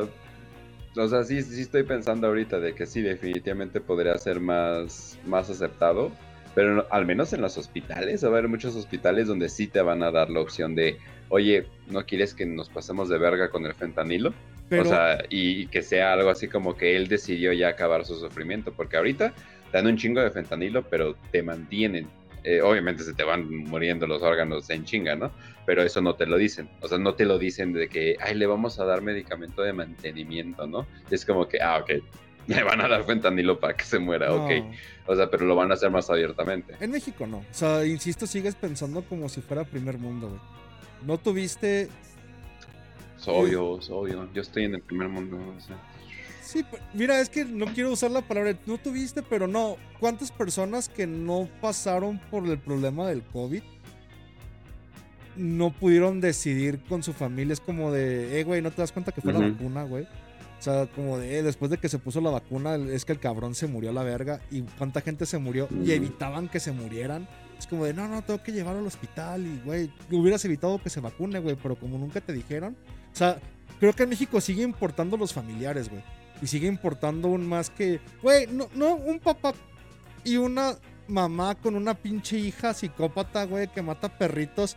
O sea, sí, sí estoy pensando ahorita de que sí, definitivamente podría ser más, más aceptado. Pero al menos en los hospitales, va a haber muchos hospitales donde sí te van a dar la opción de, oye, ¿no quieres que nos pasemos de verga con el fentanilo? Pero, O sea, y, y que sea algo así como que él decidió ya acabar su sufrimiento, porque ahorita te dan un chingo de fentanilo, pero te mantienen. Eh, obviamente se te van muriendo los órganos en chinga, ¿no? Pero eso no te lo dicen. O sea, no te lo dicen de que, ay, le vamos a dar medicamento de mantenimiento, ¿no? Es como que, ah, ok, le van a dar fentanilo para que se muera, no. ok. O sea, pero lo van a hacer más abiertamente. En México no. O sea, insisto, sigues pensando como si fuera primer mundo, güey. No tuviste. Es obvio, es obvio. Yo estoy en el primer mundo, o sea. Sí, mira, es que no quiero usar la palabra. No tuviste, pero no. ¿Cuántas personas que no pasaron por el problema del COVID no pudieron decidir con su familia? Es como de, eh, güey, ¿no te das cuenta que fue la vacuna, güey? O sea, como de, eh, después de que se puso la vacuna, es que el cabrón se murió a la verga. Y cuánta gente se murió y evitaban que se murieran. Es como de, no, no, tengo que llevarlo al hospital. Y, güey, hubieras evitado que se vacune, güey. Pero como nunca te dijeron. O sea, creo que en México sigue importando los familiares, güey. Y sigue importando un más que, güey, no, no, un papá y una mamá con una pinche hija psicópata, güey, que mata perritos,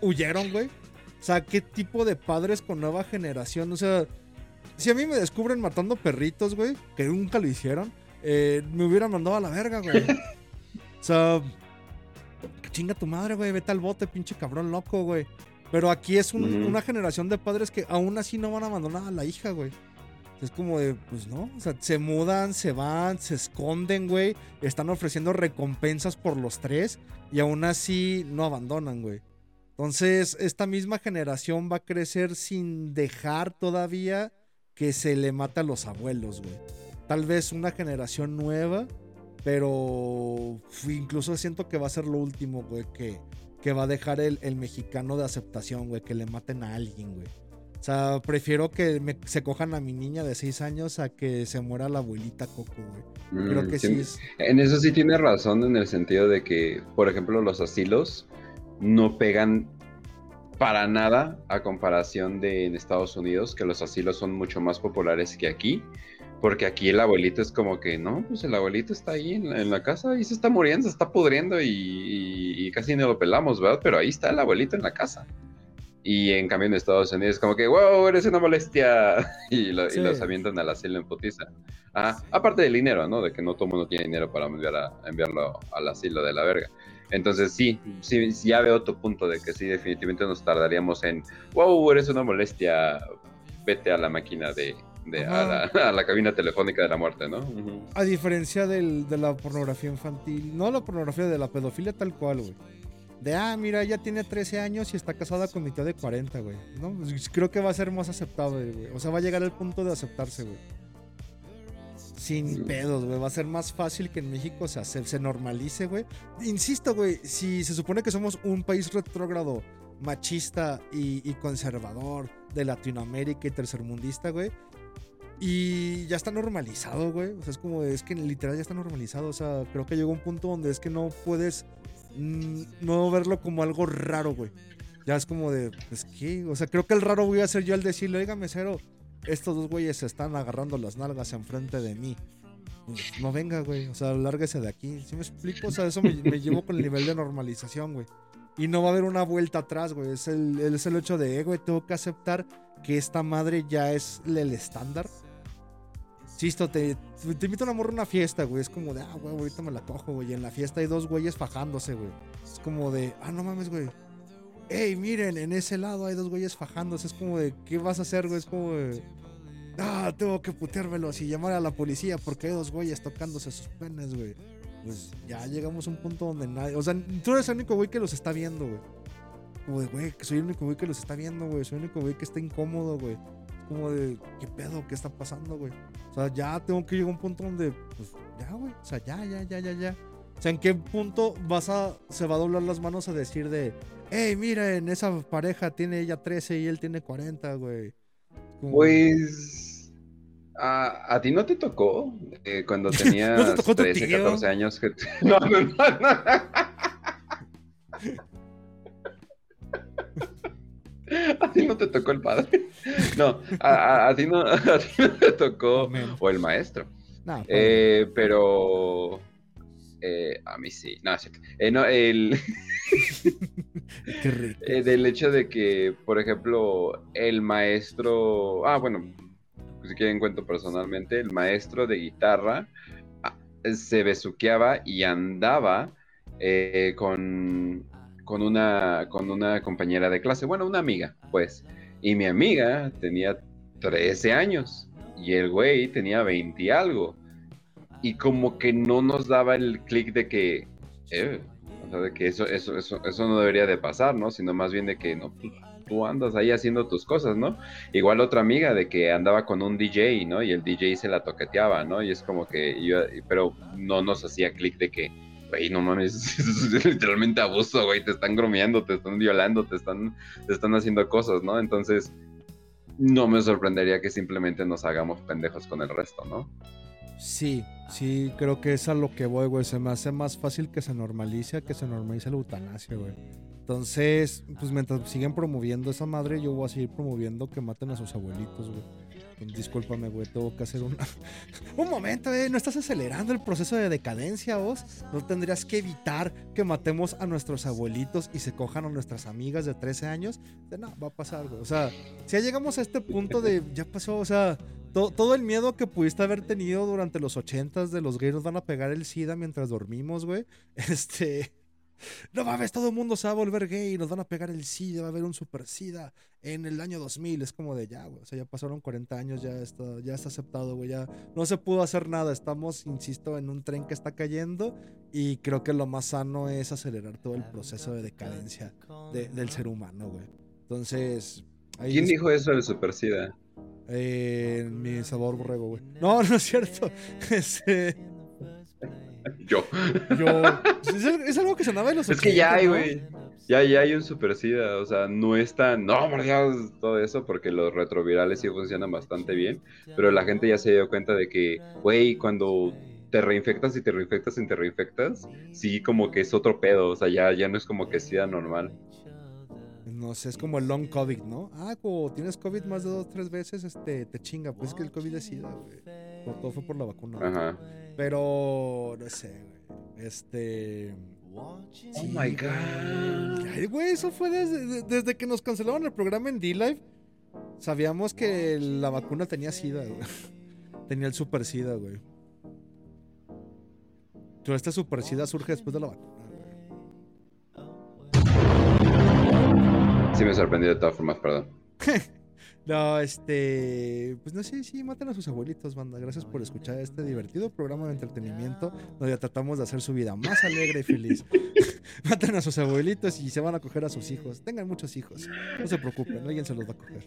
huyeron, güey. O sea, ¿qué tipo de padres con nueva generación? O sea, si a mí me descubren matando perritos, güey, que nunca lo hicieron, eh, me hubieran mandado a la verga, güey. O sea, chinga tu madre, güey, vete al bote, pinche cabrón loco, güey. Pero aquí es un- una generación de padres que aún así no van a abandonar a la hija, güey. Es como de, pues no, o sea, se mudan, se van, se esconden, güey. Están ofreciendo recompensas por los tres y aún así no abandonan, güey. Entonces, esta misma generación va a crecer sin dejar todavía que se le mate a los abuelos, güey. Tal vez una generación nueva, pero incluso siento que va a ser lo último, güey, que, que va a dejar el, el mexicano de aceptación, güey, que le maten a alguien, güey. O sea, prefiero que me- se cojan a mi niña de 6 años a que se muera la abuelita Coco, güey. Creo Mm, que sí, sí es... En eso sí tiene razón en el sentido de que, por ejemplo, los asilos no pegan para nada a comparación de en Estados Unidos, que los asilos son mucho más populares que aquí, porque aquí el abuelito es como que, no, pues el abuelito está ahí en la, en la casa y se está muriendo, se está pudriendo y, y- y casi no lo pelamos, ¿verdad? Pero ahí está el abuelito en la casa. Y en cambio en Estados Unidos es como que, wow, eres una molestia. Y, lo- y Sí. los avientan al asilo en putiza. Ah, aparte del dinero, ¿no? De que no todo mundo tiene dinero para enviar a- enviarlo al asilo de la verga. Entonces sí, sí, ya veo tu punto de que sí, definitivamente nos tardaríamos en, wow, eres una molestia, vete a la máquina de, de a, la, a la cabina telefónica de la muerte, ¿no? Ujú. A diferencia del- de la pornografía infantil, no la pornografía de la pedofilia tal cual, güey. De, ah, mira, ya tiene 13 años y está casada con mi tío de 40, güey. ¿No? Pues, Creo que va a ser más aceptable, güey. O sea, va a llegar al punto de aceptarse, güey. Sin pedos, güey. Va a ser más fácil que en México se, ace- se normalice, güey. Insisto, güey, si se supone que somos un país retrógrado, machista y, y conservador de Latinoamérica y tercermundista, güey. Y ya está normalizado, güey. O sea, es como, es que literal ya está normalizado. O sea, creo que llegó un punto donde es que no puedes mm, no verlo como algo raro, güey. Ya es como de, pues qué. O sea, creo que el raro voy a ser yo al decirle, oiga, mesero, estos dos güeyes se están agarrando las nalgas enfrente de mí. No venga, güey. O sea, lárguese de aquí. ¿Sí me explico? O sea, eso me, me llevo con el nivel de normalización, güey. Y no va a haber una vuelta atrás, güey. Es el, es el hecho de, eh, güey, tengo que aceptar que esta madre ya es el estándar. Sisto, te, te invito a una morra a una fiesta, güey. Es como de, ah, güey, ahorita me la cojo, güey. Y en la fiesta hay dos güeyes fajándose, güey. Es como de, ah, no mames, güey. Ey, miren, en ese lado hay dos güeyes fajándose. Es como de, ¿qué vas a hacer, güey? Es como de, ah, tengo que puteármelos y llamar a la policía porque hay dos güeyes tocándose sus penes, güey. Pues ya llegamos a un punto donde nadie. O sea, tú eres el único güey que los está viendo, güey. Como de, güey, soy el único güey que los está viendo, güey. Soy el único güey que está incómodo, güey. Es como de, ¿qué pedo? ¿Qué está pasando, güey? O sea, ya tengo que llegar a un punto donde, pues, ya, güey. O sea, ya, ya, ya, ya, ya. O sea, ¿en qué punto vas a, se va a doblar las manos a decir de, hey, miren, esa pareja tiene ella 13 y él tiene 40, güey? Como- Pues. A, a ti no te tocó eh, cuando tenías ¿No te tocó tu 13, tío? 14 años que. No, no, no, no. A ti no te tocó el padre. No, a, a- a ti no, a ti no te tocó. O el maestro. Nah, Eh, pero. Eh, a mí sí. No, es cierto. Eh, no, el. qué rico. Eh, del hecho de que, por ejemplo, el maestro, ah, bueno, si quieren cuento personalmente, el maestro de guitarra ah, se besuqueaba y andaba eh, con, con, una, con una compañera de clase, bueno, una amiga, pues, y mi amiga tenía 13 años y el güey tenía 20 y algo, y como que no nos daba el clic de que... eh, de que eso, eso, eso, eso no debería de pasar, ¿no? Sino más bien de que no, tú, tú andas ahí haciendo tus cosas, ¿no? Igual otra amiga de que andaba con un DJ, ¿no? Y el DJ se la toqueteaba, ¿no? Y es como que yo, pero no nos hacía clic de que, güey, no mames, es literalmente abuso, güey, te están gromeando, te están violando, te están, te están haciendo cosas, ¿no? Entonces, no me sorprendería que simplemente nos hagamos pendejos con el resto, ¿no? Sí, sí, creo que es a lo que voy, güey. Se me hace más fácil que se normalice que se normalice la eutanasia, güey. Entonces, pues mientras siguen promoviendo esa madre, yo voy a seguir promoviendo que maten a sus abuelitos, güey. Discúlpame, güey, tengo que hacer una... un momento, eh, ¿no estás acelerando el proceso de decadencia, vos? ¿No tendrías que evitar que matemos a nuestros abuelitos y se cojan a nuestras amigas de 13 años? De, no, va a pasar, güey. O sea, si ya llegamos a este punto de, ya pasó, o sea, to- todo el miedo que pudiste haber tenido durante los 80s de los gays nos van a pegar el SIDA mientras dormimos, güey. Este... No mames, todo el mundo se va a volver gay, nos van a pegar el SIDA, va a haber un super SIDA en el año 2000. Es como de ya, güey. O sea, ya pasaron 40 años, ya está, ya está aceptado, güey. Ya no se pudo hacer nada. Estamos, insisto, en un tren que está cayendo y creo que lo más sano es acelerar todo el proceso de decadencia de- del ser humano, güey. Entonces... ahí ¿Quién es- dijo eso del Super SIDA? Eh, mi sabor borrego, güey. No, no es cierto. Este, Yo. yo. Es, es algo que sonaba en los Es que ya 80, hay, ¿no? güey. Ya, ya hay un super SIDA, o sea, no es tan, no, por Dios, todo eso, porque los retrovirales sí funcionan bastante bien, pero la gente ya se dio cuenta de que, güey, cuando te reinfectas y te reinfectas y te reinfectas, sí, como que es otro pedo, o sea, ya, ya no es como que SIDA normal. No sé, es como el long COVID, ¿no? Ah, como tienes COVID más de dos o tres veces, este, te chinga. Pues es que el COVID es SIDA, güey. Por todo fue por la vacuna. Ajá. Pero, no sé, güey. Este. Oh my god. Ay, güey, eso fue desde, de- desde que nos cancelaron el programa en D-Live. Sabíamos que la vacuna tenía SIDA, güey. Tenía el super SIDA, güey. Pero este super SIDA surge después de la vacuna, Sí me sorprendió de todas formas, perdón. No, este. Pues no sé, sí, maten a sus abuelitos, banda. Gracias por escuchar este divertido programa de entretenimiento donde tratamos de hacer su vida más alegre y feliz. maten a sus abuelitos y se van a coger a sus hijos. Tengan muchos hijos. No se preocupen, alguien se los va a coger.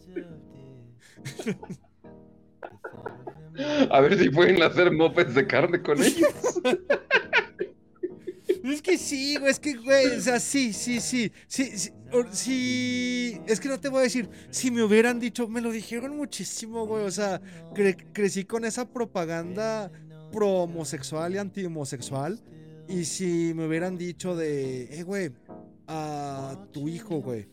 A ver si pueden hacer mopeds de carne con ellos. Es que sí, güey, es que, güey, o sea, sí, sí, sí, sí, sí, sí, es que no te voy a decir, si me hubieran dicho, me lo dijeron muchísimo, güey, o sea, cre- crecí con esa propaganda pro homosexual y anti homosexual, y si me hubieran dicho de, eh, güey, a tu hijo, güey,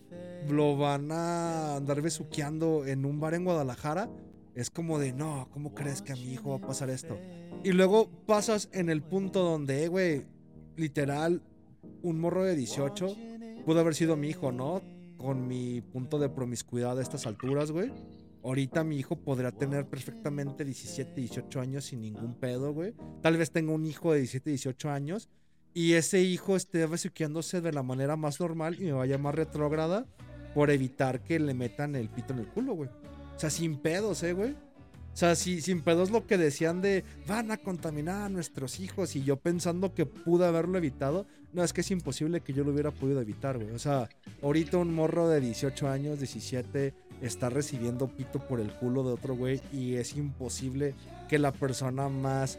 lo van a andar besuqueando en un bar en Guadalajara, es como de, no, ¿cómo crees que a mi hijo va a pasar esto? Y luego pasas en el punto donde, güey, literal, un morro de 18 pudo haber sido mi hijo, ¿no? Con mi punto de promiscuidad a estas alturas, güey. Ahorita mi hijo podrá tener perfectamente 17, 18 años sin ningún pedo, güey. Tal vez tenga un hijo de 17, 18 años y ese hijo esté besuqueándose de la manera más normal y me vaya más retrógrada por evitar que le metan el pito en el culo, güey. O sea, sin pedos, ¿eh, güey? O sea, si, sin pedos lo que decían de van a contaminar a nuestros hijos y yo pensando que pude haberlo evitado, no, es que es imposible que yo lo hubiera podido evitar, güey. O sea, ahorita un morro de 18 años, 17, está recibiendo pito por el culo de otro güey y es imposible que la persona más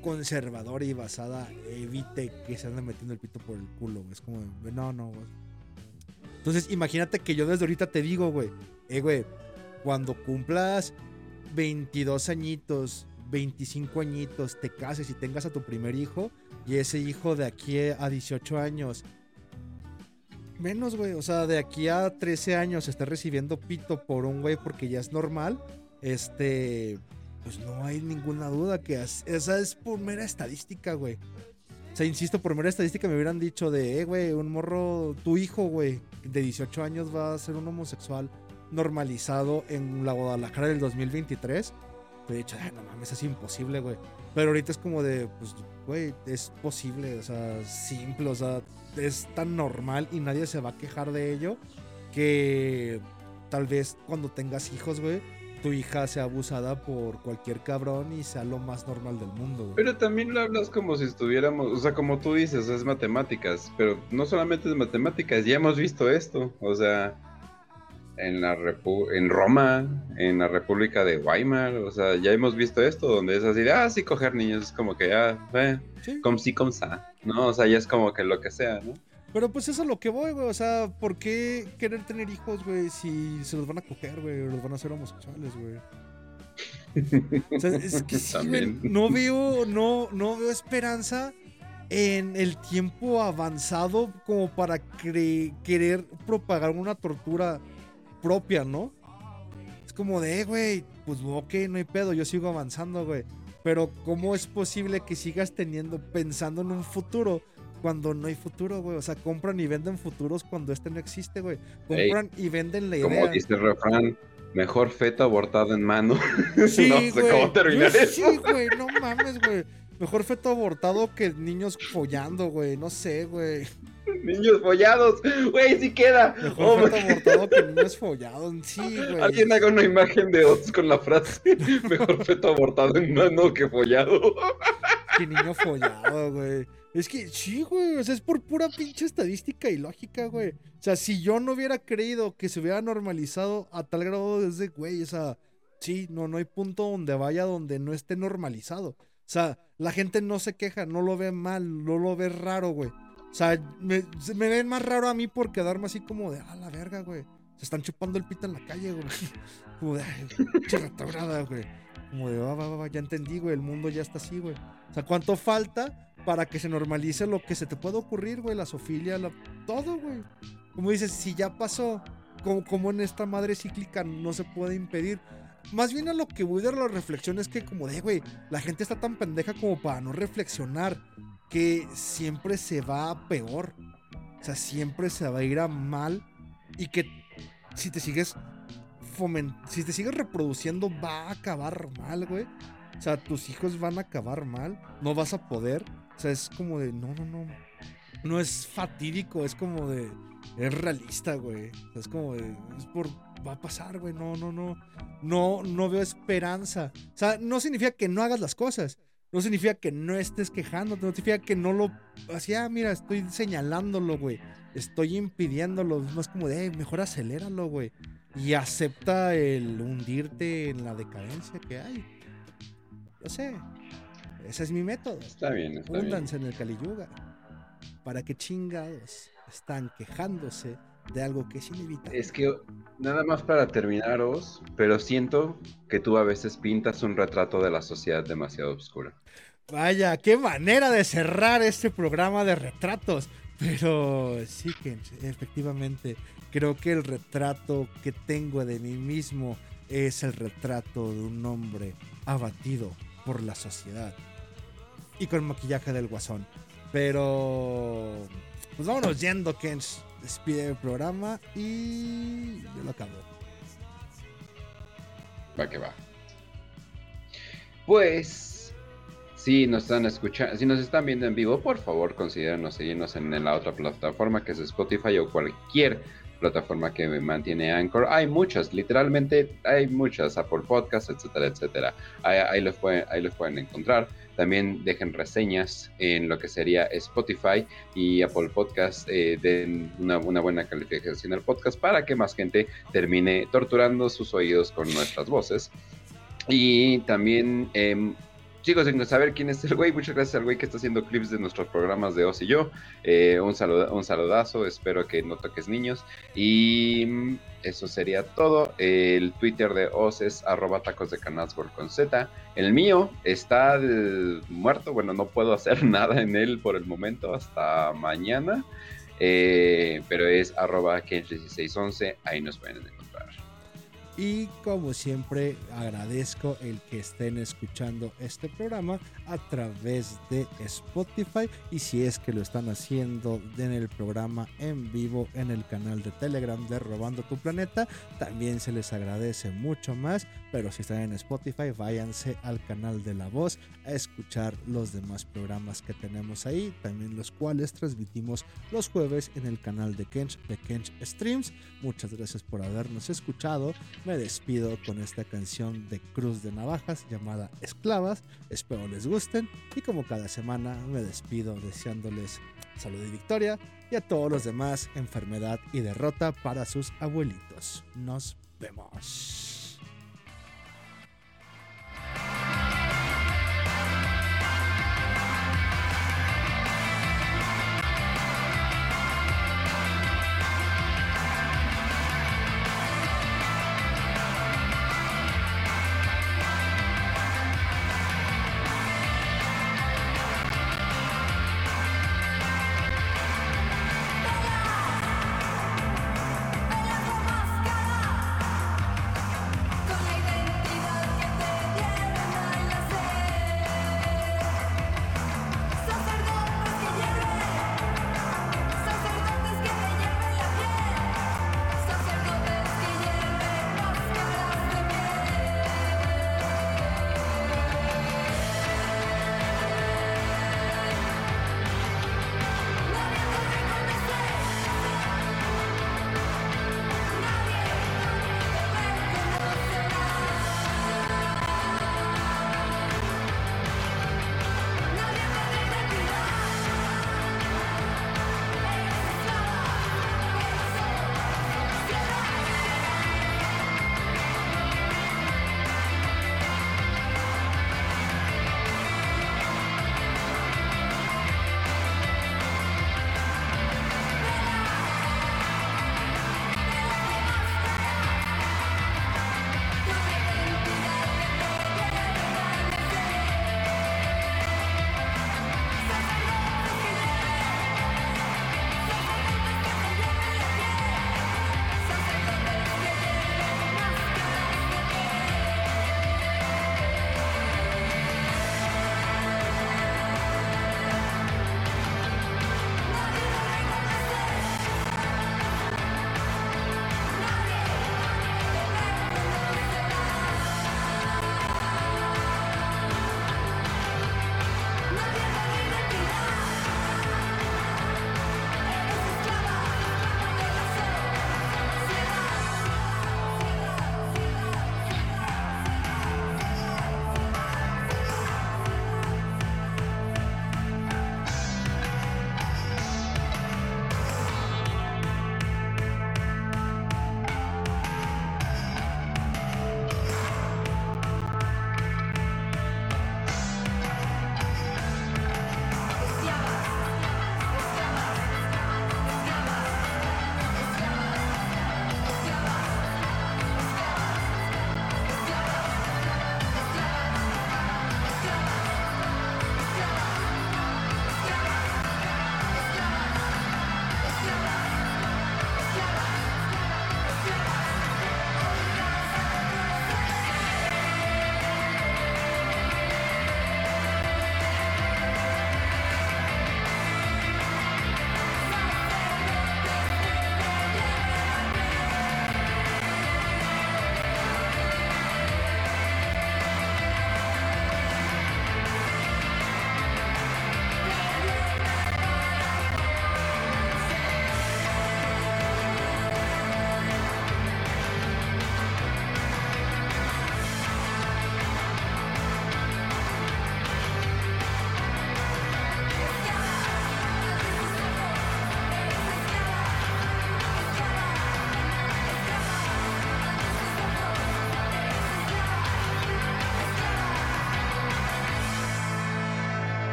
conservadora y basada evite que se ande metiendo el pito por el culo, güey. Es como, no, no, güey. Entonces, imagínate que yo desde ahorita te digo, güey, eh, güey, cuando cumplas 22 añitos, 25 añitos, te cases y tengas a tu primer hijo, y ese hijo de aquí a 18 años, menos, güey, o sea, de aquí a 13 años esté recibiendo pito por un güey porque ya es normal, este, pues no hay ninguna duda que es- esa es por mera estadística, güey. O sea, insisto, por mera estadística me hubieran dicho de, eh, güey, un morro, tu hijo, güey, de 18 años va a ser un homosexual normalizado en la Guadalajara del 2023. Te he dicho, "Ay, no mames, es imposible, güey. Pero ahorita es como de, pues, güey, es posible, o sea, simple, o sea, es tan normal y nadie se va a quejar de ello que tal vez cuando tengas hijos, güey, tu hija sea abusada por cualquier cabrón y sea lo más normal del mundo, güey. Pero también lo hablas como si estuviéramos, o sea, como tú dices, es matemáticas, pero no solamente es matemáticas, ya hemos visto esto, o sea, en la Repu- en Roma, en la República de Weimar, o sea, ya hemos visto esto, donde es así de, ah, sí, coger niños, es como que, ah, eh, Sí. como sí, como sa, ¿no? O sea, ya es como que lo que sea, ¿no? Pero pues eso es a lo que voy, güey. O sea, ¿por qué querer tener hijos, güey, si se los van a coger, güey, o los van a hacer homosexuales, güey? O sea, es que sí, güey, no veo, no, no veo esperanza en el tiempo avanzado como para cre- querer propagar una tortura propia, ¿no? Es como de, eh, güey, pues ok, no hay pedo, yo sigo avanzando, güey. Pero ¿cómo es posible que sigas teniendo, pensando en un futuro cuando no hay futuro, güey? O sea, compran y venden futuros cuando este no existe, güey. Ey, Compran y venden la Como idea. dice el refrán, mejor feto abortado en mano. Sí, no sé güey. cómo terminar Yo- eso. Sí, güey, no mames, güey. Mejor feto abortado que niños follando, güey. No sé, güey. Niños follados, güey, sí queda. Mejor Oh, feto abortado que niños follados. Sí, güey. Alguien haga una imagen de Oz con la frase mejor feto abortado en mano que follado. Que niño follado, güey. Es que sí, güey. O sea, es por pura pinche estadística y lógica, güey. O sea, si yo no hubiera creído que se hubiera normalizado a tal grado desde, güey, o sea, sí, no, no hay punto donde vaya donde no esté normalizado. O sea, la gente no se queja, no lo ve mal, no lo ve raro, güey. O sea, me, me ven más raro a mí por quedarme así como de, ah, la verga, güey. Se están chupando el pito en la calle, güey. Como de, ay, güey. Como de, va, va, va, ya entendí, güey. El mundo ya está así, güey. O sea, ¿cuánto falta para que se normalice lo que se te puede ocurrir, güey? La sofilia, la... todo, güey. Como dices, si ya pasó, como, como en esta madre cíclica no se puede impedir. Más bien a lo que voy de la reflexión es que como de, güey, la gente está tan pendeja como para no reflexionar que siempre se va a peor. O sea, siempre se va a ir a mal y que si te sigues si te sigues reproduciendo va a acabar mal, güey. O sea, tus hijos van a acabar mal, no vas a poder. O sea, es como de, no, no, no. No es fatídico, es como de, es realista, güey. O sea, es como de, es por, va a pasar, güey. No, no, no. No, no veo esperanza. O sea, no significa que no hagas las cosas. No significa que no estés quejándote. No significa que no lo, así, ah, mira, estoy señalándolo, güey. Estoy impidiéndolo. No es como de, "Eh, mejor aceléralo, güey. Y acepta el hundirte en la decadencia que hay. Lo sé. Ese es mi método. Está bien, está bien. Húndanse en el Caliyuga. ¿Para qué chingados están quejándose de algo que es inevitable? Es que nada más para terminaros, pero siento que tú a veces pintas un retrato de la sociedad demasiado oscura. Vaya, qué manera de cerrar este programa de retratos. Pero sí que efectivamente creo que el retrato que tengo de mí mismo es el retrato de un hombre abatido por la sociedad y con maquillaje del guasón. Pero pues vámonos yendo, Kench. Despide el programa y yo lo acabo. Va que va. Pues, si nos están escuchando, si nos están viendo en vivo, por favor considérenos seguirnos en la otra plataforma que es Spotify o cualquier plataforma que mantiene Anchor. Hay muchas, literalmente hay muchas, Apple Podcasts, etcétera, etcétera. Ahí, ahí, los pueden, ahí los pueden encontrar. También dejen reseñas en lo que sería Spotify y Apple Podcast. Eh, den una, una, buena calificación al podcast para que más gente termine torturando sus oídos con nuestras voces. Y también, eh, chicos, sin saber quién es el güey, muchas gracias al güey que está haciendo clips de nuestros programas de Oz y yo. Eh, un, salud, un saludazo, espero que no toques niños. Y eso sería todo. El Twitter de Oz es arroba tacos de canasgol con Z. El mío está muerto, bueno, no puedo hacer nada en él por el momento hasta mañana. Eh, pero es arroba 1611, ahí nos pueden. Y como siempre agradezco el que estén escuchando este programa a través de Spotify. Y si es que lo están haciendo en el programa en vivo en el canal de Telegram de Robando tu Planeta, también se les agradece mucho más, pero si están en Spotify váyanse al canal de La Voz a escuchar los demás programas que tenemos ahí, también los cuales transmitimos los jueves en el canal de Kench de Kench Streams. Muchas gracias por habernos escuchado me despido con esta canción de Cruz de Navajas llamada Esclavas. Espero les gusten y como cada semana me despido deseándoles salud y victoria y a todos los demás enfermedad y derrota para sus abuelitos. Nos vemos.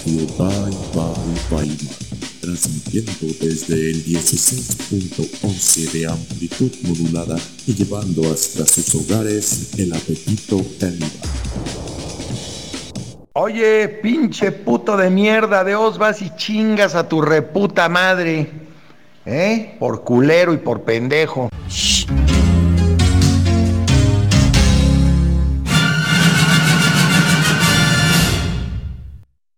Radio Bye Bye Baima, transmitiendo desde el 16.11 de amplitud modulada y llevando hasta sus hogares el apetito caníbal. Oye, pinche puto de mierda, de os vas y chingas a tu reputa madre. ¿Eh? Por culero y por pendejo.